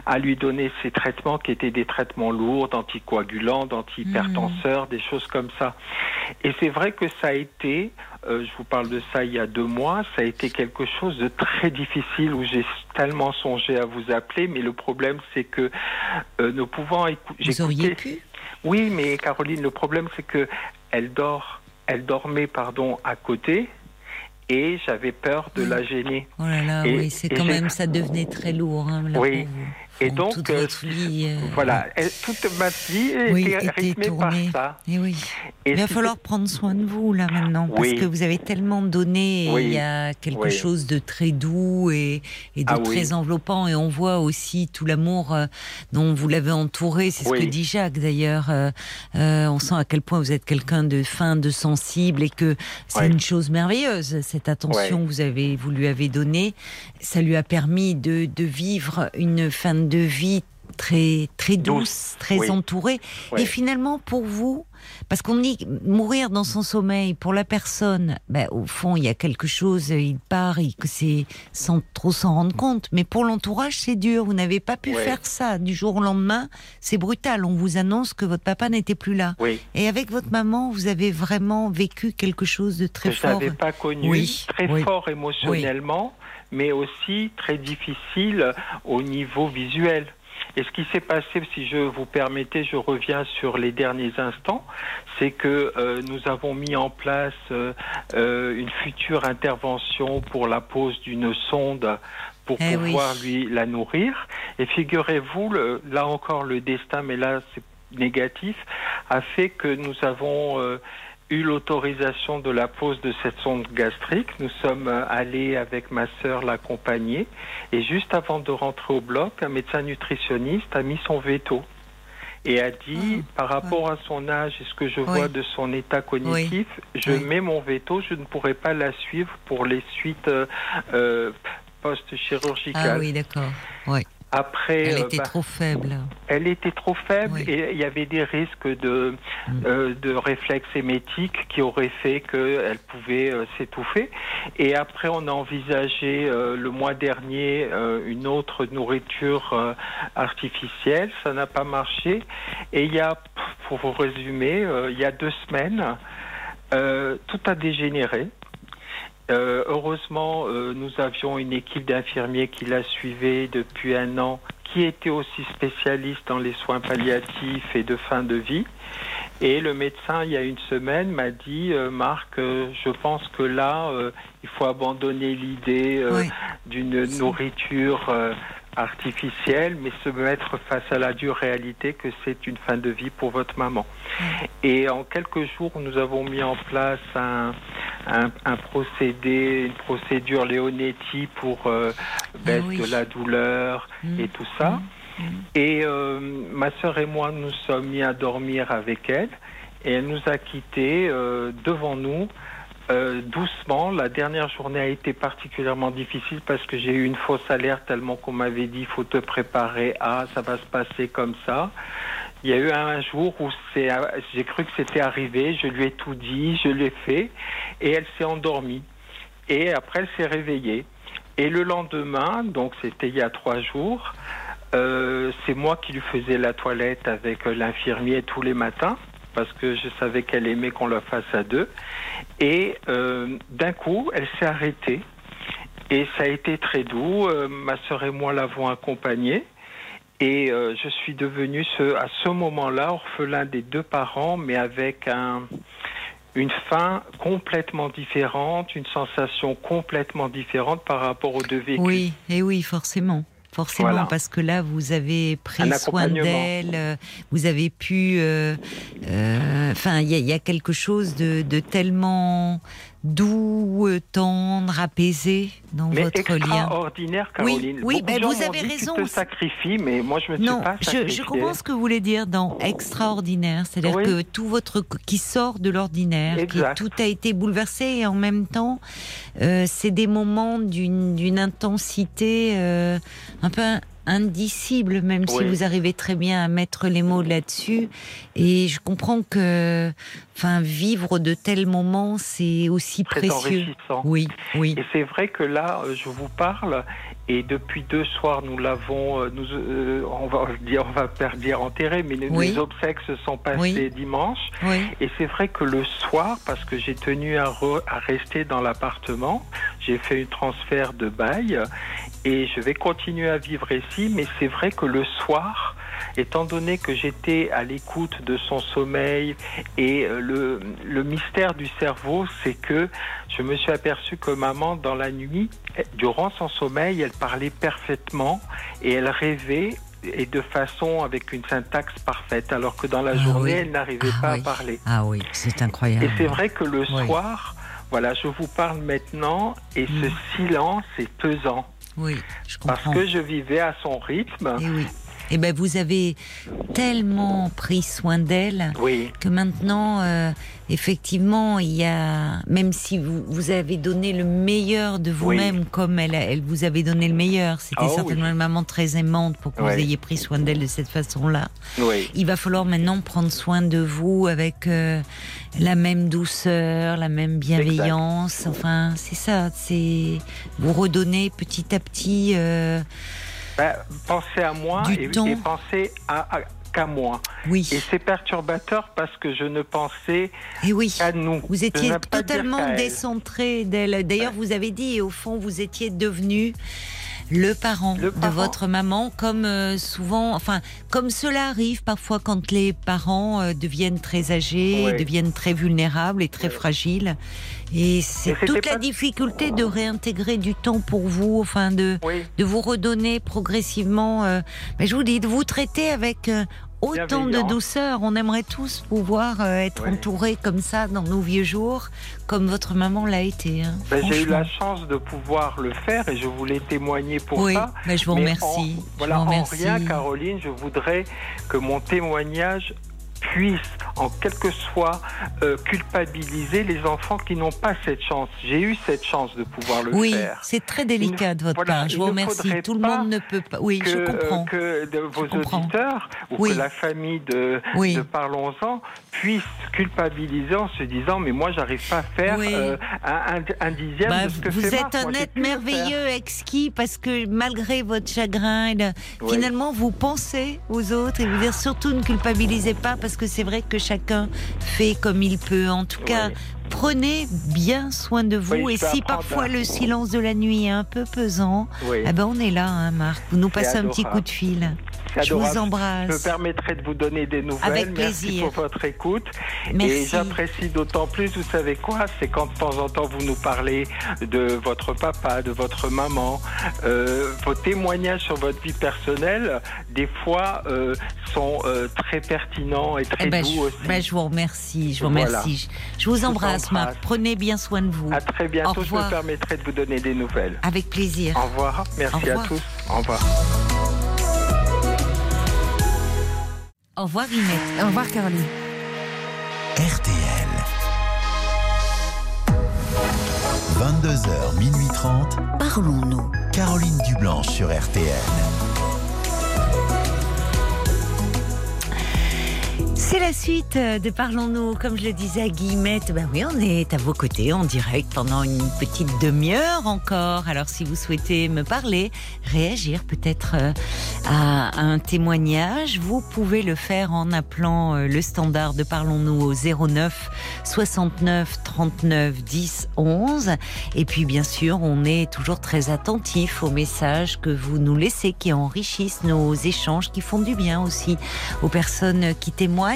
Speaker 9: à lui donner ces traitements qui étaient des traitements lourds d'anticoagulants, d'antihypertenseurs, des choses comme ça. Et c'est vrai que ça a été euh, je vous parle de ça il y a deux mois. Ça a été quelque chose de très difficile où j'ai tellement songé à vous appeler, mais le problème c'est que euh, nous pouvons écouter.
Speaker 1: Vous auriez pu
Speaker 9: Oui, mais Caroline, le problème c'est que elle dort, elle dormait pardon à côté et j'avais peur de la gêner.
Speaker 1: Oh là là, oui, c'est quand même, ça devenait très lourd. Hein,
Speaker 9: oui, et donc, toute euh, euh, voilà, toute ma vie était, rythmée par ça.
Speaker 1: Et oui. il va falloir prendre soin de vous là maintenant, parce que vous avez tellement donné. il y a quelque chose de très doux et, de ah très enveloppant, et on voit aussi tout l'amour euh, dont vous l'avez entouré. C'est ce que dit Jacques d'ailleurs. on sent à quel point vous êtes quelqu'un de fin, de sensible, et que c'est une chose merveilleuse cette attention que vous avez, vous lui avez donnée. Ça lui a permis de, de vivre une fin de de vie très très douce, très entourée. Et finalement, pour vous, parce qu'on dit mourir dans son sommeil pour la personne, ben, au fond, il y a quelque chose, il part, que c'est sans trop s'en rendre compte. Mais pour l'entourage, c'est dur. Vous n'avez pas pu faire ça du jour au lendemain. C'est brutal. On vous annonce que votre papa n'était plus là. Et avec votre maman, vous avez vraiment vécu quelque chose de très fort.
Speaker 9: Je n'avais pas connu, très fort émotionnellement, mais aussi très difficile au niveau visuel. Et ce qui s'est passé, si je vous permettez, je reviens sur les derniers instants, c'est que euh, nous avons mis en place euh, euh, une future intervention pour la pose d'une sonde pour eh pouvoir lui la nourrir. Et figurez-vous, là encore le destin, mais là c'est négatif, a fait que nous avons eu l'autorisation de la pose de cette sonde gastrique. Nous sommes euh, allés avec ma sœur l'accompagner. Et juste avant de rentrer au bloc, un médecin nutritionniste a mis son veto. Et a dit, ah, par rapport à son âge et ce que je vois de son état cognitif, je mets mon veto, je ne pourrai pas la suivre pour les suites euh, euh post-chirurgicales.
Speaker 1: Ah oui, d'accord.
Speaker 9: Après,
Speaker 1: elle euh, était bah, trop faible.
Speaker 9: Elle était trop faible et il y avait des risques de, mm. euh, de réflexes émétiques qui auraient fait qu'elle pouvait euh, s'étouffer. Et après, on a envisagé le mois dernier une autre nourriture artificielle. Ça n'a pas marché. Et il y a, pour vous résumer, il y a deux semaines, tout a dégénéré. Euh, heureusement, euh, nous avions une équipe d'infirmiers qui la suivait depuis un an, qui était aussi spécialiste dans les soins palliatifs et de fin de vie. Et le médecin, il y a une semaine, m'a dit, euh, Marc, je pense que là, il faut abandonner l'idée d'une nourriture artificielle, mais se mettre face à la dure réalité que c'est une fin de vie pour votre maman. Et en quelques jours, nous avons mis en place un, un, procédé, une procédure Leonetti pour euh, baisse de la douleur mmh. et tout ça. Mmh. Mmh. Et euh, ma sœur et moi, nous sommes mis à dormir avec elle et elle nous a quittés euh, devant nous euh, doucement. La dernière journée a été particulièrement difficile parce que j'ai eu une fausse alerte tellement qu'on m'avait dit faut te préparer à ça va se passer comme ça. Il y a eu un jour où j'ai cru que c'était arrivé, je lui ai tout dit, je l'ai fait et elle s'est endormie. Et après elle s'est réveillée. Et le lendemain, donc c'était il y a trois jours, euh, c'est moi qui lui faisais la toilette avec l'infirmier tous les matins parce que je savais qu'elle aimait qu'on la fasse à deux. Et euh, d'un coup, elle s'est arrêtée. Et ça a été très doux. Euh, ma sœur et moi l'avons accompagnée. Et euh, je suis devenu ce, à ce moment-là orphelin des deux parents, mais avec un, une fin complètement différente, une sensation complètement différente par rapport aux deux vécus.
Speaker 1: Oui, et oui, forcément forcément, parce que là, vous avez pris soin d'elle, euh, vous avez pu. Euh, euh, enfin, il y, a quelque chose de, de tellement doux, tendre, apaisé dans
Speaker 9: mais
Speaker 1: votre lien.
Speaker 9: Extraordinaire, Caroline.
Speaker 1: Oui, oui ben vous avez raison.
Speaker 9: Tu te sacrifies, mais moi je me non, pas
Speaker 1: je, je, comprends ce que vous voulez dire dans extraordinaire, c'est-à-dire que tout votre qui sort de l'ordinaire, tout a été bouleversé et en même temps, euh, c'est des moments d'une intensité euh, un peu indicible, même si vous arrivez très bien à mettre les mots là-dessus. Et je comprends que, enfin, vivre de tels moments, c'est aussi précieux. Oui, oui.
Speaker 9: Et c'est vrai que là, euh, je vous parle, et depuis deux soirs, nous l'avons, euh, nous, euh, on va dire, on va dire enterré, mais les obsèques se sont passées dimanche. Et c'est vrai que le soir, parce que j'ai tenu à, à rester dans l'appartement, j'ai fait un transfert de bail et je vais continuer à vivre ici, mais c'est vrai que le soir, étant donné que j'étais à l'écoute de son sommeil et euh, le, le mystère du cerveau, c'est que je me suis aperçu que maman, dans la nuit, durant son sommeil, elle parlait parfaitement et elle rêvait et de façon avec une syntaxe parfaite, alors que dans la ah journée, elle n'arrivait ah pas à parler.
Speaker 1: Ah oui, c'est incroyable.
Speaker 9: Et c'est vrai que le soir, voilà, je vous parle maintenant et ce mm. silence est pesant.
Speaker 1: Oui, je comprends.
Speaker 9: Parce que je vivais à son rythme.
Speaker 1: Et, oui. Eh ben vous avez tellement pris soin d'elle que maintenant, euh, effectivement, il y a, même si vous, vous avez donné le meilleur de vous-même, comme elle, elle vous avait donné le meilleur, c'était oh certainement une maman très aimante pour que vous ayez pris soin d'elle de cette façon-là. Il va falloir maintenant prendre soin de vous avec euh, la même douceur, la même bienveillance. Enfin, c'est ça, c'est vous redonner petit à petit. Euh,
Speaker 9: ben, pensez à moi et, pensez à, qu'à moi.
Speaker 1: Oui.
Speaker 9: Et c'est perturbateur parce que je ne pensais
Speaker 1: et oui.
Speaker 9: qu'à nous.
Speaker 1: Vous étiez totalement décentré d'elle. D'ailleurs, vous avez dit, au fond, vous étiez devenu le parent, de votre maman, comme euh, souvent, enfin, comme cela arrive parfois quand les parents euh, deviennent très âgés, deviennent très vulnérables et très fragiles. Et c'est toute la difficulté de réintégrer du temps pour vous, enfin, de, de vous redonner progressivement. Euh, mais je vous dis, de vous traiter avec autant de douceur. On aimerait tous pouvoir euh, être entourés comme ça dans nos vieux jours, comme votre maman l'a été. Hein,
Speaker 9: ben, j'ai eu la chance de pouvoir le faire et je voulais témoigner pour
Speaker 1: ça. Ben, je vous remercie.
Speaker 9: voilà,
Speaker 1: en
Speaker 9: rien, Caroline, je voudrais que mon témoignage puisse en quelque soit euh, culpabiliser les enfants qui n'ont pas cette chance. J'ai eu cette chance de pouvoir le
Speaker 1: faire.
Speaker 9: Oui,
Speaker 1: c'est très délicat de votre part. Je vous remercie. Tout le monde ne peut pas. Oui, je comprends.
Speaker 9: Que de vos auditeurs ou que la famille de, de Parlons-en puisse culpabiliser en se disant mais moi j'arrive pas à faire euh, un, dixième bah, de ce que
Speaker 1: Vous êtes un être merveilleux, exquis, parce que malgré votre chagrin, finalement vous pensez aux autres et vous dire surtout ne culpabilisez pas parce que c'est vrai que chacun fait comme il peut. En tout cas, prenez bien soin de vous. et si parfois le silence de la nuit est un peu pesant, eh ben on est là, hein, Marc. Vous nous passez un petit coup de fil. Je vous embrasse.
Speaker 9: Je me permettrai de vous donner des nouvelles.
Speaker 1: Avec
Speaker 9: Merci pour votre écoute. Et j'apprécie d'autant plus, vous savez quoi, c'est quand de temps en temps vous nous parlez de votre papa, de votre maman. Euh, vos témoignages sur votre vie personnelle, des fois, euh, sont euh, très pertinents et très eh ben, doux
Speaker 1: je,
Speaker 9: aussi.
Speaker 1: Ben, je vous remercie, je vous remercie. Je vous embrasse, Marc. Prenez bien soin de vous.
Speaker 9: À très bientôt. Je me permettrai de vous donner des nouvelles.
Speaker 1: Avec plaisir.
Speaker 9: Au revoir. Merci à tous. Au revoir.
Speaker 1: Au revoir Ginette.
Speaker 4: Au revoir Caroline.
Speaker 6: RTL. 22h, minuit 30.
Speaker 3: Parlons-nous.
Speaker 6: Caroline Dublanche sur RTL.
Speaker 1: C'est la suite de Parlons-nous. Comme je le disais à Guillemette, ben oui, on est à vos côtés en direct pendant une petite demi-heure encore. Alors si vous souhaitez me parler, réagir peut-être euh, à un témoignage, vous pouvez le faire en appelant euh, le standard de Parlons-nous au 09 69 39 10 11. Et puis bien sûr, on est toujours très attentif aux messages que vous nous laissez qui enrichissent nos échanges, qui font du bien aussi aux personnes qui témoignent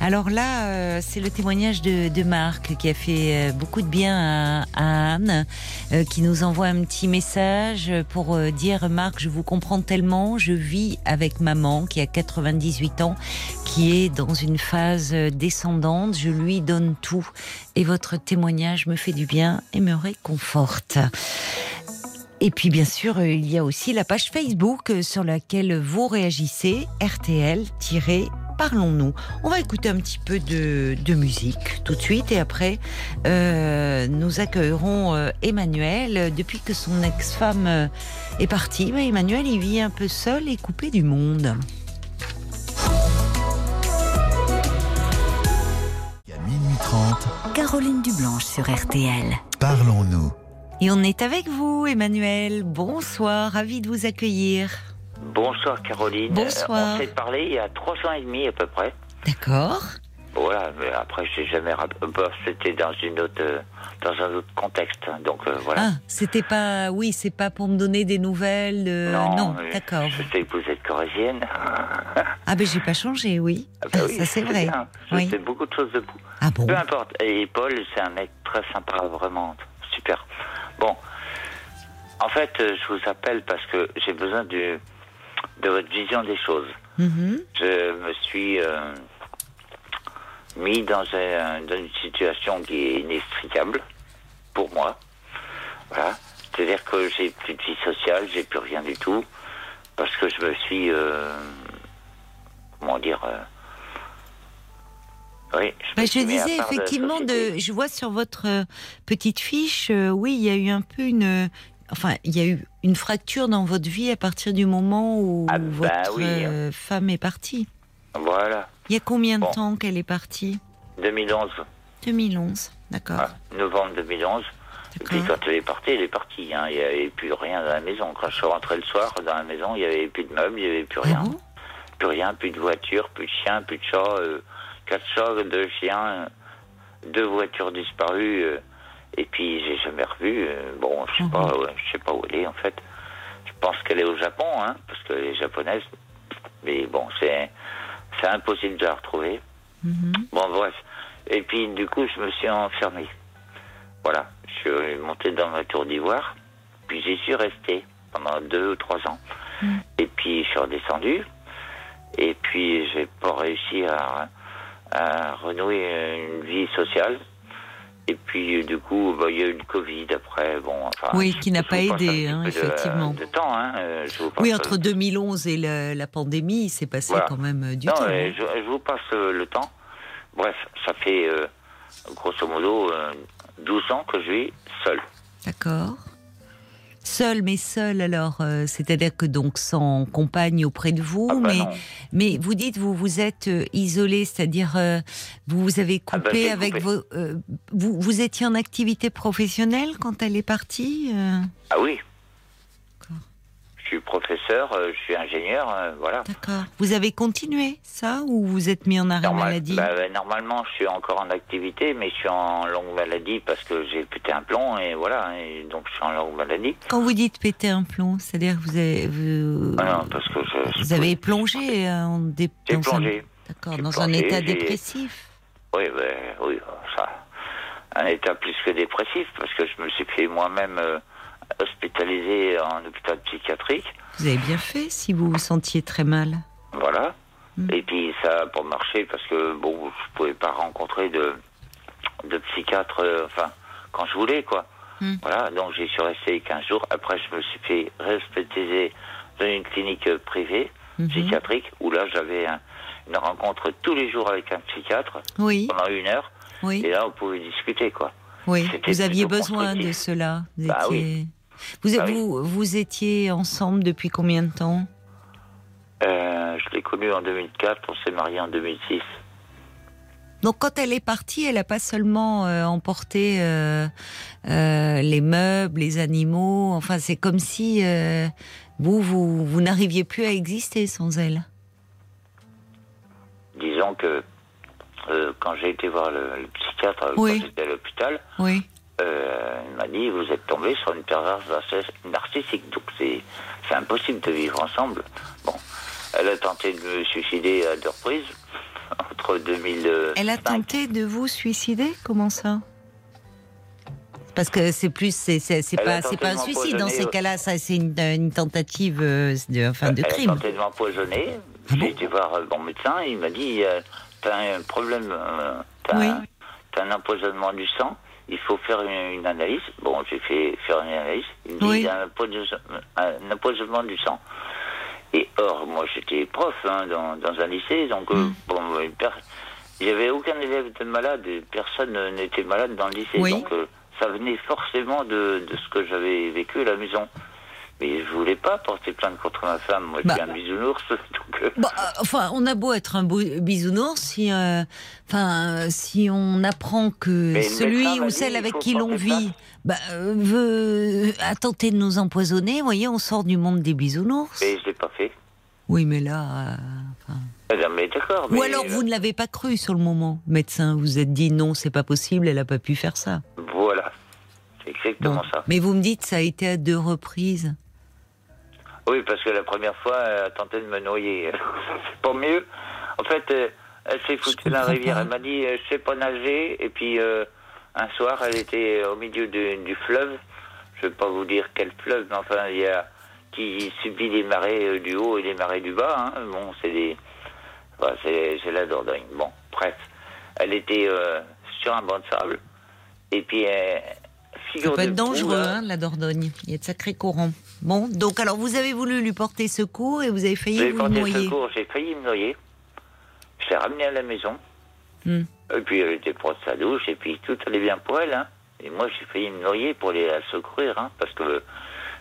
Speaker 1: alors là, euh, c'est le témoignage de, Marc qui a fait euh, beaucoup de bien à, Anne, euh, qui nous envoie un petit message pour dire Marc, je vous comprends tellement, je vis avec maman qui a 98 ans, qui est dans une phase descendante, je lui donne tout et votre témoignage me fait du bien et me réconforte. Et puis bien sûr, il y a aussi la page Facebook sur laquelle vous réagissez, RTL- parlons-nous On va écouter un petit peu de, musique tout de suite et après euh, nous accueillerons euh, Emmanuel. Depuis que son ex-femme euh, est partie, Emmanuel il vit un peu seul et coupé du monde.
Speaker 6: Il y a minuit 30.
Speaker 3: Caroline Dublanche sur RTL.
Speaker 6: Parlons-nous.
Speaker 1: Et on est avec vous, Emmanuel. Bonsoir, ravi de vous accueillir.
Speaker 10: Bonsoir Caroline.
Speaker 1: Bonsoir.
Speaker 10: on s'est parlé il y a trois ans et demi à peu près.
Speaker 1: D'accord.
Speaker 10: Voilà, mais après je jamais bah, c'était dans une autre euh, dans un autre contexte. Donc euh, voilà.
Speaker 1: Ah, c'était pas oui, c'est pas pour me donner des nouvelles euh, non, d'accord.
Speaker 10: Je sais que vous êtes corrézienne.
Speaker 1: ah ben j'ai pas changé, oui.
Speaker 10: Ah, bah
Speaker 1: ça c'est vrai.
Speaker 10: Je sais beaucoup de choses de vous.
Speaker 1: Ah bon?
Speaker 10: Peu importe. Et Paul, c'est un mec très sympa, vraiment super. Bon. En fait, je vous appelle parce que j'ai besoin du de votre vision des choses.
Speaker 1: Mhm.
Speaker 10: Je me suis euh, mis dans, une situation qui est inextricable pour moi. Voilà. C'est-à-dire que j'ai plus de vie sociale, j'ai plus rien du tout, parce que je me suis, euh, comment dire. Oui.
Speaker 1: Je, bah, je disais effectivement, de, je vois sur votre petite fiche, oui, il y a eu un peu une, enfin, il y a eu une fracture dans votre vie à partir du moment où
Speaker 10: ah, bah
Speaker 1: votre femme est partie.
Speaker 10: Voilà.
Speaker 1: Il y a combien de temps qu'elle est partie?
Speaker 10: 2011.
Speaker 1: 2011, d'accord.
Speaker 10: Ah, novembre 2011. Et puis quand elle est partie, elle est partie. Hein. Il n'y avait plus rien dans la maison. Quand je suis rentré le soir dans la maison, il n'y avait plus de meubles, il n'y avait plus ah rien. plus rien, plus de voitures, plus de chiens, plus de chats. Euh, quatre chats, deux chiens, deux voitures disparues. Euh, et puis j'ai jamais revu. Euh, bon, je sais pas, mhm. je sais pas où elle est en fait. Je pense qu'elle est au Japon, hein, parce qu'elle est japonaise. Mais bon, c'est c'est impossible de la retrouver. Mhm. Bon, bref. Et puis du coup, je me suis enfermé. Voilà, je suis monté dans ma tour d'ivoire, puis j'y suis resté pendant deux ou trois ans. Mhm. Et puis je suis redescendu, et puis j'ai pas réussi à, à renouer une vie sociale. Et puis, du coup, bah, il y a eu le Covid après. Bon, enfin,
Speaker 1: oui, qui n'a pas aidé, hein, effectivement.
Speaker 10: De, temps, hein, euh,
Speaker 1: oui, entre 2011 et la, pandémie, il s'est passé quand même euh, du temps. Non,
Speaker 10: hein. je, vous passe euh, le temps. Bref, ça fait grosso modo 12 ans que je vis seul.
Speaker 1: D'accord. Seul, mais seul alors, euh, c'est-à-dire que donc sans compagne auprès de vous,
Speaker 10: ah bah
Speaker 1: mais mais vous dites vous vous êtes euh, isolé, c'est-à-dire euh, vous vous avez
Speaker 10: ah bah,
Speaker 1: coupé avec vos vous vous étiez en activité professionnelle quand elle est partie
Speaker 10: Ah oui suis professeur, euh, je suis ingénieur, euh, voilà.
Speaker 1: D'accord. Vous avez continué ça ou vous êtes mis en arrêt maladie
Speaker 10: bah, bah, Normalement, je suis encore en activité, mais je suis en longue maladie parce que j'ai pété un plomb et voilà, et donc je suis en longue maladie.
Speaker 1: Quand vous dites péter un plomb, c'est-à-dire que vous avez, vous,
Speaker 10: ah non, parce que je,
Speaker 1: vous avez plongé euh, en
Speaker 10: dé... J'ai plongé.
Speaker 1: D'accord, dans un état dépressif.
Speaker 10: Oui, ben, oui, ça, un état plus que dépressif parce que je me suis fait moi-même hospitalisé en hôpital psychiatrique.
Speaker 1: Vous avez bien fait si vous vous sentiez très mal.
Speaker 10: Voilà. Hmm. Et puis ça a pas marché parce que bon, je pouvais pas rencontrer de, de psychiatre, euh, enfin, quand je voulais, quoi. Hmm. Voilà, donc j'y suis resté 15 jours. Après, je me suis fait hospitaliser dans une clinique privée, hmm. psychiatrique, où là, j'avais une rencontre tous les jours avec un psychiatre
Speaker 1: oui.
Speaker 10: pendant une heure. Oui. Et là, on pouvait discuter, quoi.
Speaker 1: Oui, vous aviez besoin de cela. Vous
Speaker 10: bah, oui.
Speaker 1: Vous, vous, vous, étiez ensemble depuis combien de temps?
Speaker 10: Euh, Je l'ai connue en 2004, on s'est mariés en 2006.
Speaker 1: Donc quand elle est partie, elle n'a pas seulement euh, emporté euh, les meubles, les animaux, enfin c'est comme si vous, vous, vous n'arriviez plus à exister sans elle.
Speaker 10: Disons que quand j'ai été voir le, psychiatre, quand j'étais à l'hôpital,
Speaker 1: oui.
Speaker 10: euh, il m'a dit vous êtes tombé sur une perverse narcissique, donc c'est impossible de vivre ensemble. Bon, elle a tenté de me suicider à deux reprises entre 2000.
Speaker 1: Elle a tenté de vous suicider? Comment ça? Parce que c'est plus, c'est pas, c'est pas un suicide. Dans ces cas-là, ça c'est une, tentative euh, de, enfin, de crime. Elle
Speaker 10: a tenté de m'empoisonner. Ah J'ai été voir mon médecin, il m'a dit t'as un problème, t'as un, un empoisonnement du sang il faut faire une, analyse. Bon, j'ai fait faire une analyse. Il me dit un, empoisonnement du sang. Et or, moi, j'étais prof hein, dans, dans, un lycée, donc euh, mm. bon, il n'y avait aucun élève de malade, personne n'était malade dans le lycée, donc euh, ça venait forcément de, de ce que j'avais vécu à la maison. Mais je voulais pas porter plainte contre ma femme. Moi, je suis bah. un bisounours. Euh.
Speaker 1: Bah, euh, enfin, on a beau être un bisounours, si, euh, enfin, si on apprend que celui ou celle avec qui l'on vit bah, veut a tenté de nous empoisonner, vous voyez, on sort du monde des bisounours.
Speaker 10: Mais je l'ai pas fait.
Speaker 1: Oui, mais là.
Speaker 10: mais d'accord.
Speaker 1: Ou alors vous ne l'avez pas cru sur le moment, médecin. Vous vous êtes dit non, c'est pas possible, elle a pas pu faire ça.
Speaker 10: Voilà, c'est exactement ça.
Speaker 1: Mais vous me dites ça a été à deux reprises.
Speaker 10: Oui, parce que la première fois, elle a tenté de me noyer. c'est pas mieux. En fait, euh, elle s'est foutue dans la rivière. Elle m'a dit, euh, je sais pas nager. Et puis, euh, un soir, elle était au milieu du fleuve. Je vais pas vous dire quel fleuve, mais enfin, il y a qui subit les marées du haut et les marées du bas. Hein. Bon, c'est des, c'est la Dordogne. Bon, bref, elle était sur un banc de sable. Et puis,
Speaker 1: ça peut être dangereux, hein, la Dordogne. Il y a de sacrés courants. Bon, donc alors vous avez voulu lui porter secours et vous avez failli vous noyer.
Speaker 10: J'ai failli me noyer. Je l'ai ramenée à la maison. Hmm. Et puis elle était de sa douche, et puis tout allait bien pour elle. Hein. Et moi, j'ai failli me noyer pour aller la secourir, hein, parce que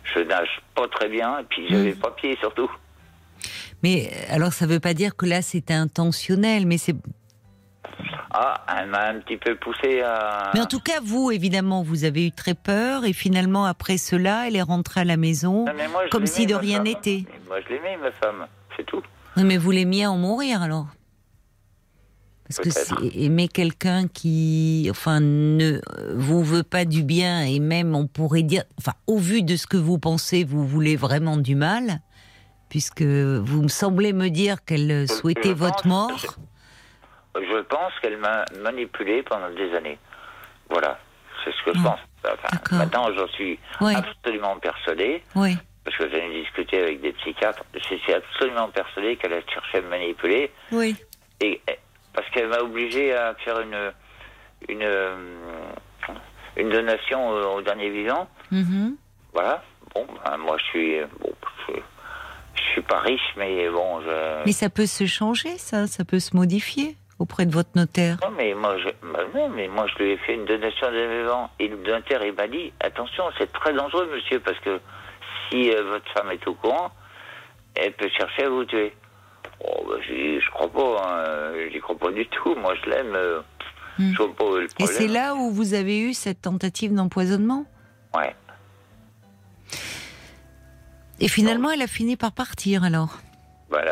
Speaker 10: je nage pas très bien, et puis j'avais hmm. pas pied surtout.
Speaker 1: Mais alors, ça veut pas dire que là, c'était intentionnel, mais c'est
Speaker 10: ah, elle m'a un petit peu poussé à.
Speaker 1: Mais en tout cas, vous, évidemment, vous avez eu très peur et finalement, après cela, elle est rentrée à la maison comme si de rien n'était.
Speaker 10: Moi, je l'aimais, ma femme, c'est tout.
Speaker 1: mais vous l'aimiez en mourir alors Parce que c'est aimer quelqu'un qui, enfin, ne vous veut pas du bien et même, on pourrait dire, enfin, au vu de ce que vous pensez, vous voulez vraiment du mal, puisque vous me semblez me dire qu'elle souhaitait votre mort.
Speaker 10: Je pense qu'elle m'a manipulé pendant des années. Voilà, c'est ce que je ah, pense. maintenant, j'en suis absolument persuadé. Oui. Parce que j'ai discuté avec des psychiatres. Je suis absolument persuadé qu'elle a cherché à me manipuler.
Speaker 1: Oui.
Speaker 10: Et parce qu'elle m'a obligé à faire une une une donation au, dernier vivant. Mm-hmm. Voilà. Bon, ben, moi je suis bon, je, je, suis pas riche, mais bon. Je...
Speaker 1: Mais ça peut se changer, ça, ça peut se modifier auprès de votre notaire?
Speaker 10: Non, mais moi, je, bah mais moi, je lui ai fait une donation de vivant. Et le notaire, il m'a dit attention, c'est très dangereux, monsieur, parce que si euh, votre femme est au courant, elle peut chercher à vous tuer. Oh, bah, je crois pas, hein. j'y crois pas du tout. Moi, je l'aime. Euh. Je vois pas le problème.
Speaker 1: Et c'est là où vous avez eu cette tentative d'empoisonnement?
Speaker 10: Ouais.
Speaker 1: Et finalement, elle a fini par partir alors?
Speaker 10: Bah,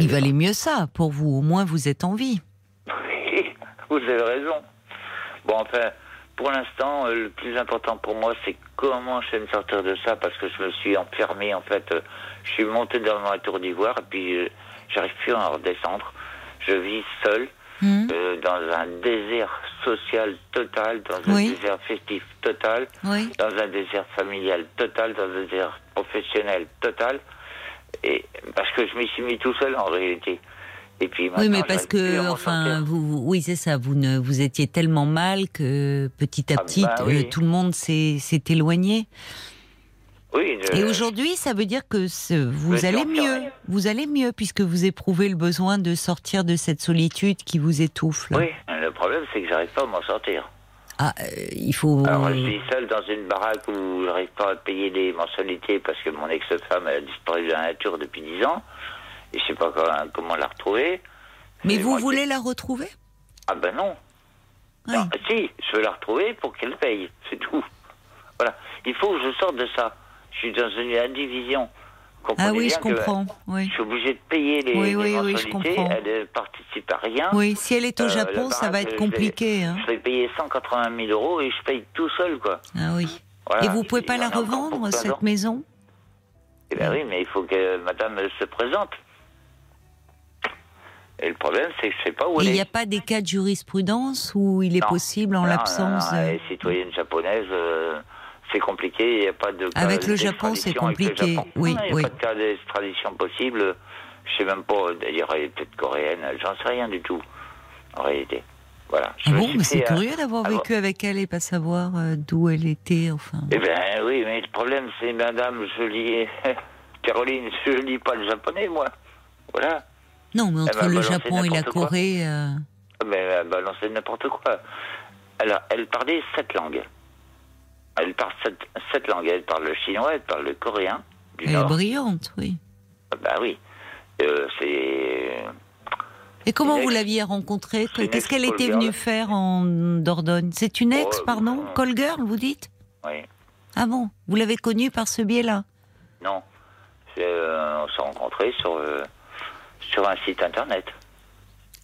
Speaker 1: Il valait mieux ça pour vous, au moins vous êtes en vie
Speaker 10: vous avez raison. Bon, enfin, pour l'instant, euh, le plus important pour moi, c'est comment je vais me sortir de ça, parce que je me suis enfermé, en fait. Euh, je suis monté dans ma tour d'ivoire, et puis euh, j'arrive plus à redescendre. Je vis seul, hmm. dans un désert social total, dans un désert festif total, dans un désert familial total, dans un désert professionnel total. Et parce que je m'y suis mis tout seul, en réalité
Speaker 1: oui, mais parce que, enfin, vous, oui, c'est ça. Vous ne, vous étiez tellement mal que petit à ah, petit, bah euh, tout le monde s'est éloigné.
Speaker 10: Oui.
Speaker 1: Et aujourd'hui, ça veut dire que vous allez mieux. Vous allez mieux puisque vous éprouvez le besoin de sortir de cette solitude qui vous étouffe.
Speaker 10: Oui, le problème, c'est que j'arrive pas à m'en sortir.
Speaker 1: Ah, euh, il faut.
Speaker 10: Alors, je suis seul dans une baraque où j'arrive pas à payer les mensualités parce que mon ex-femme a disparu de la nature depuis 10 ans. Je sais pas comment, la retrouver.
Speaker 1: Mais vous voulez la retrouver?
Speaker 10: Ah ben non. Si, je veux la retrouver pour qu'elle paye, c'est tout. Voilà. Il faut que je sorte de ça. Je suis dans une indivision.
Speaker 1: ah oui, je comprends. Oui.
Speaker 10: Je suis obligé de payer les, oui, oui, oui, je comprends. Elle ne participe à rien.
Speaker 1: Oui, si elle est au euh, Japon, ça va être compliqué.
Speaker 10: Je vais, hein. je vais, payer 180 000 euros et je paye tout seul, quoi.
Speaker 1: Ah oui. Et vous pouvez pas la revendre, cette maison?
Speaker 10: Eh bien oui, mais il faut que madame se présente. Et le problème, c'est que je sais pas où
Speaker 1: Il n'y a pas des cas de jurisprudence où il est possible, en l'absence.
Speaker 10: de... citoyenne japonaise, euh, c'est compliqué. Il n'y a pas de.
Speaker 1: avec le Japon, c'est compliqué. Oui,
Speaker 10: il n'y a pas de cas d'extradition possible. Je sais même pas. D'ailleurs, elle est peut-être coréenne. J'en sais rien du tout, en réalité. Voilà.
Speaker 1: Ah bon, mais c'est curieux d'avoir vécu avec elle et pas savoir euh, d'où elle était, enfin.
Speaker 10: Eh bien, oui, mais le problème, c'est, madame, je lis. Caroline, je lis pas le japonais, moi. Voilà.
Speaker 1: Non, mais entre le Japon et la Corée. Euh...
Speaker 10: Mais elle balançait n'importe quoi. Alors, elle parlait sept langues. Elle parle sept, langues. Elle parle le chinois, elle parle le coréen.
Speaker 1: Du elle est brillante, oui.
Speaker 10: Ben oui. Euh, c'est.
Speaker 1: Et comment vous l'aviez rencontrée? Qu'est-ce qu'elle était venue faire en Dordogne? C'est une ex, oh, pardon? Call girl, vous dites?
Speaker 10: Oui.
Speaker 1: Ah bon? Vous l'avez connue par ce biais-là?
Speaker 10: Non. Euh, on s'est rencontrés sur. Sur un site internet.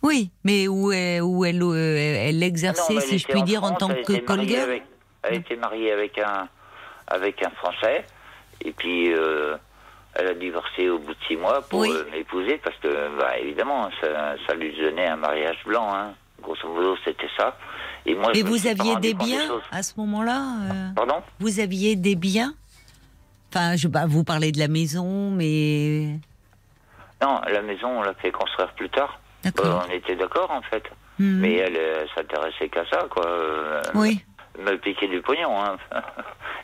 Speaker 1: Oui, mais où, elle, où elle, euh, elle exerçait, si je puis dire, en tant que
Speaker 10: collègue Elle était mariée avec un, avec un Français, et puis euh, elle a divorcé au bout de six mois pour euh, m'épouser, parce que, bah, évidemment, ça, ça, lui donnait un mariage blanc, hein. grosso modo, c'était ça.
Speaker 1: Et moi, Mais vous aviez des biens à ce moment-là
Speaker 10: Pardon?
Speaker 1: Vous aviez des biens? Enfin, je, bah, vous parlez de la maison, mais
Speaker 10: non, la maison, on l'a fait construire plus tard. Euh, on était d'accord, en fait. Hmm. Mais elle euh, s'intéressait qu'à ça, quoi. Euh,
Speaker 1: oui.
Speaker 10: Me piquer du pognon. Hein.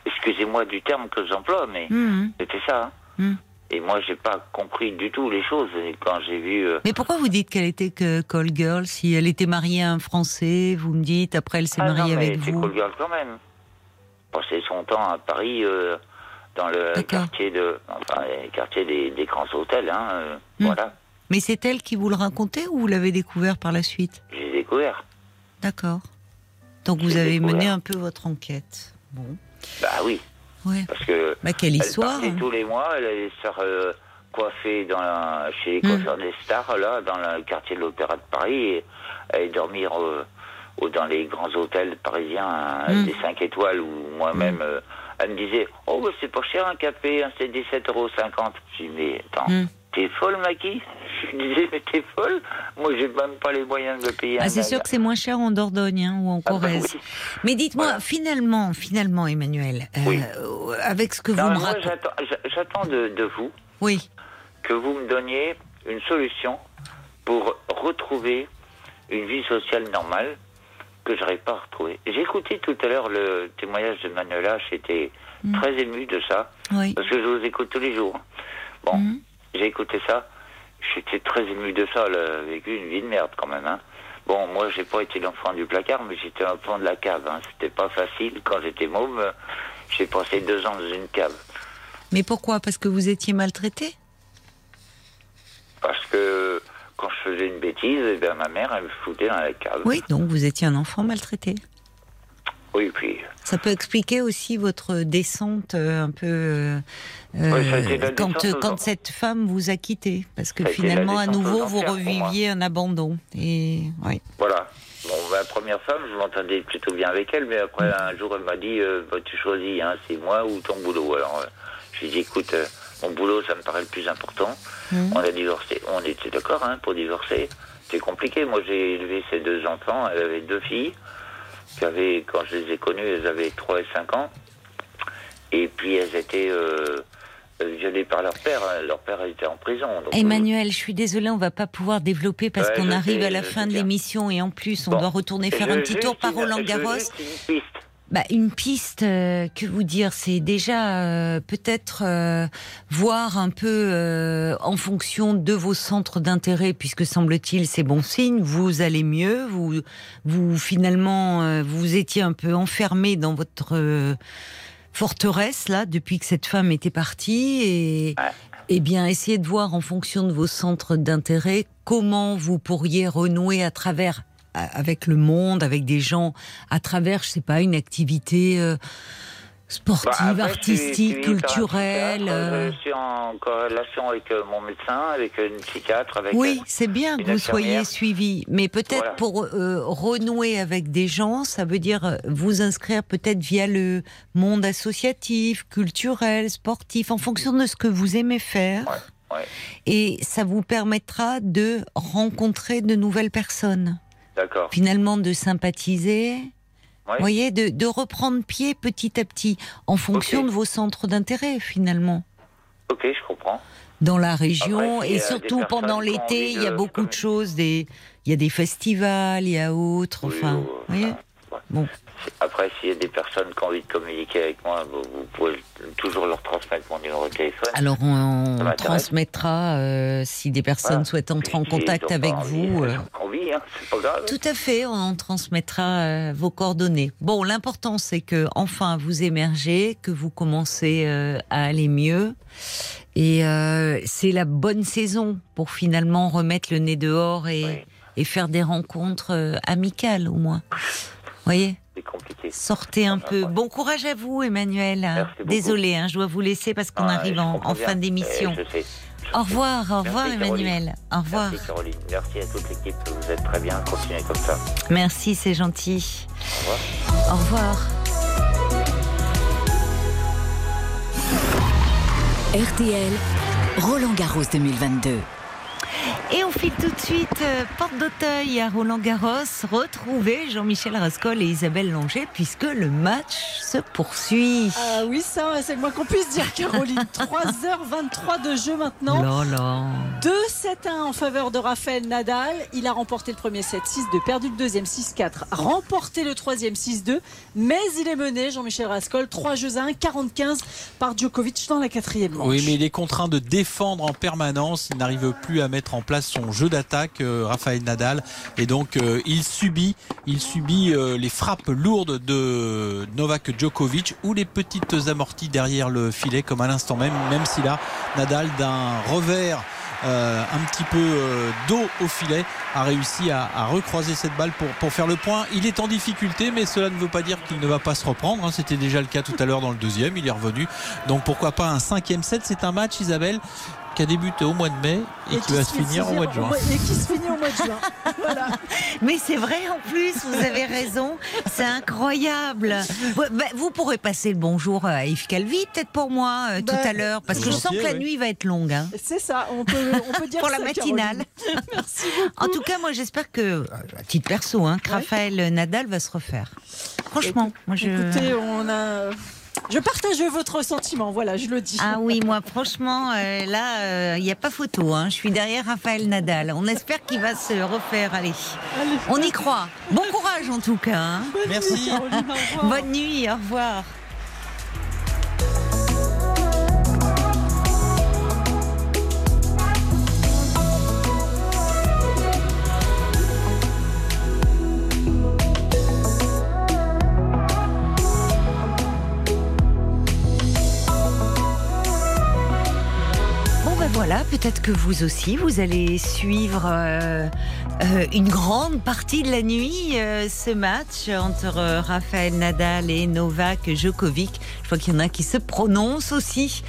Speaker 10: Excusez-moi du terme que j'emploie, mais hmm. c'était ça. Hein. Hmm. Et moi, j'ai pas compris du tout les choses quand j'ai vu. Euh,
Speaker 1: Mais pourquoi vous dites qu'elle était que call girl si elle était mariée à un Français Vous me dites après elle s'est ah mariée avec vous.
Speaker 10: call girl quand même. Passé son temps à Paris euh, dans le quartier de, enfin, quartier des, grands hôtels, hein, euh, hmm. voilà.
Speaker 1: Mais c'est elle qui vous le racontait ou vous l'avez découvert par la suite?
Speaker 10: J'ai découvert.
Speaker 1: D'accord. Donc vous avez mené un peu votre enquête. Bon.
Speaker 10: Bah oui. Parce que.
Speaker 1: Bah, quelle histoire
Speaker 10: hein. Tous les mois, elle allait se faire euh, coiffer dans chez les hmm. coiffeurs des stars, là, dans le quartier de l'Opéra de Paris, et aller dormir euh, dans les grands hôtels parisiens, hein, hmm. des 5 étoiles, ou moi-même. Euh, elle me disait Oh, bah, c'est pas cher un café, hein, c'est 17,50 euros. Je dis Mais attends, t'es folle, Maki? Je disais Mais t'es folle? Moi, j'ai même pas les moyens de le payer.
Speaker 1: Ah, c'est sûr que c'est moins cher en Dordogne hein, ou en ah, bah Corrèze. Mais dites-moi, finalement, finalement, Emmanuel, euh, avec ce que vous me racontez.
Speaker 10: J'attends de, de, vous
Speaker 1: oui.
Speaker 10: que vous me donniez une solution pour retrouver une vie sociale normale que je n'arrive pas à retrouver. J'ai écouté tout à l'heure le témoignage de Manuela, j'étais mm. très ému de ça, parce que je vous écoute tous les jours. Bon, mm. j'ai écouté ça, j'étais très ému de ça, elle a vécu une vie de merde quand même. Hein. Bon, moi, j'ai pas été l'enfant du placard, mais j'étais un enfant de la cave. Hein. C'était pas facile. Quand j'étais môme, j'ai passé deux ans dans une cave.
Speaker 1: Mais pourquoi? Parce que vous étiez maltraité?
Speaker 10: Parce que quand je faisais une bêtise, eh bien, ma mère, elle me foutait dans la cave.
Speaker 1: Oui, donc vous étiez un enfant maltraité.
Speaker 10: Oui, puis.
Speaker 1: Ça peut expliquer aussi votre descente euh, un peu. Euh, euh, quand, cette femme vous a quitté. Parce que finalement, à nouveau, vous reviviez un abandon. Et, oui.
Speaker 10: Voilà. Bon, ma première femme, je m'entendais plutôt bien avec elle, mais après, un jour, elle m'a dit bah, Tu choisis, hein, c'est moi ou ton boulot. Alors, je lui ai dit Écoute, mon boulot, ça me paraît le plus important. Mmh. On a divorcé. On était d'accord hein, pour divorcer. C'est compliqué. Moi, j'ai élevé ces deux enfants. Elle avait deux filles qui avaient, quand je les ai connues, elles avaient 3 et 5 ans. Et puis, elles étaient euh, violées par leur père. Leur père était en prison.
Speaker 1: Emmanuel, je suis désolée, on va pas pouvoir développer parce qu'on arrive à la fin de l'émission et en plus, on doit retourner faire un petit tour par Roland Garros. Bah, une piste, euh, que vous dire, c'est déjà euh, peut-être euh, voir un peu en fonction de vos centres d'intérêt, puisque semble-t-il c'est bon signe, vous allez mieux, vous, vous finalement vous étiez un peu enfermé dans votre forteresse là depuis que cette femme était partie et eh bien essayez de voir en fonction de vos centres d'intérêt comment vous pourriez renouer à travers avec le monde, avec des gens, à travers, je sais pas, une activité euh, sportive, bah, artistique, culturelle.
Speaker 10: Euh. Je suis en corrélation avec euh, mon médecin, avec une psychiatre. Avec
Speaker 1: oui, c'est bien que vous soyez suivi, mais peut-être pour renouer avec des gens, ça veut dire vous inscrire peut-être via le monde associatif, culturel, sportif, en fonction de ce que vous aimez faire. Et ça vous permettra de rencontrer de nouvelles personnes finalement de sympathiser. Vous voyez, de, reprendre pied petit à petit, en fonction de vos centres d'intérêt, finalement.
Speaker 10: Ok, je comprends.
Speaker 1: Dans la région, et surtout pendant l'été, il y a beaucoup de choses. Des, il y a des festivals, il y a autres. enfin, vous voyez
Speaker 10: Bon. Après, s'il y a des personnes qui ont envie de communiquer avec moi, vous, pouvez toujours leur transmettre mon numéro de téléphone.
Speaker 1: Alors, on, transmettra euh, si des personnes souhaitent entrer en contact avec vous.
Speaker 10: Euh, envie, hein, pas grave.
Speaker 1: Tout à fait, on transmettra euh, vos coordonnées. Bon, l'important, c'est que enfin vous émergez, que vous commencez à aller mieux. Et c'est la bonne saison pour finalement remettre le nez dehors et, et faire des rencontres amicales, au moins. Vous voyez?
Speaker 10: Compliqué.
Speaker 1: Sortez un peu. Bon courage à vous, Emmanuel. Désolée, hein, je dois vous laisser parce qu'on ah, arrive en, fin d'émission.
Speaker 10: Eh,
Speaker 1: au revoir, au revoir Emmanuel. Au revoir.
Speaker 10: Merci Caroline. Merci à toute l'équipe. Vous êtes très bien. Continuez comme ça.
Speaker 1: Merci, c'est gentil.
Speaker 10: Au revoir.
Speaker 1: Au revoir.
Speaker 3: RTL, Roland Garros 2022.
Speaker 1: Et on file tout de suite euh, porte d'Auteuil à Roland-Garros, retrouver Jean-Michel Rascol et Isabelle Langer puisque le match se poursuit.
Speaker 4: Ah oui, ça, c'est le moins qu'on puisse dire, Caroline. 3h23 de jeu maintenant.
Speaker 1: Là, là.
Speaker 4: 2-7-1 en faveur de Raphaël Nadal. Il a remporté le premier set 6-2, perdu le deuxième 6-4, remporté le troisième 6-2, mais il est mené, Jean-Michel Rascol, 3 jeux à 1, 45 par Djokovic dans la quatrième manche.
Speaker 5: Oui, mais il est contraint de défendre en permanence. Il n'arrive plus à mettre en place son jeu d'attaque, euh, Raphaël Nadal. Et donc, euh, il subit, il subit euh, les frappes lourdes de Novak Djokovic ou les petites amorties derrière le filet, comme à l'instant même, même si là, Nadal d'un revers. un petit peu d'eau au filet a réussi à, recroiser cette balle pour, pour faire le point. Il est en difficulté, mais cela ne veut pas dire qu'il ne va pas se reprendre. Hein. C'était déjà le cas tout à l'heure dans le deuxième. Il est revenu. Donc pourquoi pas un cinquième set? C'est un match, Isabelle, qui a débuté au mois de mai et, qui, va se finir au mois de juin.
Speaker 4: Et qui se finit au mois de juin. voilà.
Speaker 1: Mais c'est vrai en plus, vous avez raison, c'est incroyable. Bah, vous pourrez passer le bonjour à Yves Calvi, peut-être pour moi, euh, tout bah, à l'heure, parce que je sens que la nuit va être longue. Hein.
Speaker 4: C'est ça, on peut, on peut dire
Speaker 1: Pour la matinale.
Speaker 4: Merci beaucoup.
Speaker 1: En tout cas, moi j'espère que, à titre perso, hein, que Raphaël Nadal va se refaire. Franchement, moi je.
Speaker 4: Écoutez, on a. Je partage votre sentiment, voilà, je le dis.
Speaker 1: Ah oui, moi franchement, euh, là, il euh, n'y a pas photo. Hein. Je suis derrière Raphaël Nadal. On espère qu'il va se refaire. Allez, on y croit. Bon courage en tout cas. Hein.
Speaker 5: Merci.
Speaker 1: Bonne nuit, au revoir. Voilà, peut-être que vous aussi, vous allez suivre euh, euh, une grande partie de la nuit euh, ce match entre Rafael Nadal et Novak Djokovic. Je vois qu'il y en a qui se prononcent aussi.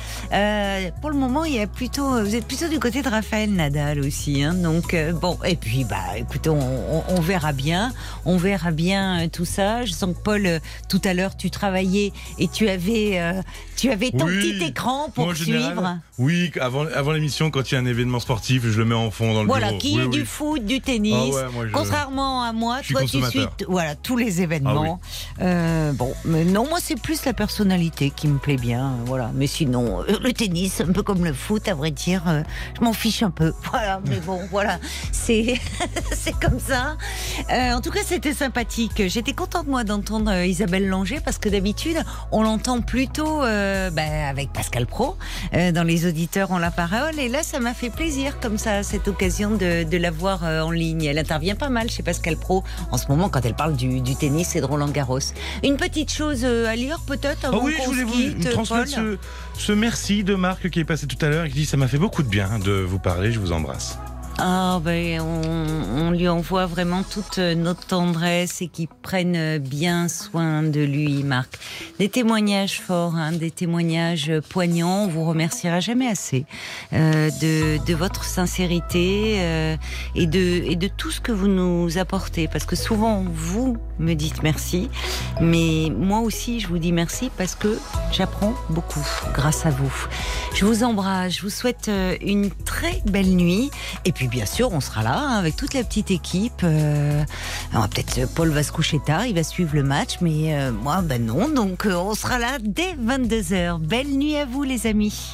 Speaker 1: pour le moment, il y a plutôt, vous êtes plutôt du côté de Rafael Nadal aussi. Hein, donc bon, et puis bah, écoutez, on, verra bien, on verra bien tout ça. Je sens que Paul, tout à l'heure, tu travaillais et tu avais, tu avais ton petit écran pour suivre.
Speaker 7: oui, avant, avant l'émission, quand il y a un événement sportif, je le mets en fond dans le
Speaker 1: voilà,
Speaker 7: bureau.
Speaker 1: qui est du foot, du tennis. Ah Contrairement à moi, toi tu suis voilà, tous les événements. Ah euh, bon, mais non, moi c'est plus la personnalité qui me plaît bien. Voilà. Mais sinon, euh, le tennis, un peu comme le foot, à vrai dire, euh, je m'en fiche un peu. Voilà, mais bon, voilà, c'est comme ça. en tout cas, c'était sympathique. J'étais contente, moi, d'entendre Isabelle Langer parce que d'habitude, on l'entend plutôt ben, avec Pascal Pro. dans les auditeurs, on la parole. Et là, ça m'a fait plaisir, comme ça, cette occasion de, de la voir euh, en ligne. Elle intervient pas mal chez Pascal Pro en ce moment quand elle parle du, du tennis et de Roland Garros. Une petite chose euh, à lire, peut-être
Speaker 7: avant oh Oui, je voulais vous transmettre ce, ce merci de Marc qui est passé tout à l'heure et qui dit Ça m'a fait beaucoup de bien de vous parler. Je vous embrasse.
Speaker 1: Ah ben on, lui envoie vraiment toute notre tendresse et qui prennent bien soin de lui, Marc. Des témoignages forts, hein, des témoignages poignants. On vous remerciera jamais assez euh, de, de, votre sincérité euh, et de et de tout ce que vous nous apportez, parce que souvent vous me dites merci, mais moi aussi je vous dis merci parce que j'apprends beaucoup grâce à vous. Je vous embrasse, je vous souhaite euh, une très belle nuit et puis bien sûr, on sera là hein, avec toute la petite équipe. Euh, peut-être euh, Paul va se coucher tard, il va suivre le match, mais euh, moi, ben non. Donc, on sera là dès 22h. Belle nuit à vous, les amis.